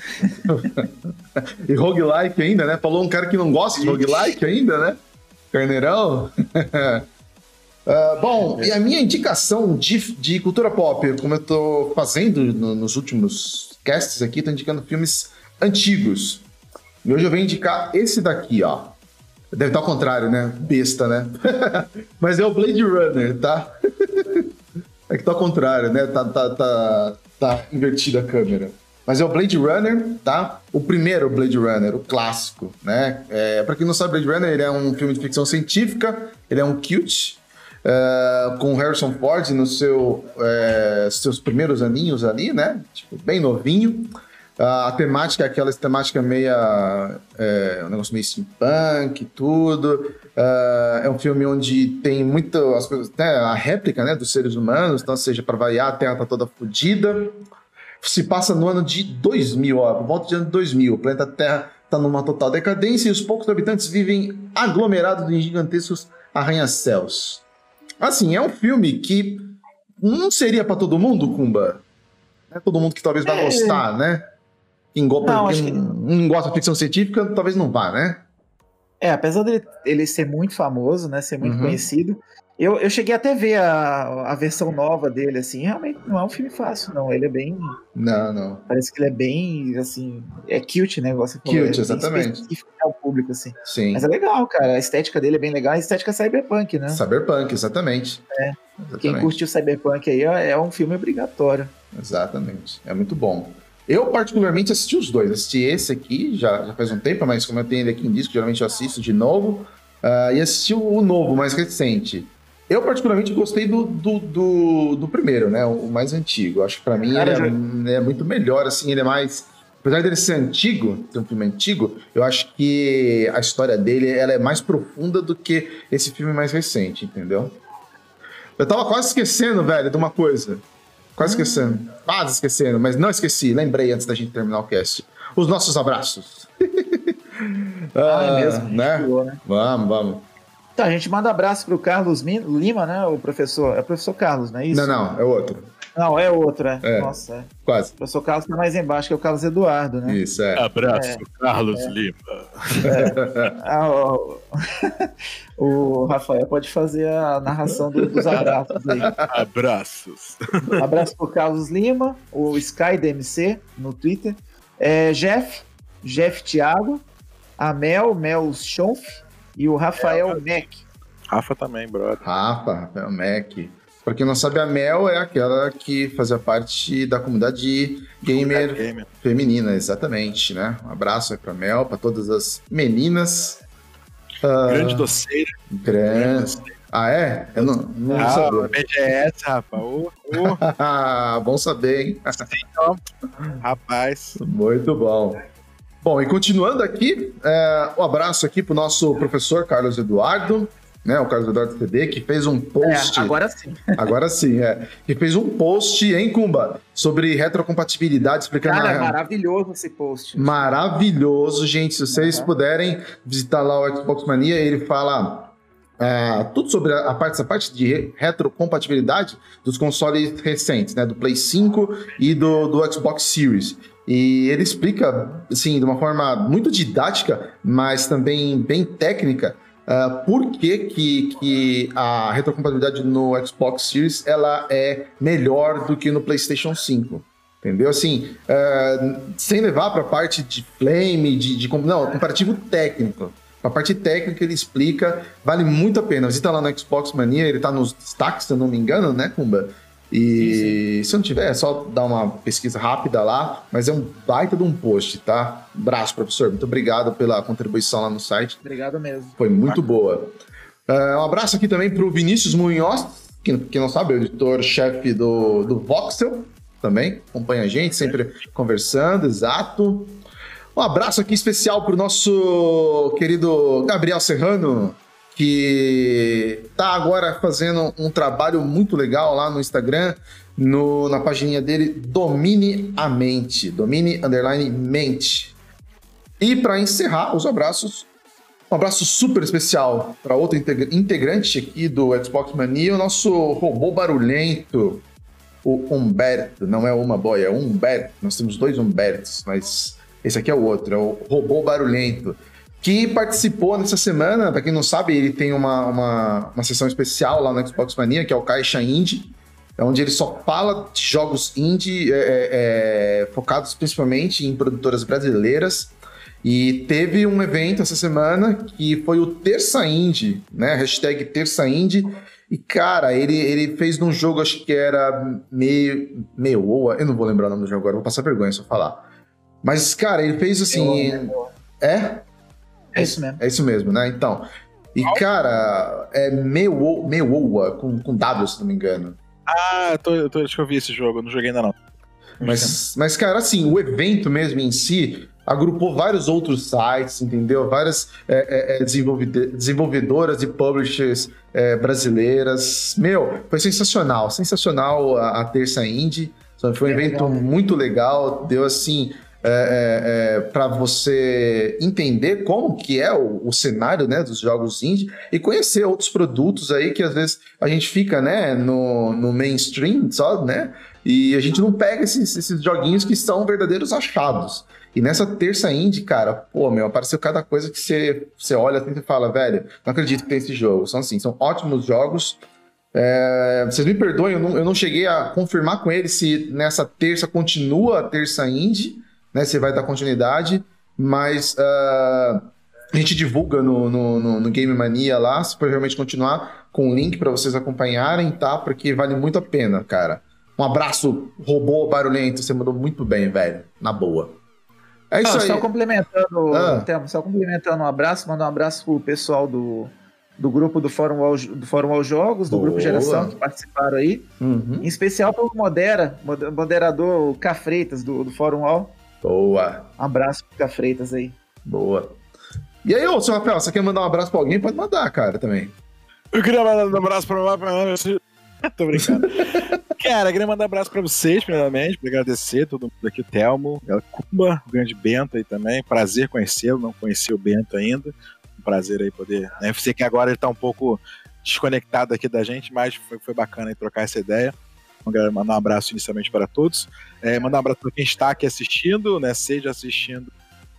E roguelike ainda, né? Falou um cara que não gosta de roguelike ainda, né? Carneirão. Ah, bom, e a minha indicação de, de cultura pop, como eu tô fazendo no- nos últimos casts aqui, tô indicando filmes antigos. E hoje eu venho indicar esse daqui, ó. Deve estar ao contrário, né? Besta, né? Mas é o Blade Runner, tá? É que tá ao contrário, né? Tá, tá, tá, tá invertida a câmera. Mas é o Blade Runner, tá? O primeiro Blade Runner, o clássico, né? É, pra quem não sabe, Blade Runner ele é um filme de ficção científica, ele é um cute. é, com Harrison Ford no seu, é, seus primeiros aninhos ali, né? Tipo, bem novinho. A temática é aquela temática meia. É, um negócio meio steampunk e tudo. É, um filme onde tem muito. As, né, a réplica né, dos seres humanos, então, ou seja, para variar, a Terra tá toda fodida. Se passa no ano de 2000, ó, por volta de ano 2000. O planeta Terra está numa total decadência e os poucos habitantes vivem aglomerados em gigantescos arranha-céus. Assim, é um filme que não seria para todo mundo, Kumba. É todo mundo que talvez vai É. gostar, né? Quem, go- Não, quem que- não gosta de ficção científica, talvez não vá, né? É, apesar dele ele ser muito famoso, né? Ser muito Uhum. conhecido. Eu, eu cheguei até a ver a, a versão nova dele, assim. Realmente não é um filme fácil, não. Ele é bem. Não, não. Parece que ele é bem, assim. É cute, né? você falou, Cute, é exatamente. específico ao público, assim. Sim. Mas é legal, cara. A estética dele é bem legal. A estética cyberpunk, né? Cyberpunk, exatamente. É. Exatamente. Quem curtiu cyberpunk aí é é um filme obrigatório. Exatamente. É muito bom. Eu, particularmente, assisti os dois. Assisti esse aqui, já, já faz um tempo, mas como eu tenho ele aqui em disco, geralmente eu assisto de novo. Ah, e assisti o, o novo, mais recente. Eu, particularmente, gostei do, do, do, do primeiro, né? O mais antigo. Acho que pra mim Cara, ele é, é muito melhor, assim, ele é mais. Apesar dele ser antigo, ser um filme antigo, eu acho que a história dele ela é mais profunda do que esse filme mais recente, entendeu? Eu tava quase esquecendo, velho, de uma coisa. Quase esquecendo. Quase esquecendo, mas não esqueci. Lembrei antes da gente terminar o cast. Os nossos abraços. Ah, é mesmo. a gente né? pulou, né? Vamos, vamos. Então, a gente manda abraço pro Carlos Lima, né? O professor. É o professor Carlos, não é isso? Não, não, é outro. Não, é outro, é. É. Nossa, é. Quase. O professor Carlos tá mais embaixo, que é o Carlos Eduardo, né? Isso, é. Abraço, É. Carlos Lima. Ah, o, o Rafael pode fazer a narração do- dos abraços aí. Abraços. Abraço pro Carlos Lima, o Sky DMC no Twitter, é, Jeff, Jeff Thiago, a Mel, Mel Schonf e o Rafael Mac. Rafa também, brother. Rafa, Rafael Mac. Pra quem não sabe, a Mel é aquela que fazia parte da comunidade gamer Gamer. feminina, exatamente, né? Um abraço aí pra Mel, pra todas as meninas. Ah, Grande doceira. Grande. Ah, é? Eu não, não Ah, sabia. BGS, rapaz. Ô, Ah, bom saber, hein? rapaz. Muito bom. Bom, e continuando aqui, é, um abraço aqui pro nosso professor Carlos Eduardo, né? O Carlos Eduardo CD, que fez um É, post. agora sim. Agora sim, é. Que fez um post em Kumba sobre retrocompatibilidade, explicando Cara, a- maravilhoso esse post. Maravilhoso, gente. Se vocês Uhum. puderem visitar lá o Xbox Mania, ele fala ah, tudo sobre a, parte, essa parte de re- retrocompatibilidade dos consoles recentes, né? Do Play 5 e do, do Xbox Series. E ele explica, assim, de uma forma muito didática, mas também bem técnica, ah, por que, que, que a retrocompatibilidade no Xbox Series ela é melhor do que no PlayStation 5. Entendeu? Assim, ah, sem levar para a parte de flame, de, de não, comparativo técnico. A parte técnica ele explica, vale muito a pena. Visita lá no Xbox Mania, ele tá nos destaques, se eu não me engano, né, Kumba? E se não tiver, é só dar uma pesquisa rápida lá, mas é um baita de um post, tá? Braço, professor. Muito obrigado pela contribuição lá no site. Obrigado mesmo. Foi muito boa. Ah, um abraço aqui também pro Vinícius Munhoz, que quem não sabe, é o editor-chefe do, do Voxel, também. Acompanha a gente, sempre conversando, exato. Um abraço aqui especial pro nosso querido Gabriel Serrano, que tá agora fazendo um trabalho muito legal lá no Instagram, no, na pagininha dele, Domine a Mente. Domine Underline Mente. E para encerrar os abraços, um abraço super especial para outro integra- integrante aqui do Xbox Mania, o nosso robô barulhento, o Humberto. Não é uma boia, é um Humberto. Nós temos dois Humbertos, mas esse aqui é o outro, é o robô barulhento. Que participou nessa semana, para quem não sabe, ele tem uma, uma, uma sessão especial lá no Xbox Mania, que é o Caixa Indie, onde ele só fala de jogos indie é, é, é, focados principalmente em produtoras brasileiras. E teve um evento essa semana que foi o Terça Indie, né? Hashtag Terça Indie. E, cara, ele, ele fez num jogo, acho que era meio. meio Oa, eu não vou lembrar o nome do jogo agora, vou passar vergonha se eu falar. Mas, cara, ele fez assim. É? É isso mesmo. É isso mesmo, né? Então, E, cara, é Meowa, Meowa com, com W, se não me engano. Ah, eu tô, eu tô, acho que eu vi esse jogo, não joguei ainda não. Mas, mas, cara, assim, o evento mesmo em si agrupou vários outros sites, entendeu? Várias é, é, é desenvolvedoras e publishers é, brasileiras. Meu, foi sensacional, sensacional a, a terça indie. Foi um É evento muito legal, deu assim. Para você entender como que é o, o cenário né, dos jogos indie e conhecer outros produtos aí que às vezes a gente fica né, no, no mainstream só, né? E a gente não pega esses, esses joguinhos que são verdadeiros achados. E nessa terça indie, cara, pô, meu, apareceu cada coisa que você, você olha assim e fala, velho, não acredito que tem esse jogo. São assim, são ótimos jogos. É, vocês me perdoem, eu não, eu não cheguei a confirmar com ele se nessa terça continua a terça indie, né? Se vai dar continuidade, mas ah, a gente divulga no, no, no- no Game Mania lá, se for realmente continuar, com o link para vocês acompanharem, tá? Porque vale muito a pena, cara. Um abraço, robô barulhento, você mandou muito bem, velho. Na boa. É isso Não, aí. Só complementando, Ah. Temo, só complementando um abraço, mandar um abraço pro pessoal do, do grupo do Fórum All, do Fórum All Jogos, do Boa. Grupo Geração, que participaram aí. Uhum. Em especial pro Modera, moder- moderador Cafreitas, do, do Fórum All. Boa, Um abraço pro Cafreitas aí. boa. E aí, ô, seu Rafael, você quer mandar um abraço pra alguém? Pode mandar, cara, também. Eu queria mandar um abraço pra pra- Tô brincando. Cara, eu queria mandar um abraço pra vocês, primeiramente, pra agradecer todo mundo aqui, o Telmo, o Cuba, o grande Bento aí também. Prazer conhecê-lo, não conheci o Bento ainda. Um prazer aí poder. Né? Eu sei que agora ele tá um pouco desconectado aqui da gente, mas foi, foi bacana aí trocar essa ideia. Então, quero mandar um abraço inicialmente para todos. É, mandar um abraço para quem está aqui assistindo, né? Seja assistindo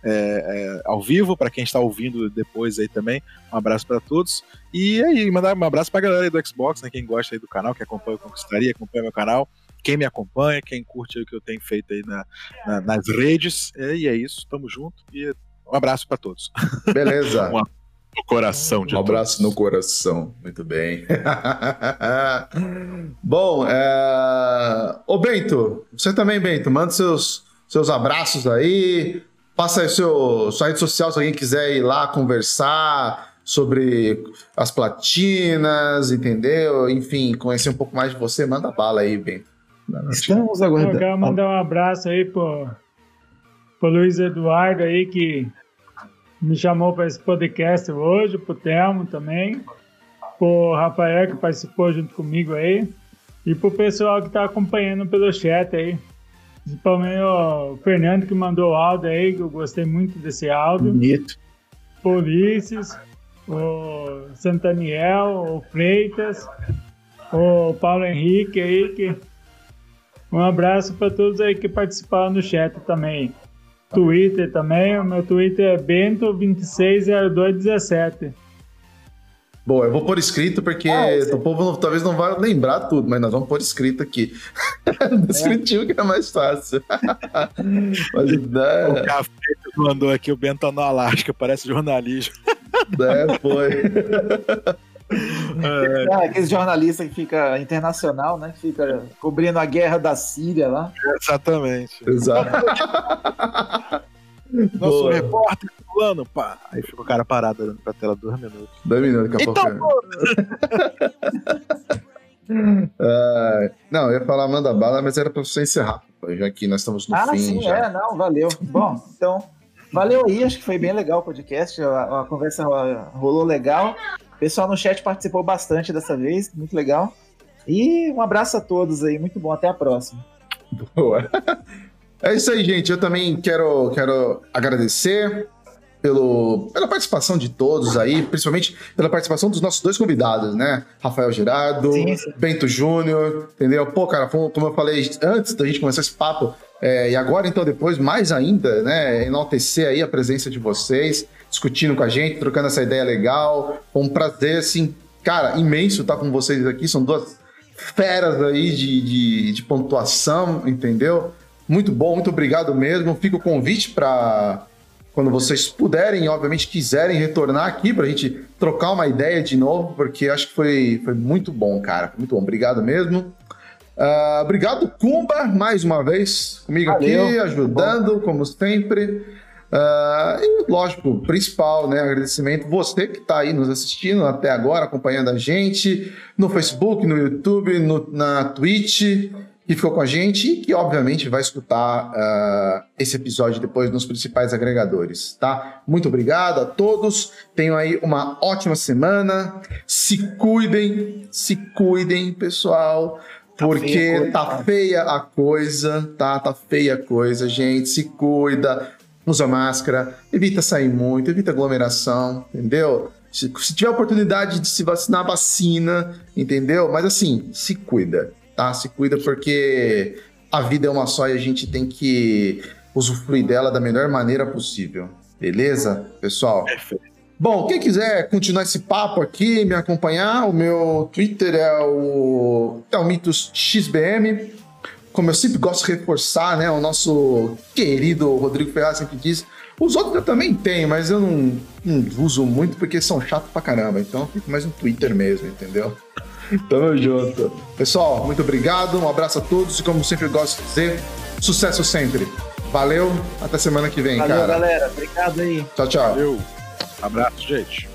é, é, ao vivo, para quem está ouvindo depois aí também. Um abraço para todos. E aí, mandar um abraço pra galera aí do Xbox, né? Quem gosta aí do canal, que acompanha o Conquistaria, acompanha meu canal. Quem me acompanha, quem curte o que eu tenho feito aí na- na- nas redes. É, E é isso, tamo junto. E um abraço pra todos. Beleza. Um No coração de Um abraço no coração. Muito bem. Bom, é... ô Bento, você também, Bento, manda seus, seus abraços aí. Passa aí seu, sua rede social se alguém quiser ir lá conversar sobre as platinas, entendeu? Enfim, conhecer um pouco mais de você, manda bala aí, Bento. Estamos Eu aguardando. quero mandar um abraço aí pro, pro Luiz Eduardo aí, que me chamou para esse podcast hoje, pro Telmo também, pro Rafael que participou junto comigo aí, e pro pessoal que tá acompanhando pelo chat aí. Principalmente o Fernando que mandou o áudio aí, que eu gostei muito desse áudio. Bonito. O Ulisses, o Santaniel, o Freitas, o Paulo Henrique aí, que um abraço para todos aí que participaram no chat também. Twitter também, o meu Twitter é Bento260217. Bom, eu vou pôr escrito porque o povo não- talvez não vai lembrar tudo, mas nós vamos pôr escrito aqui. Descritivo que é mais fácil. mas, O né, café que mandou aqui, o Bento tá no Alasca, parece jornalismo. né, foi. É, Ah, aqueles jornalistas que fica internacional, né? Que fica cobrindo a guerra da Síria lá. exatamente. Exato. Nosso Boa. repórter fulano, pá. Aí fica o cara parado olhando pra tela dois minutos. Dois minutos, daqui a Então, pouco. Ah, não, eu ia falar manda bala, mas era pra você encerrar, já que nós estamos no ah, fim sim, já. é, não, valeu. Bom, então, valeu aí, acho que foi bem legal o podcast, a, a conversa ro- rolou legal. Pessoal no chat participou bastante dessa vez, muito legal. E um abraço a todos aí, muito bom, até a próxima. Boa. É isso aí, gente. Eu também quero, quero agradecer pelo, pela participação de todos aí, principalmente pela participação dos nossos dois convidados, né? Rafael Girardo, Sim, sim. Bento Júnior, entendeu? Pô, cara, como como eu falei antes da gente começar esse papo, é, e agora então depois, mais ainda, né? Enaltecer aí a presença de vocês, discutindo com a gente, trocando essa ideia legal. Foi um prazer, assim, cara, imenso estar com vocês aqui. São duas feras aí de, de, de pontuação, entendeu? Muito bom, muito obrigado mesmo. Fica o convite para quando vocês puderem, obviamente quiserem retornar aqui para a gente trocar uma ideia de novo, porque acho que foi, foi muito bom, cara. Muito bom, obrigado mesmo. Ah, obrigado, Kumba, mais uma vez comigo aqui, Valeu, ajudando, como sempre. Uh, e, lógico, principal, né? Agradecimento você que está aí nos assistindo até agora, acompanhando a gente no Facebook, no YouTube, no, na Twitch, que ficou com a gente e que, obviamente, vai escutar uh, esse episódio depois nos principais agregadores, tá? Muito obrigado a todos. Tenham aí uma ótima semana. Se cuidem, se cuidem, pessoal. Tá porque feia tá feia a coisa, tá? Tá feia a coisa, gente. Se cuida usa máscara, evita sair muito, evita aglomeração, entendeu? Se, se tiver oportunidade de se vacinar, vacina, entendeu? Mas assim, se cuida, tá? Se cuida porque a vida é uma só e a gente tem que usufruir dela da melhor maneira possível. Beleza, pessoal? Perfeito. Bom, quem quiser continuar esse papo aqui, me acompanhar, o meu Twitter é o Telmitos XBM como eu sempre gosto de reforçar, né? O nosso querido Rodrigo Ferraz sempre diz. Os outros eu também tenho, mas eu não, não uso muito porque são chatos pra caramba. Então fico mais no Twitter mesmo, entendeu? Tamo junto. Pessoal, muito obrigado. Um abraço a todos e, como sempre gosto de dizer, sucesso sempre. Valeu, até semana que vem, Valeu, cara. Valeu, galera. Obrigado aí. Tchau, tchau. Valeu. Abraço, gente.